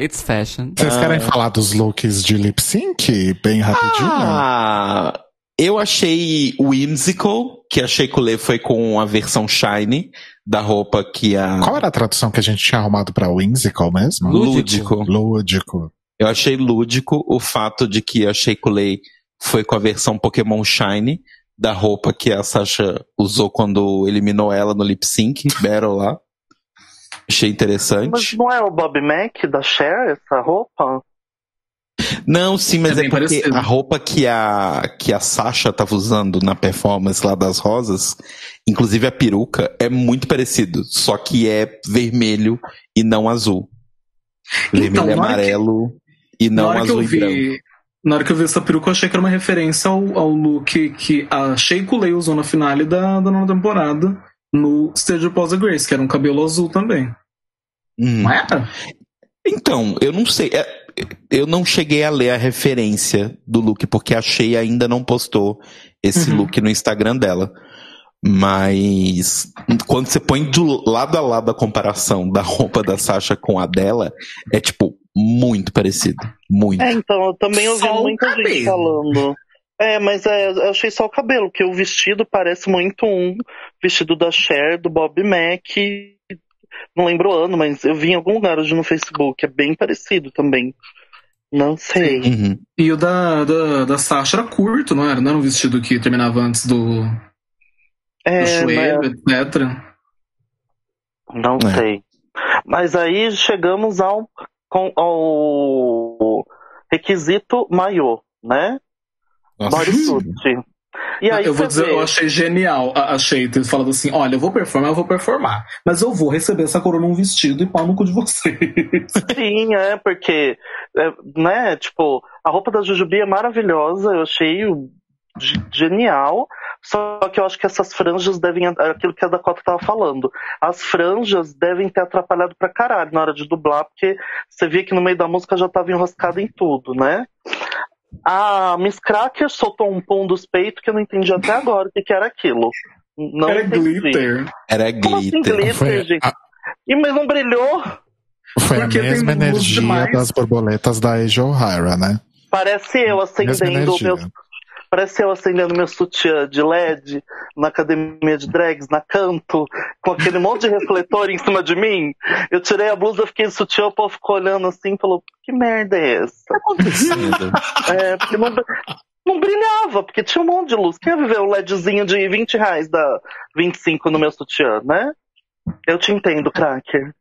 It's fashion. Vocês querem falar dos looks de lip sync bem rapidinho? Ah, eu achei whimsical, que a Sheikulé foi com a versão shiny da roupa que a Qual era a tradução que a gente tinha arrumado pra whimsical mesmo? Lúdico. Lúdico. Eu achei lúdico o fato de que a Sheikulé foi com a versão Pokémon Shine da roupa que a Sasha usou quando eliminou ela no lip sync battle lá. Achei Mas interessante. não é o Bob Mac da Cher, essa roupa? Não, sim, mas É é, porque parecido. a roupa que a, que a Sasha tava usando na performance lá das rosas, inclusive a peruca, é muito parecido, só que é vermelho e não azul. Vermelho Então, e hora que- amarelo e não azul eu e branco. vi. Na hora que eu vi essa peruca, eu achei que era uma referência ao, ao look que a Shea Coulee usou na finale da, da nova temporada no Stage of the Grace, que era um cabelo azul também. Hum. Não era? Então, eu não sei. é, Eu não cheguei a ler a referência do look, porque a Shea ainda não postou esse Uhum. look no Instagram dela. Mas quando você põe do lado a lado a comparação da roupa da Sasha com a dela, é tipo muito parecido. Muito. É, então, eu também ouvi Só muita gente falando. É, mas é, eu achei só o cabelo, porque o vestido parece muito um vestido da Cher, do Bob Mac. Não lembro o ano, mas eu vi em algum lugar hoje no Facebook. É bem parecido também. Não sei. Uhum. E o da, da, da Sasha era curto, não era? Não era um vestido que terminava antes do, do É, joelho, né? etc. Não É. sei. Mas aí chegamos ao, com- ao requisito maiô, né? Nossa. Bodysuit. Eu vou dizer, vê- eu achei genial a, a Sheita falando assim: olha, eu vou performar, eu vou performar. Mas eu vou receber essa coroa num vestido e pau no cu de vocês. Sim, é, porque, é, né, tipo, a roupa da Jujubi é maravilhosa, eu achei genial, só que eu acho que essas franjas devem, aquilo que a Dakota tava falando, as franjas devem ter atrapalhado pra caralho na hora de dublar, porque você via que no meio da música já tava enroscada em tudo, né? A Miss Cracker soltou um pão dos peitos que eu não entendi até agora o que, que era aquilo. Não Era entendi. glitter. Era Como assim glitter. glitter, Foi gente? a- E, mas não brilhou? Foi Porque a mesma energia demais. das borboletas da Asia O'Hara, né? Parece eu acendendo energia. Parece eu acendendo meu sutiã de LED na academia de drags, na canto, com aquele monte de refletor em cima de mim. Eu tirei a blusa, fiquei de sutiã, o povo ficou olhando assim e falou: que merda é essa? Acontecendo. É, porque não, não brilhava, porque tinha um monte de luz. Quem ia viver um LEDzinho de 20 reais da 25 no meu sutiã, né? Eu te entendo, cracker.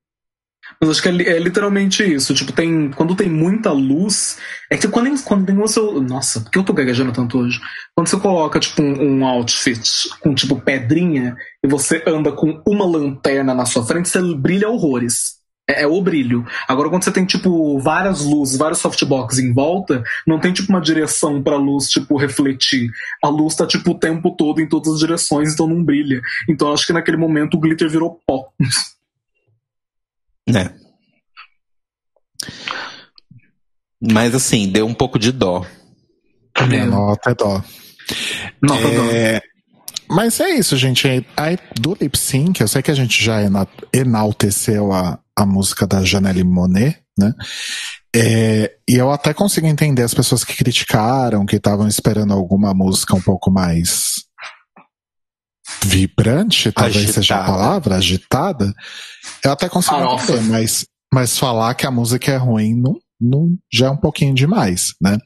Mas acho que é, é literalmente isso. Tipo, tem. Quando tem muita luz. É que quando, quando tem o seu. Nossa, por que eu tô gaguejando tanto hoje? Quando você coloca, tipo, um, um outfit com, tipo, pedrinha e você anda com uma lanterna na sua frente, você brilha horrores. É, é o brilho. Agora, quando você tem, tipo, várias luzes, vários softbox em volta, não tem, tipo, uma direção pra luz, tipo, refletir. A luz tá, tipo, o tempo todo em todas as direções, então não brilha. Então, acho que naquele momento o glitter virou pó. É. Mas assim, deu um pouco de dó. Minha nota é dó. Nota dó. É, Mas é isso, gente. Aí, do lip sync, eu sei que a gente já ena- enalteceu a, a música da Janelle Monet, né? É, e eu até consigo entender as pessoas que criticaram, que estavam esperando alguma música um pouco mais vibrante, talvez seja a Agitada. palavra, agitada. Eu até consigo Farofa. entender, mas, mas falar que a música é ruim não, não, já é um pouquinho demais, né?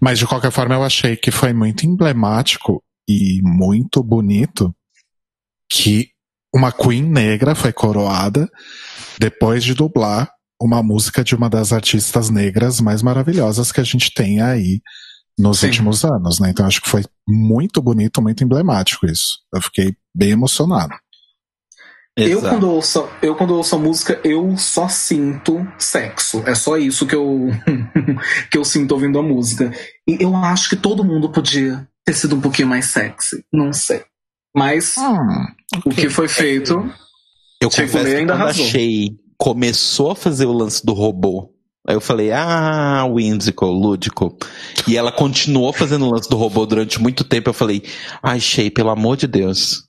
Mas de qualquer forma eu achei que foi muito emblemático e muito bonito que uma Queen negra foi coroada depois de dublar uma música de uma das artistas negras mais maravilhosas que a gente tem aí nos Sim. últimos anos, né? Então acho que foi muito bonito, muito emblemático isso. Eu fiquei bem emocionado. Eu Exato. quando, ouço, eu quando ouço a música, eu só sinto sexo. É só isso que eu, que eu sinto ouvindo a música. E eu acho que todo mundo podia ter sido um pouquinho mais sexy. Não sei. Mas o que foi feito. Eu confesso que ainda quando arrasou. achei, começou a fazer o lance do robô. Aí eu falei, ah, whimsical, lúdico. E ela continuou fazendo o lance do robô durante muito tempo. Eu falei, ai, Shay, pelo amor de Deus.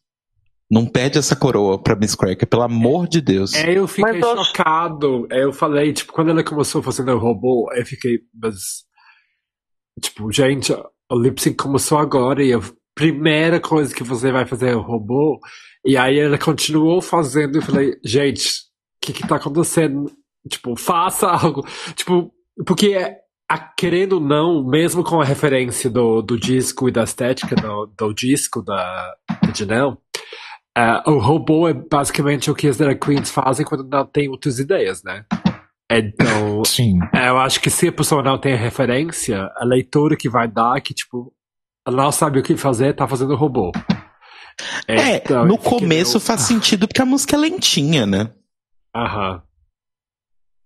Não pede essa coroa pra Miss Cracker, pelo amor de Deus. É, eu fiquei Mas chocado. É, Eu falei, tipo, quando ela começou fazendo o robô, eu fiquei, mas. Tipo, gente, o lip sync começou agora e a primeira coisa que você vai fazer é o robô. E aí ela continuou fazendo e eu falei, gente, o que que tá acontecendo? Tipo, faça algo. Tipo, porque, a- querendo ou não, mesmo com a referência do, do disco e da estética do, do disco da, da Janelle, é, o robô é basicamente o que as drag queens fazem quando não tem outras ideias, né? Então, Sim. é, eu acho que se a pessoa não tem a referência, a leitura que vai dar que, tipo, ela não sabe o que fazer, tá fazendo robô. É, Então, no começo faz sentido porque a música é lentinha, né? Aham.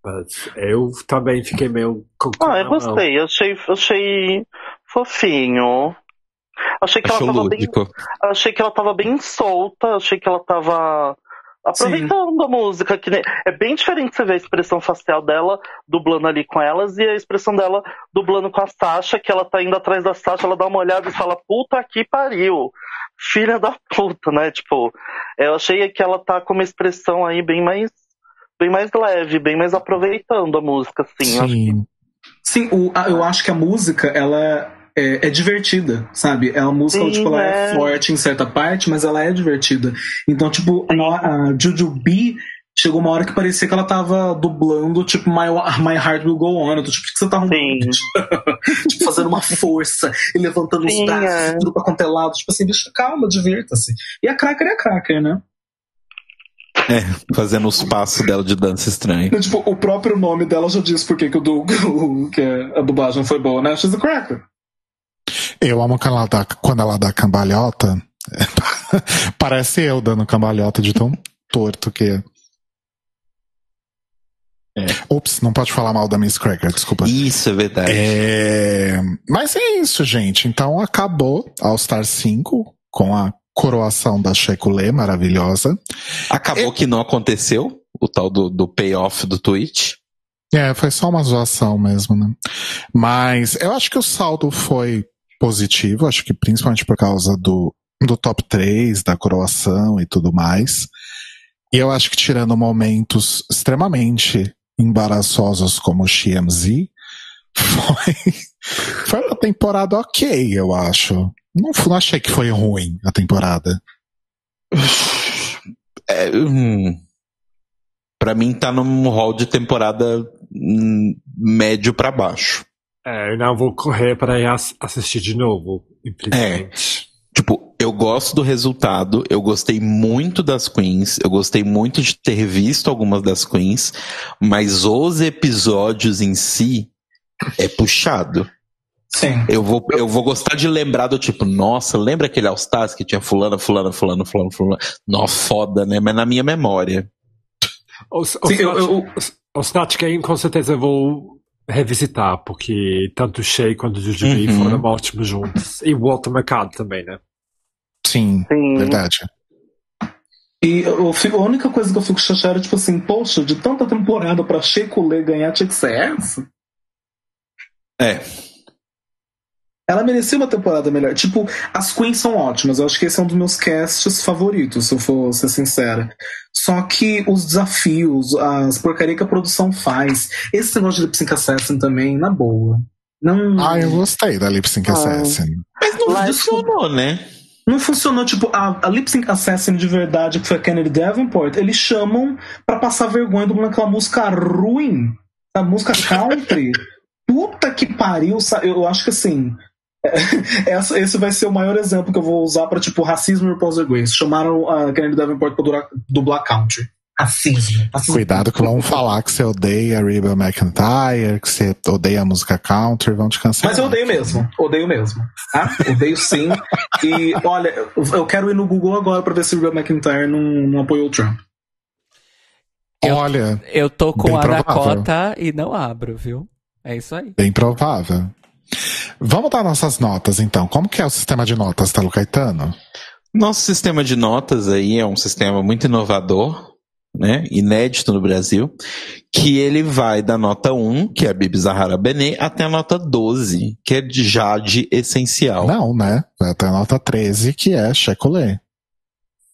Mas eu também fiquei meio Ah, eu gostei. Achei, achei fofinho. Achei que Achou ela tava bem. Achei que ela tava bem solta, achei que ela tava aproveitando a música. Que É bem diferente você ver a expressão facial dela dublando ali com elas e a expressão dela dublando com a Sasha, que ela tá indo atrás da Sasha, ela dá uma olhada e fala, puta que pariu. Filha da puta, né? Tipo, eu achei que ela tá com uma expressão aí bem mais bem mais leve, bem mais aproveitando a música, assim. Acho que Sim. Sim, o- a- eu acho que a música, ela é, é divertida, sabe? É uma música, Sim, tipo, ela é. é. forte em certa parte, mas ela é divertida. Então, tipo, a, a Jujubee chegou uma hora que parecia que ela tava dublando, tipo, My, My Heart Will Go On. Eu tô, tipo, o que você tá arrumando? tipo, fazendo uma força e levantando Sim, os braços, é. tudo pra quanto é lado. Tipo assim, bicho, calma, divirta-se. E a Cracker é a Cracker, né? É, fazendo os passos dela de dança estranha. Então, tipo, o próprio nome dela já diz por que que o du- que a dublagem foi boa, né? She's a Cracker. Eu amo quando ela dá, quando ela dá cambalhota. Parece eu dando cambalhota de tão torto que é. Ups, não pode falar mal da Miss Cracker, desculpa. Isso é verdade. É, Mas é isso, gente. Então acabou All Star 5 com a coroação da Checulé maravilhosa. Acabou que não aconteceu, o tal do, do payoff do tweet. É, foi só uma zoação mesmo, né? Mas eu acho que o saldo foi positivo, acho que principalmente por causa do, do top 3, da coroação e tudo mais. E eu acho que tirando momentos extremamente embaraçosos como o XMZ, foi, foi uma temporada ok, eu acho. Não, não achei que foi ruim a temporada. É, hum, pra mim tá num hall de temporada hum, médio pra baixo. É, eu não vou correr para ir ass- assistir de novo, infelizmente. Tipo, eu gosto do resultado, eu gostei muito das queens, eu gostei muito de ter visto algumas das queens, mas os episódios em si é puxado. Sim. Eu vou, eu vou gostar de lembrar do tipo, nossa, lembra aquele All Stars que tinha fulano, fulano, fulano, fulano, fulano? Nossa, foda, né? Mas na minha memória. O, o, Sim, Snatch, eu- eu- o Snatch Game com certeza eu vou revisitar, porque tanto o Shea quanto o Jujubee Uhum. foram ótimos juntos. E o Walter Mercado também, né? Sim, Sim. verdade. E eu fico- a única coisa que eu fico chateado é tipo assim, poxa, de tanta temporada pra Shekulé ganhar tinha que ser essa? É. Ela merecia uma temporada melhor. Tipo, as queens são ótimas. Eu acho que esse é um dos meus casts favoritos, se eu for ser sincera. Só que os desafios, as porcaria que a produção faz, esse negócio de Lip Sync Assassin também, na boa. Não, Ah, eu gostei da Lip Sync Ah. Assassin. Mas não Lá- funcionou, né? não funcionou. Tipo, a, a Lip Sync Assassin de verdade, que foi a Kennedy Davenport, eles chamam pra passar vergonha dublando aquela música ruim. A música country. Puta que pariu. Eu acho que assim. Essa, esse vai ser o maior exemplo que eu vou usar pra, tipo, racismo e RuPaul's Drag Race. Chamaram a Kennedy Davenport pra durar- dublar country. Racismo. racismo. Cuidado que vão falar que você odeia a Reba McIntyre, que você odeia a música country, vão te cancelar. Mas eu odeio mesmo. Odeio mesmo. Tá? Odeio sim. E, olha, eu- quero ir no Google agora pra ver se o Real McIntyre não, não apoiou o Trump. Eu- Olha, Eu tô com a provável. Dakota e não abro, viu? É isso aí. bem provável. Vamos dar nossas notas, então. Como que é o sistema de notas, Talo Caetano? Nosso sistema de notas aí é um sistema muito inovador, né? Inédito no Brasil, que ele vai da nota 1, que é a Bibi Zahara Benet, até a nota 12, que é de Jade Essencial. Não, né? Vai até a nota 13, que é Checolé.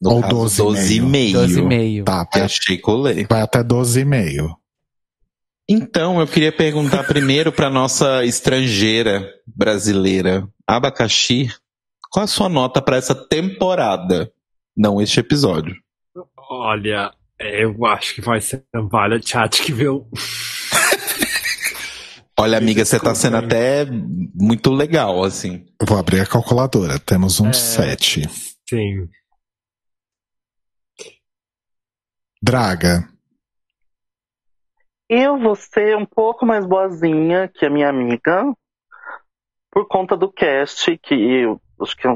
No Ou caso, 12,5. 12,5. 12,5. Tá, É vai, Shekolé. vai até 12,5. Então, eu queria perguntar primeiro para nossa estrangeira brasileira, Abacaxi, qual a sua nota para essa temporada? Não este episódio. Olha, eu acho que vai ser um Violet Chat viu? Olha, amiga, você tá sendo até muito legal, assim. Eu vou abrir a calculadora. Temos um É. 7. Sim. Draga. Eu vou ser um pouco mais boazinha que a minha amiga, por conta do cast, que eu acho que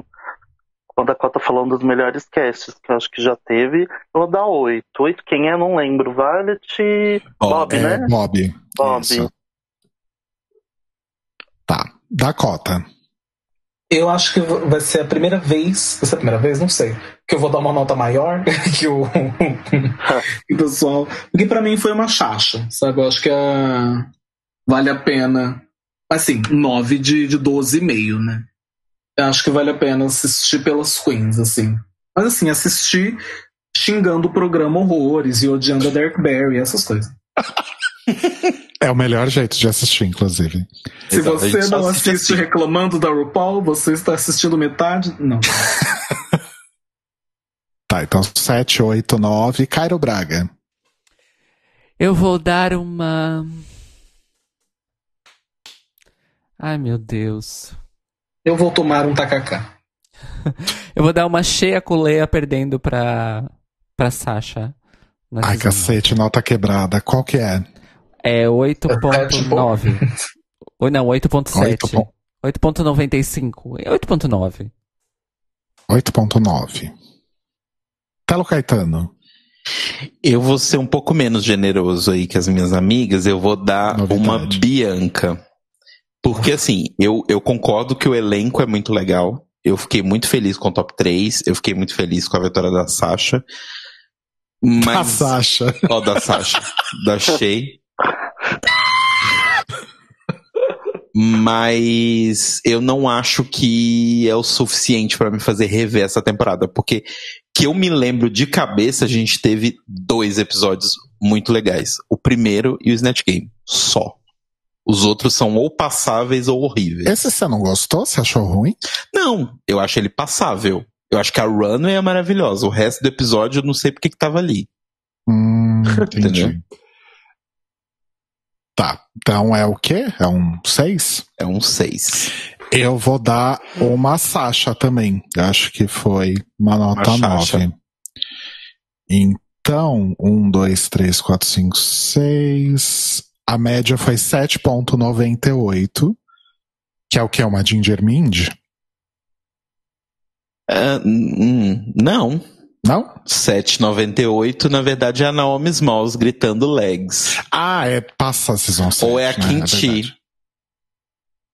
quando a Cota falando dos melhores casts que eu acho que já teve, eu vou dar oito. Oito quem é, não lembro. Violet, Bob, é, né? Bob. Bob. Isso. Tá. Dakota. Eu acho que vai ser a primeira vez. Vai ser a primeira vez? Não sei. Que eu vou dar uma nota maior que o, que o pessoal. Porque pra mim foi uma chacha, sabe? Eu acho que a, vale a pena. Assim, 9 de, de 12,5, né? Eu acho que vale a pena assistir pelas queens, assim. Mas assim, assistir xingando o programa horrores e odiando a Derek Barry, essas coisas. É o melhor jeito de assistir, inclusive. Se Exato, você não assiste assiste assim. reclamando da RuPaul, você está assistindo metade? Não. Tá, então 7, 8, 9. Cairo Braga. Eu vou dar uma. Ai, meu Deus. Eu vou tomar um tacacá. Eu vou dar uma cheia coleia perdendo pra, pra Sasha. na Ai, season cacete, nota quebrada. Qual que é? É 8.9. Ou não, 8.7. Oito pon- 8.95. É 8.9. 8.9. Telo Caetano. Eu vou ser um pouco menos generoso aí que as minhas amigas, eu vou dar Novidade. uma Bianca. Porque assim, eu, eu concordo que o elenco é muito legal. Eu fiquei muito feliz com o top 3. Eu fiquei muito feliz com a vitória da Sasha. A Mas. Sasha. Ó, da Sasha. da Shea. Mas eu não acho que é o suficiente pra me fazer rever essa temporada. Porque que eu me lembro de cabeça, a gente teve dois episódios muito legais. O primeiro e o Snatch Game. Só. Os outros são ou passáveis ou horríveis. Esse você não gostou? Você achou ruim? Não, eu acho ele passável. Eu acho que a Runway é maravilhosa. O resto do episódio eu não sei porque que tava ali. Hum, entendi. Entendeu? Tá, então é o quê? É um 6? É um 6. Eu vou dar uma Sasha também. Acho que foi uma nota Uma Sasha. 9. Então, 1, 2, 3, 4, 5, 6. A média foi 7,98. Que é o que? Uma Ginger Mind? Ah, hum, não. Não? 7,98, na verdade, é a Naomi Smalls gritando legs. Ah, é passa a Season 7. Ou é a né? Kimchi. verdade.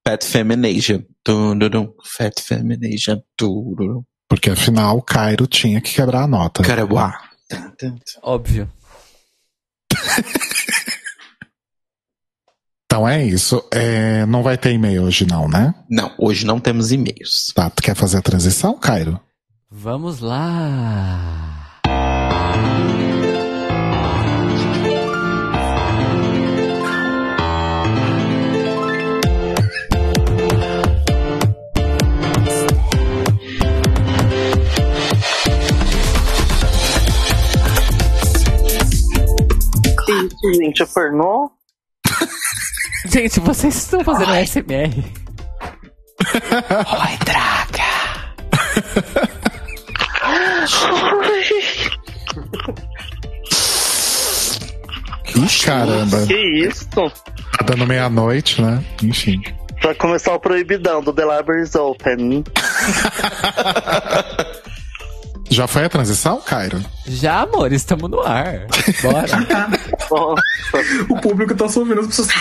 Fat Femination. Tududum, Fat Femination. Tududum. Porque afinal o Cairo tinha que quebrar a nota. Caraguá. Óbvio. Então é isso. É, não vai ter e-mail hoje, não, né? Não, hoje não temos e-mails. Tá, tu quer fazer a transição, Cairo? Vamos lá. Gente? Pornô? Gente, vocês estão fazendo SMR. Oi, draga. Ih, caramba. Que isso? Tá dando meia-noite, né? Enfim. Pra começar o proibidão do The Libraries Open. Já foi a transição, Cairo? Já, amor, estamos no ar. Bora. O público tá só ouvindo as pessoas.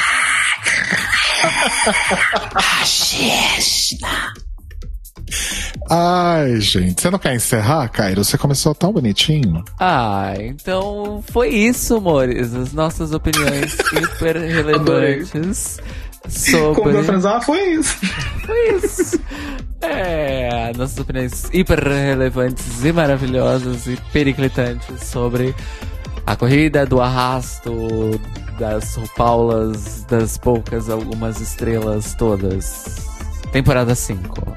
Ai, gente. Você não quer encerrar, Cairo? Você começou tão bonitinho. Ah, então foi isso, amores. As nossas opiniões super relevantes Como sobre. vai transar? Foi isso. Foi isso. É, nossas opiniões hiper relevantes e maravilhosas e periclitantes sobre a corrida do arrasto das Paulas, das poucas algumas estrelas todas. Temporada 5.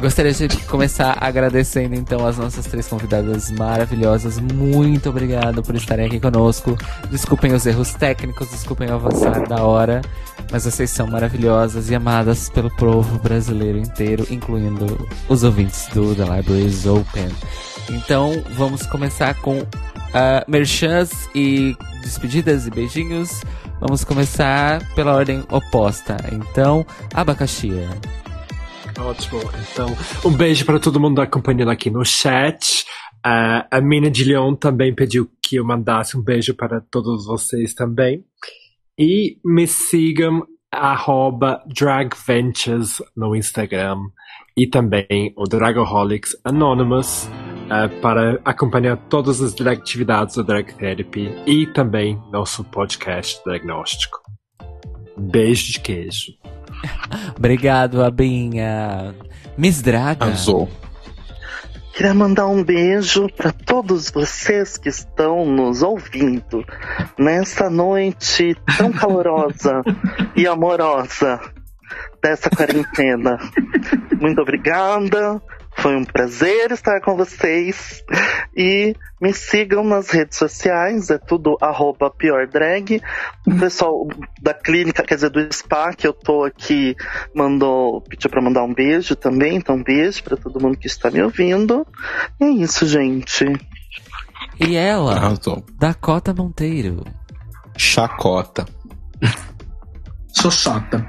Gostaria de começar agradecendo então as nossas três convidadas maravilhosas. Muito obrigado por estarem aqui conosco. Desculpem os erros técnicos, desculpem o avançar da hora, mas vocês são maravilhosas e amadas pelo povo brasileiro inteiro, incluindo os ouvintes do The Libraries Open. Então vamos começar com uh, e despedidas e beijinhos. Vamos começar pela ordem oposta. Então, abacaxi. Ótimo. Então, um beijo para todo mundo acompanhando aqui no chat. Ah, a Mina de Leon também pediu que eu mandasse um beijo para todos vocês também. E me sigam arroba dragventures no Instagram e também o Dragaholics Anonymous ah, para acompanhar todas as atividades do Drag Therapy e também nosso podcast diagnóstico. Beijo de queijo. Obrigado, Abinha. Miss Draga. Arrasou. queria mandar um beijo para todos vocês que estão nos ouvindo nessa noite tão calorosa e amorosa dessa quarentena. Muito obrigada. Foi um prazer estar com vocês. E me sigam nas redes sociais, é tudo arroba pior drag. O pessoal da clínica, quer dizer, do spa que eu tô aqui, mandou, pediu pra mandar um beijo também. Então, um beijo pra todo mundo que está me ouvindo. É isso, gente. E ela, Arrasou. Dakota Monteiro. Chacota. Xoxota.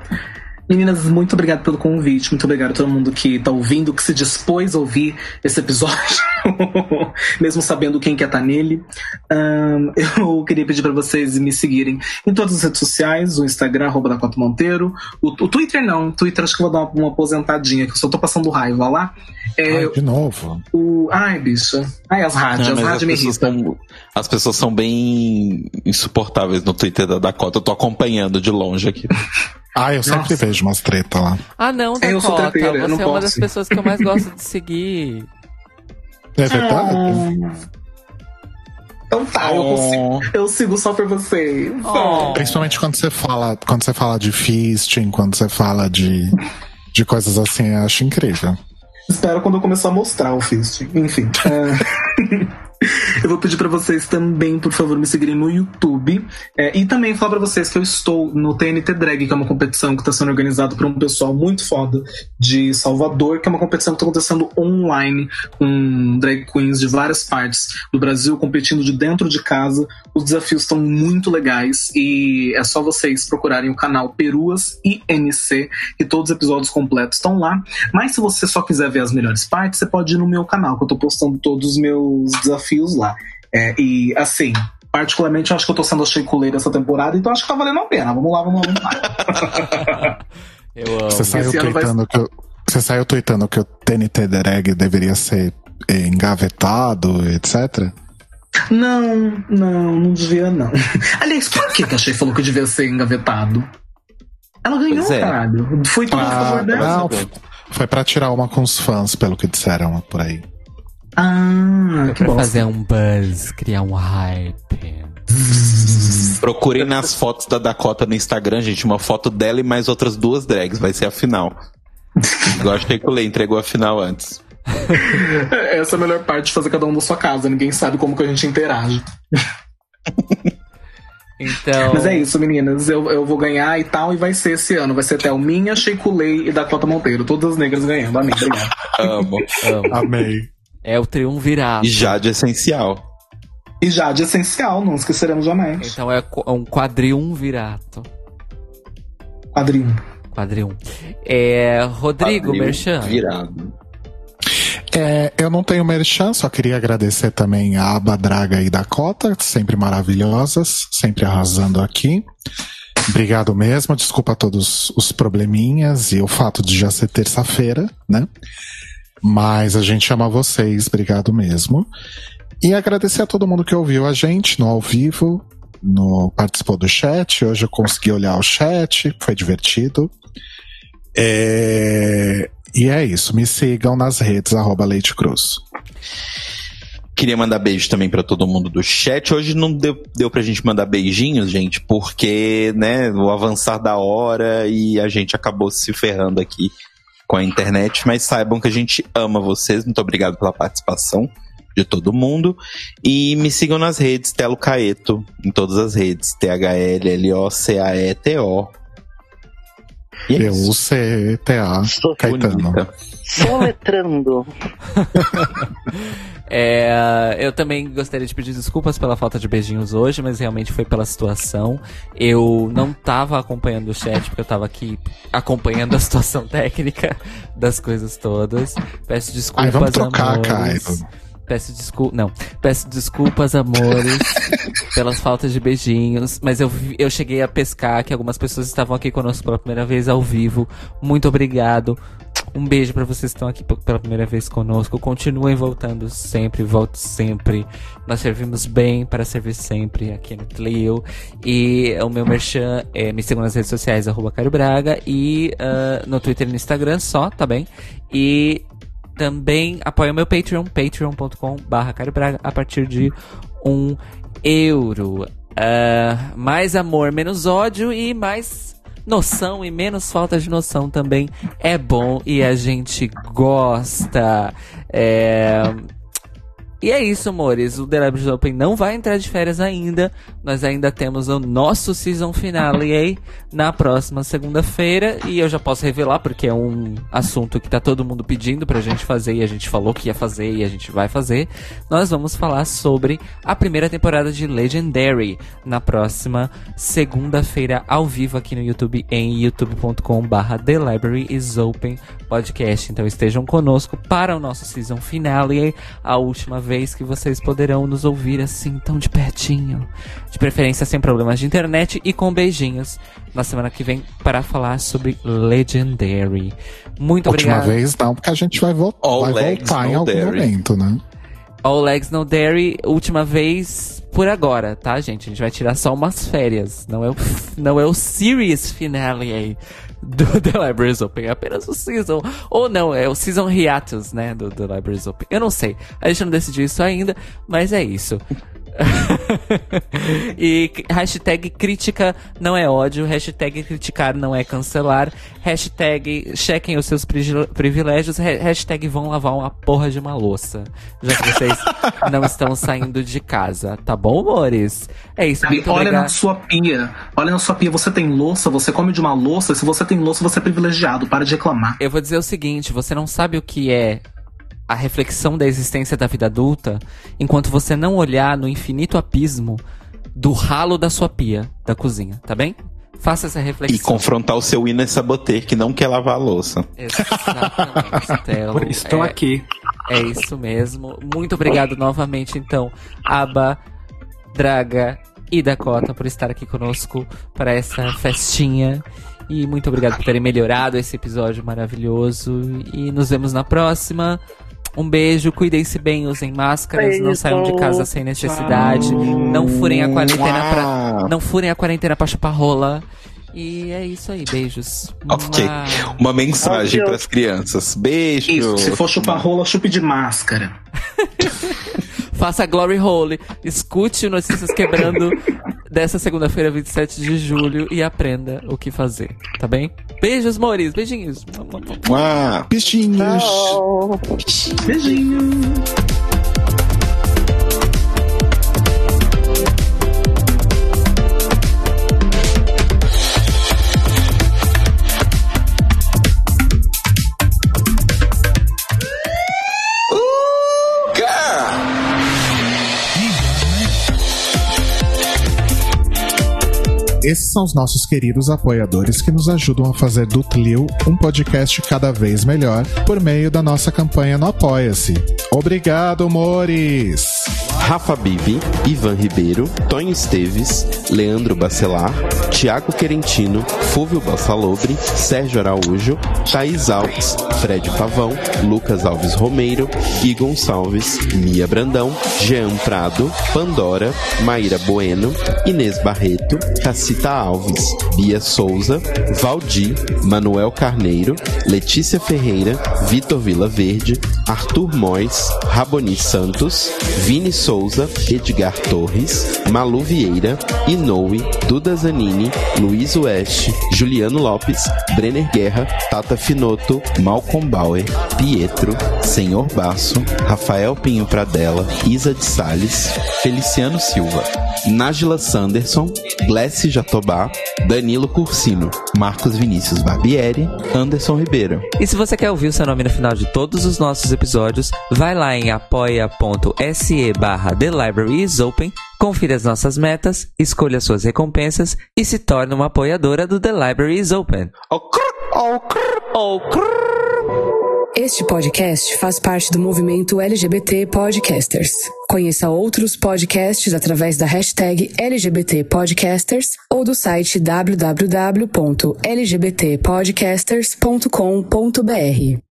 Meninas, muito obrigado pelo convite. Muito obrigado a todo mundo que tá ouvindo, que se dispôs a ouvir esse episódio, mesmo sabendo quem quer estar nele. Ahn, eu queria pedir para vocês me seguirem em todas as redes sociais: o Instagram, arroba Dakota Monteiro. O, o Twitter não, o Twitter acho que eu vou dar uma, uma aposentadinha, que eu só tô passando raiva lá. É, Ai, de novo. o, ai, bicha. Ai, as rádios, Não, as rádios me pessoas, irritam. são, as pessoas são bem insuportáveis no Twitter da Dakota. Eu tô acompanhando de longe aqui. Ah, eu sempre Nossa. vejo umas treta lá. Ah, não, É, eu sou Dakota. treteira, eu não Você é uma posso. das pessoas que eu mais gosto de seguir. É verdade? Então tá, eu, consigo, eu sigo só por vocês. Oh. Principalmente quando você fala, quando você fala de fisting, quando você fala de, de coisas assim, eu acho incrível. Espero quando eu começar a mostrar o Fist. Enfim. é. Eu vou pedir pra vocês também, por favor, me seguirem no YouTube. É, e também falar pra vocês que eu estou no TNT Drag, que é uma competição que está sendo organizada por um pessoal muito foda de Salvador, que é uma competição que está acontecendo online, com drag queens de várias partes do Brasil competindo de dentro de casa. Os desafios estão muito legais e é só vocês procurarem o canal Peruas INC, que todos os episódios completos estão lá. Mas se você só quiser ver as melhores partes, você pode ir no meu canal, que eu tô postando todos os meus desafios lá. É, e assim, particularmente eu acho que eu tô sendo a cheikuleira essa temporada, então acho que tá valendo a pena. Vamos lá, vamos lá, vamos lá. Eu amo. Você saiu ano vai- tweetando que eu, você saiu tweetando que o TNT Drag deveria ser engavetado, etc. Não, não, não devia não. Aliás, por que que a Shea falou que devia ser engavetado? Ela ganhou, Pois é. caralho. Foi tudo a favor Ah, dela. não, foi pra tirar uma com os fãs, pelo que disseram por aí. Ah, que Pra bosta. fazer um buzz, criar um hype. Procurem nas fotos da Dakota no Instagram, gente, uma foto dela e mais outras duas drags. Vai ser a final. Igual a Shekulei entregou a final antes. Essa é a melhor parte de fazer cada um da sua casa. Ninguém sabe como que a gente interage. Então. Mas é isso, meninas. Eu, eu vou ganhar e tal, e vai ser esse ano. Vai ser Thelminha, Sheikulei e Dakota Monteiro. Todas as negras ganhando. Amém, obrigado. Amo. amo. Amei. É o triunvirato. E Jade essencial. E já de essencial, não esqueceremos jamais. Então é qu- um quadriumvirato. Quadrinho. Quadrium. É, Rodrigo Quadril Merchan. Virado. É, eu não tenho merchan, só queria agradecer também a Aba Draga e Dakota, sempre maravilhosas, sempre arrasando aqui. Obrigado mesmo, desculpa todos os probleminhas e o fato de já ser terça-feira, né? Mas a gente ama vocês, obrigado mesmo. E agradecer a todo mundo que ouviu a gente no ao vivo, no participou do chat. Hoje eu consegui olhar o chat, foi divertido. É, e é isso. Me sigam nas redes, arroba Leite Cruz. Queria mandar beijo também pra todo mundo do chat. Hoje não deu, deu pra gente mandar beijinhos, gente, porque, né, o avançar da hora e a gente acabou se ferrando aqui com a internet. Mas saibam que a gente ama vocês. Muito obrigado pela participação de todo mundo. E me sigam nas redes, Telo Caeto, em todas as redes. T-H-L-L-O-C-A-E-T-O. E é Sou Caetano. Soletrando. É, eu também gostaria de pedir desculpas pela falta de beijinhos hoje, mas realmente foi pela situação. Eu não tava acompanhando o chat, porque eu tava aqui acompanhando a situação técnica das coisas todas. Peço desculpas, Ai, vamos trocar, amores. Caio. Peço desculpas. Não. Peço desculpas, amores, pelas faltas de beijinhos. Mas eu, eu cheguei a pescar que algumas pessoas estavam aqui conosco pela primeira vez ao vivo. Muito obrigado. Um beijo pra vocês que estão aqui pela primeira vez conosco. Continuem voltando sempre, volte sempre. Nós servimos bem para servir sempre aqui no Clio. E o meu merchan é me sigam nas redes sociais, arroba Caio Braga. E ah, no Twitter e no Instagram só, tá bem? E também apoia o meu Patreon, patreon.com barra Braga, a partir de um euro. Ah, mais amor, menos ódio e mais noção e menos falta de noção também é bom e a gente gosta. É... E é isso, amores. O The Libraries Open não vai entrar de férias ainda. Nós ainda temos o nosso season finale aí na próxima segunda-feira. E eu já posso revelar, porque é um assunto que tá todo mundo pedindo pra gente fazer. E a gente falou que ia fazer e a gente vai fazer. Nós vamos falar sobre a primeira temporada de Legendary na próxima segunda-feira, ao vivo aqui no YouTube, em youtube.com/barra The Library is Open Podcast. Então estejam conosco para o nosso season finale, a última vez que vocês poderão nos ouvir assim tão de pertinho. De preferência sem problemas de internet e com beijinhos na semana que vem para falar sobre Legendary. Muito Última obrigado. vez não, porque a gente vai, vo vai voltar em algum momento, né? All Legs No Dairy, última vez por agora, tá, gente? A gente vai tirar só umas férias. Não é o, não é o series finale aí do The Libraries Open, é apenas o season. Ou não, é o season hiatus, né, do The Libraries Open. Eu não sei. A gente não decidiu isso ainda, mas é isso. e hashtag crítica não é ódio, hashtag criticar não é cancelar, hashtag chequem os seus privilégios, ha- hashtag vão lavar uma porra de uma louça, já que vocês não estão saindo de casa, tá bom, amores? É isso, Sabe, olha na sua pia. Olha na sua pia. Você tem louça, você come de uma louça. Se você tem louça, você é privilegiado. Para de reclamar. Eu vou dizer o seguinte, você não sabe o que é a reflexão da existência da vida adulta enquanto você não olhar no infinito abismo do ralo da sua pia da cozinha, tá bem? Faça essa reflexão. E confrontar o seu Inner Saboter, que não quer lavar a louça. Exatamente, Telo. Por isso estou é, aqui. É isso mesmo. Muito obrigado novamente, então, Aba, Draga e Dakota por estar aqui conosco para essa festinha. E muito obrigado por terem melhorado esse episódio maravilhoso. E nos vemos na próxima. Um beijo, cuidem-se bem, usem máscaras, não Beijo. saiam de casa sem necessidade, não furem a quarentena pra. Não furem a quarentena pra chupar rola. E é isso aí, beijos. Ok. Mua. Uma mensagem para as crianças. Beijo. Isso, se for chupar rola, chupe de máscara. Faça Glory Hole. Escute o Notícias Quebrando dessa segunda-feira, 27 de julho, e aprenda o que fazer, tá bem? Beijos, Mores. Beijinhos. Mua. Bichinhos. Beijinho. Esses são os nossos queridos apoiadores que nos ajudam a fazer do Tlil um podcast cada vez melhor por meio da nossa campanha no Apoia-se. Obrigado, Mores! Rafa Bibi, Ivan Ribeiro, Tonho Esteves, Leandro Bacelar, Tiago Querentino, Fúvio Bassalobre, Sérgio Araújo, Thaís Alves, Fred Pavão, Lucas Alves Romeiro, Gui Gonçalves, Mia Brandão, Jean Prado, Pandora, Maíra Bueno, Inês Barreto, Cacita Alves, Bia Souza, Valdir, Manuel Carneiro, Letícia Ferreira, Vitor Vila Verde, Arthur Mois, Raboni Santos, Vini Souza, Edgar Torres, Malu Vieira, Inoue, Duda Zanini, Luiz Oeste, Juliano Lopes, Brenner Guerra, Tata Finoto, Malcolm Bauer, Pietro, Senhor Basso, Rafael Pinho Pradella, Isa de Sales, Feliciano Silva, Nájila Sanderson, Glessi Jatobá, Danilo Cursino, Marcos Vinícius Barbieri, Anderson Ribeiro. E se você quer ouvir o seu nome no final de todos os nossos episódios, vai lá em apoia.se barra The Library is Open, confira as nossas metas, escolha suas recompensas e se torne uma apoiadora do The Library is Open. Este podcast faz parte do movimento LGBT Podcasters. Conheça outros podcasts através da hashtag LGBT Podcasters ou do site www.lgbtpodcasters.com.br.